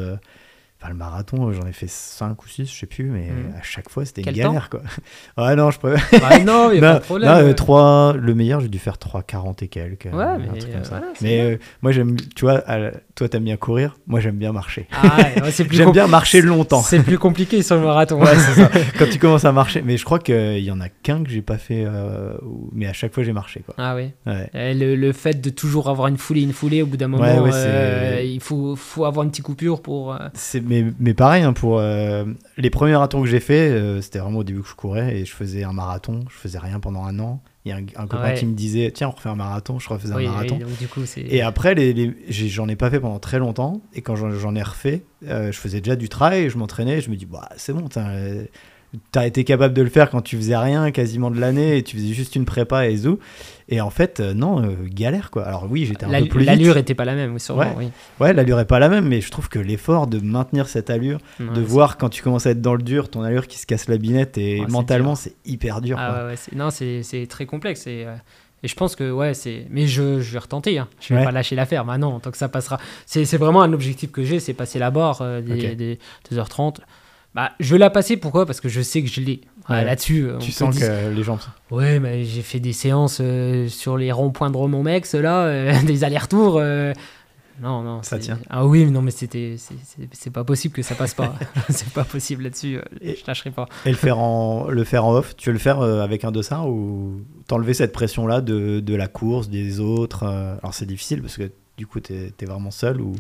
Euh, Enfin, le marathon, euh, j'en ai fait 5 ou 6, je sais plus, mais Mm. à chaque fois, c'était une galère. Quoi. ouais, (laughs) non, je peux. Ah, non, il n'y a (laughs) pas de problème. Non, euh, ouais. 3, le meilleur, j'ai dû faire 3,40 et quelques. Ouais, un mais, truc comme euh, ça. voilà, mais euh, moi, j'aime, tu vois, à toi, t'aimes bien courir, moi, j'aime bien marcher. Ah, ouais, ouais, c'est (laughs) plus J'aime bien marcher longtemps. C'est plus compliqué sur le marathon. Ouais, c'est ça. Quand tu commences à marcher. Mais je crois qu'il y en a qu'un que j'ai pas fait, euh, mais à chaque fois, j'ai marché. Quoi. Ah oui. Ouais. Le, le fait de toujours avoir une foulée, une foulée, au bout d'un moment, Ouais, euh, il faut, faut avoir une petite coupure pour. euh, C'est, mais, mais pareil, hein, pour euh, les premiers marathons que j'ai fait, euh, c'était vraiment au début que je courais et je faisais un marathon. Je faisais rien pendant un an. Il y a un, un copain Ouais. qui me disait Tiens, on refait un marathon. Je refaisais oui, un marathon. oui, donc du coup, c'est. Et après, les, j'en ai pas fait pendant très longtemps. Et quand j'en, j'en ai refait, euh, je faisais déjà du trail, je m'entraînais. Je me dis, bah, c'est bon, t'as, été capable de le faire quand tu faisais rien quasiment de l'année et tu faisais juste une prépa et zou. Et en fait, euh, non, euh, galère quoi. Alors oui, j'étais un peu plus. L'allure était pas la même, sûrement. Ouais. oui. Ouais, l'allure est pas la même, mais je trouve que l'effort de maintenir cette allure, Ouais, de voir quand tu commences à être dans le dur, ton allure qui se casse la binette et Ouais, mentalement, c'est hyper dur. Ah quoi. ouais, non, c'est très complexe. Et, euh, et je pense que, ouais, c'est. Mais je, je vais retenter. Hein. Je vais Ouais. pas lâcher l'affaire maintenant, tant que ça passera. C'est c'est vraiment un objectif que j'ai, c'est passer la barre euh, des, Ok. des 2h30. Bah, je vais la passer, pourquoi? Parce que je sais que je l'ai. Ouais, Ouais. Là-dessus, euh, Tu sens que les sont. Ouais, mais j'ai fait des séances euh, sur les ronds-points de Romont Mex, là, euh, (laughs) des allers-retours. euh, Non, non. Ça tient. Ah oui, mais non, mais c'était. c'est- pas possible que ça passe pas. (laughs) (laughs) c'est pas possible là-dessus. Je lâcherai pas. Et le faire en, le faire en off, tu veux le faire avec un dossard ou t'enlever cette pression-là de, de la course, des autres Alors c'est difficile parce que du coup t'es es vraiment seul ou,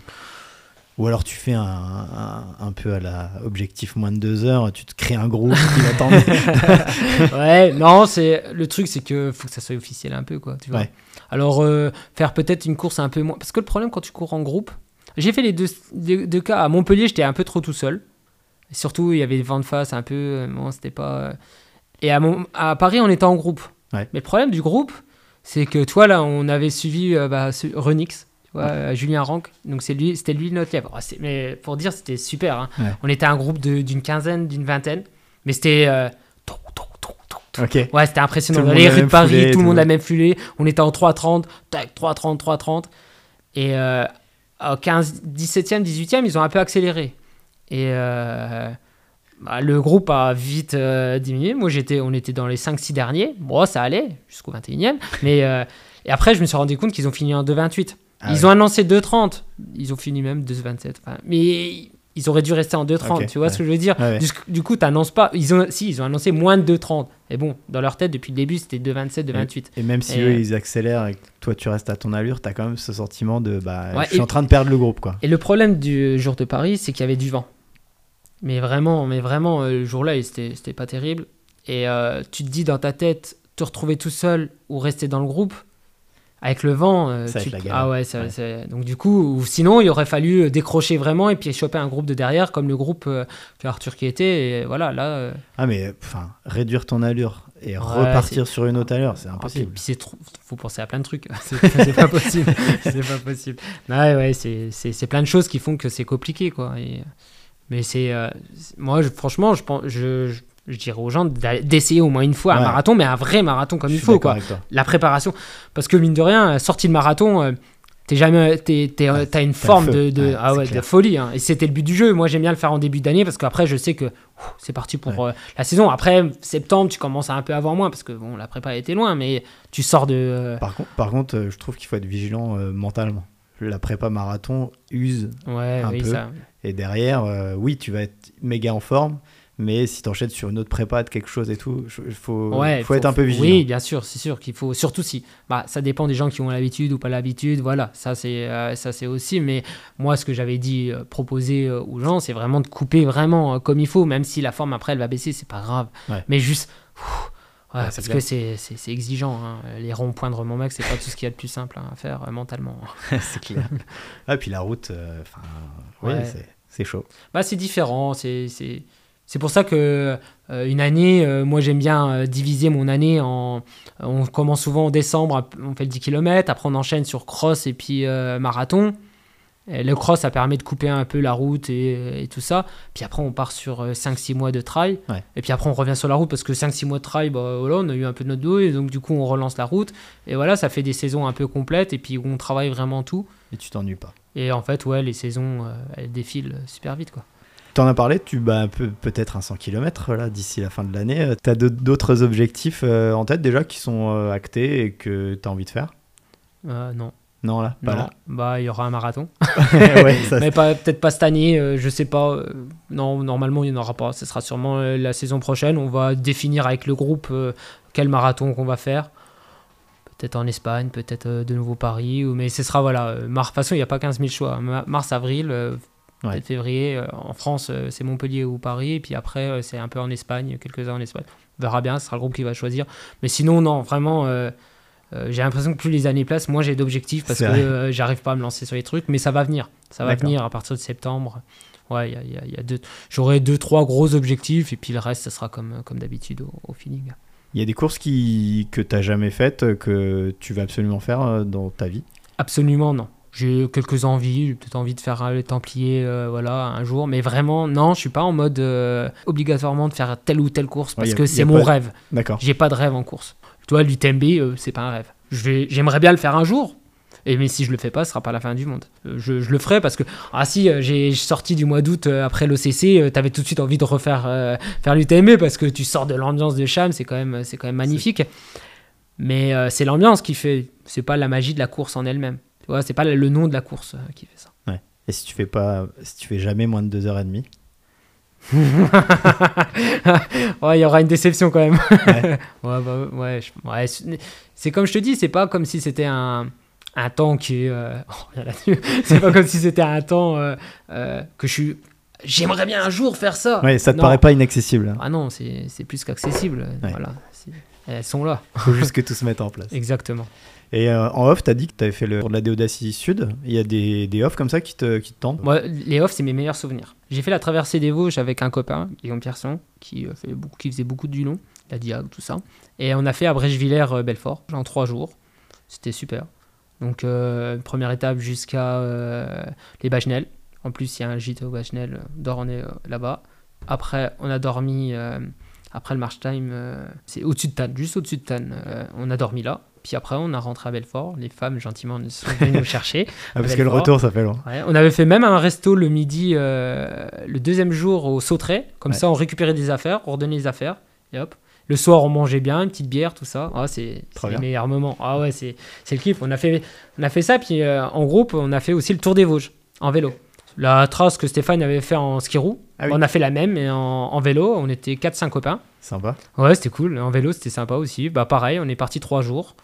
ou alors tu fais un, un, un peu à la objectif moins de deux heures, tu te crées un groupe qui va t'emmener. (laughs) ouais, non, c'est le truc, c'est que faut que ça soit officiel un peu, quoi. Tu vois. Ouais. Alors, euh, faire peut-être une course un peu moins. Parce que le problème quand tu cours en groupe, j'ai fait les deux, deux, deux cas. À Montpellier, j'étais un peu trop tout seul. Et surtout, il y avait des vents de face un peu. euh, Bon, c'était pas. euh, Et à, à Paris, on était en groupe. Ouais. Mais le problème du groupe, c'est que toi, là, on avait suivi euh, bah, Renix. Vois, euh, Julien Rank, donc c'est lui, c'était lui notre lièvre. C'est- Mais pour dire, c'était super. hein. Ouais. On était un groupe d'une quinzaine, d'une vingtaine, mais c'était euh, tou, tou, tou, tou, tou. ok. Ouais, c'était impressionnant. Dans les rues de Paris, tout tout le monde a même fulé. On était en 3.30, tac, 3.30, 3.30. Et euh, au 15, 17e, 18e, ils ont un peu accéléré. Et euh, bah, le groupe a vite euh, diminué. Moi, j'étais, on était dans les 5-6 derniers. Bon, ça allait jusqu'au 21e. Mais euh, et après, je me suis rendu compte qu'ils ont fini en 2.28. Ah ils ont annoncé 2.30. Ils ont fini même 2.27. Enfin, mais ils auraient dû rester en 2,30. Ok, tu vois ouais. ce que je veux dire? Ouais, ouais. du, du coup, tu n'annonces pas. Ils ont, si, ils ont annoncé moins de 2,30. Et bon, dans leur tête, depuis le début, c'était 2,27, 2,28. Et même si Et- eux ils accélèrent et que toi tu restes à ton allure, t'as quand même ce sentiment de bah je suis et- en train de perdre le groupe quoi. Et le problème du jour de Paris, c'est qu'il y avait du vent. Mais vraiment, mais vraiment, euh, le jour-là, c'était pas terrible. Et euh, tu te dis dans ta tête, te retrouver tout seul ou rester dans le groupe, avec le vent, euh, Ça tu- la ah ouais, ça- Ouais. c'est- donc du coup, ou sinon, il aurait fallu décrocher vraiment et puis choper un groupe de derrière, comme le groupe euh, que Arthur qui était. Et voilà, là. euh, Ah mais enfin réduire ton allure et Ouais, repartir sur une autre allure, c'est Ah, puis- impossible. C'est trop, faut penser à plein de trucs. (laughs) C'est pas possible. (laughs) c'est pas possible. Ouais, ouais, c'est, plein de choses qui font que c'est compliqué, quoi. Et, mais c'est, euh, c'est- moi, je- franchement, je pense, je, je, je dirais aux gens d'essayer au moins une fois un marathon, mais un vrai marathon comme Je il faut, quoi. La préparation, parce que mine de rien, sortie de marathon. euh, T'es jamais, Ouais, t'as une forme de, de, Ouais, ah de folie. hein. Et c'était le but du jeu. Moi, j'aime bien le faire en début d'année parce qu'après, je sais que c'est parti pour euh, la saison. Après, septembre, tu commences à un peu avoir moins parce que bon, la prépa était loin, mais tu sors de. euh, Par contre, par contre euh, je trouve qu'il faut être vigilant euh, mentalement. La prépa marathon use un oui, peu. ça. et derrière, euh, oui, tu vas être méga en forme, mais si t'enchaînes sur une autre prépa de quelque chose et tout, il faut, Ouais, faut, être un peu vigilant. Oui, bien sûr, c'est sûr qu'il faut. Surtout si. Bah, ça dépend des gens qui ont l'habitude ou pas l'habitude. Voilà, ça c'est euh, ça c'est aussi. Mais moi, ce que j'avais dit, euh, proposer euh, aux gens, c'est vraiment de couper vraiment euh, comme il faut, même si la forme après elle va baisser, c'est pas grave. Ouais. Mais juste. pff, ouais, parce clair. que c'est exigeant. hein. Les ronds-points de mon mec, c'est pas tout ce qu'il y a de plus simple hein, à faire mentalement. (laughs) c'est clair. (laughs) ah, puis la route, enfin, c'est chaud. Bah, c'est différent. C'est, c'est, pour ça que euh, une année, euh, moi j'aime bien euh, diviser mon année en. On commence souvent en décembre, on fait le 10 km, après on enchaîne sur cross et puis marathon. Et le cross, ça permet de couper un peu la route et, et tout ça. Puis après, on part sur 5-6 mois de trail. Ouais. Et puis après, on revient sur la route parce que 5-6 mois de trail, bah, voilà, on a eu un peu de notre dos. Et donc, du coup, on relance la route. Et voilà, ça fait des saisons un peu complètes. Et puis, on travaille vraiment tout. Et tu t'ennuies pas. Et en fait, ouais, les saisons, elles défilent super vite, quoi. T'en as parlé, tu peu, peut-être un 100 km là d'ici la fin de l'année. Euh, T'as d'autres- objectifs euh, en tête déjà qui sont euh, actés et que t'as envie de faire? Euh, non. Non là, pas Non. Bah, il y aura un marathon. là. (laughs) (laughs) ouais, ça, mais peut-être pas cette année, je sais pas. non, normalement, il n'y en aura pas. Ce sera sûrement la saison prochaine. On va définir avec le groupe quel marathon qu'on va faire. Peut-être en Espagne, peut-être de nouveau Paris. Mais ce sera, voilà. de toute façon, il n'y a pas 15 000 choix. Ma- Mars, avril, Ouais. février. euh, en France, euh, c'est Montpellier ou Paris. Et puis après, euh, c'est un peu en Espagne, quelques-uns en Espagne. On verra bien, ce sera le groupe qui va choisir. Mais sinon, non, vraiment. euh, euh, j'ai l'impression que plus les années passent, moins j'ai d'objectifs parce que euh, j'arrive pas à me lancer sur les trucs, mais ça va venir. Ça va venir à partir de septembre. Ouais, y a, y a- il y a deux. J'aurai deux, trois gros objectifs et puis le reste, ça sera comme, comme d'habitude au, au feeling. Il y a des courses qui, que t'as jamais faites, que tu vas absolument faire dans ta vie? Absolument non. J'ai quelques envies, j'ai peut-être envie de faire euh, les Templiers, euh, voilà, un jour, mais vraiment, non, je suis pas en mode euh, obligatoirement de faire telle ou telle course parce Ouais, y a- que c'est mon pas- rêve. D'accord. J'ai pas de rêve en course. Tu vois, l'UTMB, euh, c'est pas un rêve. J'aimerais bien le faire un jour. Et mais si je le fais pas, ce sera pas la fin du monde. Je, je le ferai parce que ah si j'ai sorti du mois d'août euh, après l'OCC, euh, t'avais tout de suite envie de refaire euh, faire l'UTMB parce que tu sors de l'ambiance de Cham, c'est quand même c'est quand même magnifique. Mais c'est l'ambiance qui fait, c'est pas la magie de la course en elle-même. Tu vois, c'est pas le nom de la course euh, qui fait ça. Et si tu fais pas, si tu fais jamais moins de 2h30 (laughs) ouais, il y aura une déception quand même. Ouais. (laughs) ouais, bah, ouais, ouais, c'est- comme je te dis, c'est pas comme si c'était un, un temps qui euh, (laughs) oh, c'est pas comme si c'était un temps euh, euh, que je suis. J'aimerais bien un jour faire ça. Ouais, ça te Non. paraît pas inaccessible. hein. Ah non, c'est plus qu'accessible. Ouais. Voilà, elles sont là. Faut juste que tout se mette en place. Exactement. Et euh, en off, t'as dit que t'avais fait le tour de la Déodacie Sud. Il y a des, des offs comme ça qui te, qui te tentent? Moi, les offs, c'est mes meilleurs souvenirs. J'ai fait la traversée des Vosges avec un copain, Guillaume Pierson, qui, euh, beaucoup, qui faisait beaucoup de long, la Diag, tout ça. Et on a fait à Brèchevillers-Belfort en trois jours. C'était super. Donc, euh, première étape jusqu'à euh, les Bagenelles. En plus, il y a un gîte au Bagenelles, euh, euh, là-bas. Après, on a dormi, euh, après le march time, euh, c'est au-dessus de Tannes, juste au-dessus de Tannes. euh, on a dormi là. Puis après, on a rentré à Belfort. Les femmes, gentiment, nous sont venues nous chercher. (laughs) Ah, parce que le retour, ça fait. Ouais, on avait fait même un resto le midi, euh, le deuxième jour au Sauterets. Comme Ouais. ça, on récupérait des affaires, on redonnait les affaires. Et hop. Le soir, on mangeait bien, une petite bière, tout ça. Ah, c'est les meilleurs moments. Ah ouais, c'est c'est le kiff. On a, fait, on a fait ça, puis euh, en groupe, on a fait aussi le tour des Vosges, en vélo. La trace que Stéphane avait fait en ski roue. Ah oui. On a fait la même, mais en, en vélo. On était 4-5 copains. Sympa. Ouais, c'était cool. En vélo, c'était sympa aussi. Bah, pareil, on est parti trois jours.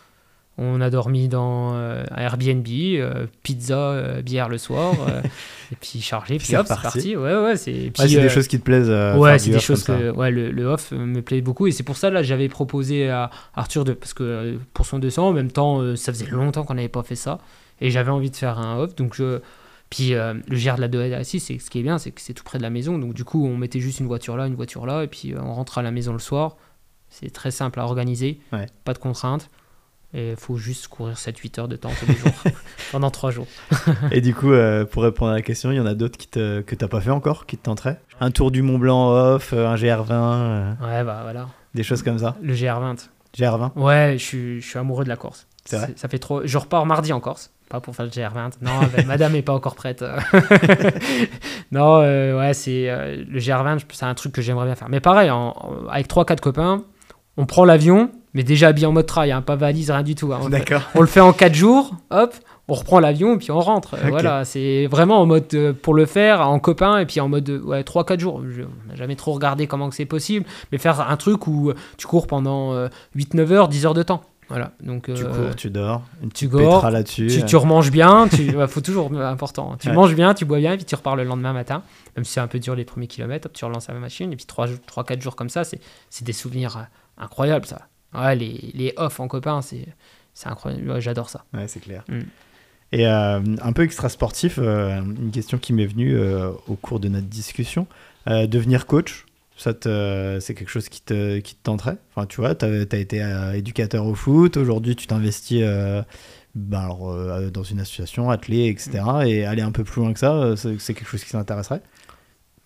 On a dormi dans euh, un Airbnb, euh, pizza, euh, bière le soir, euh, (laughs) et puis chargé, Puis puis c'est hop, c'est reparti. parti. Ouais, ouais, c'est. Ouais, c'est euh, des choses qui te plaisent. euh, ouais, c'est des choses que ouais, le, le off me plaît beaucoup et c'est pour ça là j'avais proposé à Arthur de parce que pour son 200 en même temps ça faisait longtemps qu'on n'avait pas fait ça et j'avais envie de faire un off donc je puis euh, le GR de la 2 à 6 c'est ce qui est bien c'est que c'est tout près de la maison donc du coup on mettait juste une voiture là une voiture là et puis euh, on rentre à la maison le soir c'est très simple à organiser Ouais. pas de contraintes et il faut juste courir 7-8 heures de temps tous les jours (laughs) pendant 3 jours (laughs) Et du coup, euh, pour répondre à la question, il y en a d'autres qui te, que t'as pas fait encore, qui te tenteraient? Un tour du Mont Blanc off, euh, un GR20, euh, ouais bah voilà des choses comme ça? le GR20 GR20 Ouais, je suis, je suis amoureux de la Corse. C'est vrai? Ça fait trop. Je repars mardi en Corse. Pas pour faire le GR20. Non, (laughs) ben, madame est pas encore prête. non, euh, ouais, c'est le GR20, c'est un truc que j'aimerais bien faire. Mais pareil, en- en- avec 3-4 copains, on prend l'avion, mais déjà habillé en mode trail, hein, pas valise, rien du tout. hein. On, le fait- D'accord. on le fait en 4 jours, hop, on reprend l'avion et puis on rentre. Euh. Voilà, c'est vraiment en mode euh, pour le faire, en copain, et puis en mode euh, ouais, 3-4 jours. Je- on n'a jamais trop regardé comment c'est possible, mais faire un truc où euh, tu cours pendant 8-9 heures, 10 heures de temps. Voilà, donc Tu euh, cours, tu dors, une tu petite là-dessus. tu, euh, tu remanges bien, tu faut toujours euh, important. Tu Ouais. manges bien, tu bois bien, et puis tu repars le lendemain matin. Même si c'est un peu dur les premiers kilomètres, hop, tu relances la machine, et puis 3-4 jours comme ça, c'est des souvenirs euh, incroyables ça. Ouais, les, les off en copain, c'est c'est incroyable. Ouais, J'adore ça. Ouais, c'est clair. Mm. Et euh, un peu extra sportif, euh, une question qui m'est venue euh, au cours de notre discussion. Devenir coach, ça te, c'est quelque chose qui te, qui te tenterait? Enfin, tu vois, tu as, été éducateur au foot, aujourd'hui tu t'investis alors, euh, dans une association, athlée, etc. Et aller un peu plus loin que ça, c'est, c'est quelque chose qui t'intéresserait?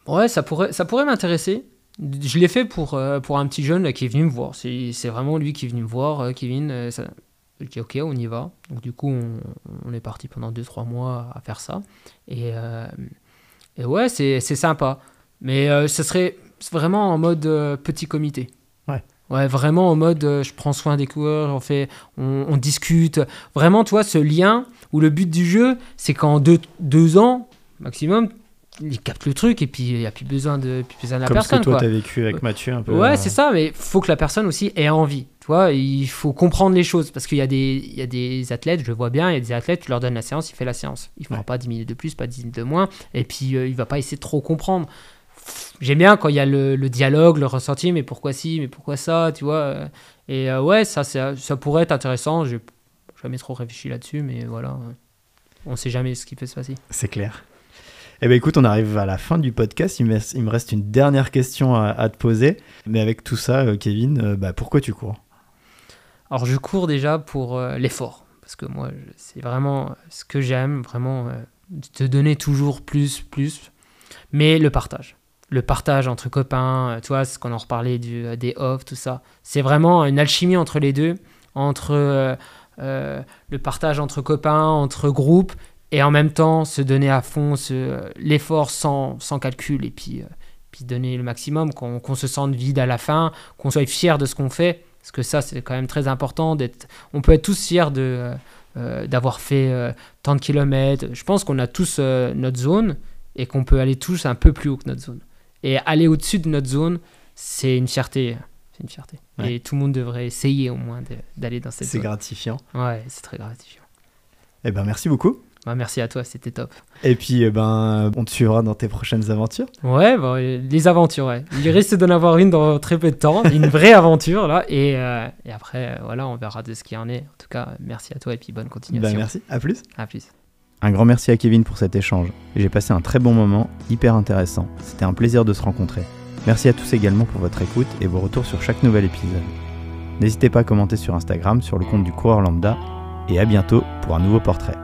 Ouais, ça pourrait, ça pourrait m'intéresser. Je l'ai fait pour, euh, pour un petit jeune là, qui est venu me voir. C'est c'est vraiment lui qui est venu me voir, euh, Kevin. euh, ça- Je dis ok, on y va. Donc du coup, on, on est parti pendant 2-3 mois à faire ça. Et, euh, et ouais, c'est c'est sympa. Mais ce serait vraiment en mode petit comité. Ouais. Ouais, vraiment en mode je prends soin des coureurs, on, fait, on, on discute. Vraiment, tu vois, ce lien où le but du jeu, c'est qu'en deux, deux ans maximum, il capte le truc et puis il n'y a plus besoin de, plus besoin de la Comme personne. ce que toi tu as vécu avec Mathieu un peu. Ouais, euh, c'est ça, mais faut que la personne aussi ait envie. Tu vois, il faut comprendre les choses parce qu'il y, a des- il y a des athlètes, je le vois bien, il y a des athlètes, tu leur donnes la séance, il fait la séance. Il ne fera Ouais. pas 10 minutes de plus, pas 10 minutes de moins, et puis euh, il va pas essayer de trop comprendre. J'aime bien quand il y a le, le dialogue, le ressenti, mais pourquoi ci, mais pourquoi ça, tu vois. euh, Et euh, ouais, ça, c'est- ça pourrait être intéressant. J'ai jamais trop réfléchi là-dessus, mais voilà. euh, On sait jamais ce qui peut se passer. C'est clair. Eh ben écoute, on arrive à la fin du podcast. Il me, reste une dernière question à, te poser. Mais avec tout ça, euh, Kevin, euh, bah, pourquoi tu cours? Alors je cours déjà pour euh, l'effort, parce que moi c'est vraiment ce que j'aime, vraiment te donner toujours plus, plus, mais le partage. Le partage entre copains, tu vois, ce qu'on en reparlait des off, tout ça. C'est vraiment une alchimie entre les deux, entre le partage entre copains, entre groupes, et en même temps se donner à fond l'effort sans, sans calcul, et puis, euh, puis donner le maximum, qu'on qu'on se sente vide à la fin, qu'on soit fier de ce qu'on fait. Parce que ça, c'est quand même très important. d'être. On peut être tous fiers de, euh, euh, d'avoir fait euh, tant de kilomètres. Je pense qu'on a tous notre zone et qu'on peut aller tous un peu plus haut que notre zone. Et aller au-dessus de notre zone, c'est une fierté. C'est une fierté. Ouais. Et tout le monde devrait essayer au moins d'aller dans cette C'est zone. gratifiant. Ouais, c'est très gratifiant. Eh ben merci beaucoup. Bah, merci à toi, c'était top. Et puis, eh ben, on te suivra dans tes prochaines aventures. Ouais, bah, euh, les aventures, ouais. Il risque d'en avoir une dans très peu de temps, (laughs) une vraie aventure là. Et, euh, et après, euh, voilà, on verra de ce qui en est. En tout cas, merci à toi et puis bonne Bah, continuation. merci. À plus. À plus. Un grand merci à Kevin pour cet échange. J'ai passé un très bon moment, hyper intéressant. C'était un plaisir de se rencontrer. Merci à tous également pour votre écoute et vos retours sur chaque nouvel épisode. N'hésitez pas à commenter sur Instagram sur le compte du coureur lambda et à bientôt pour un nouveau portrait.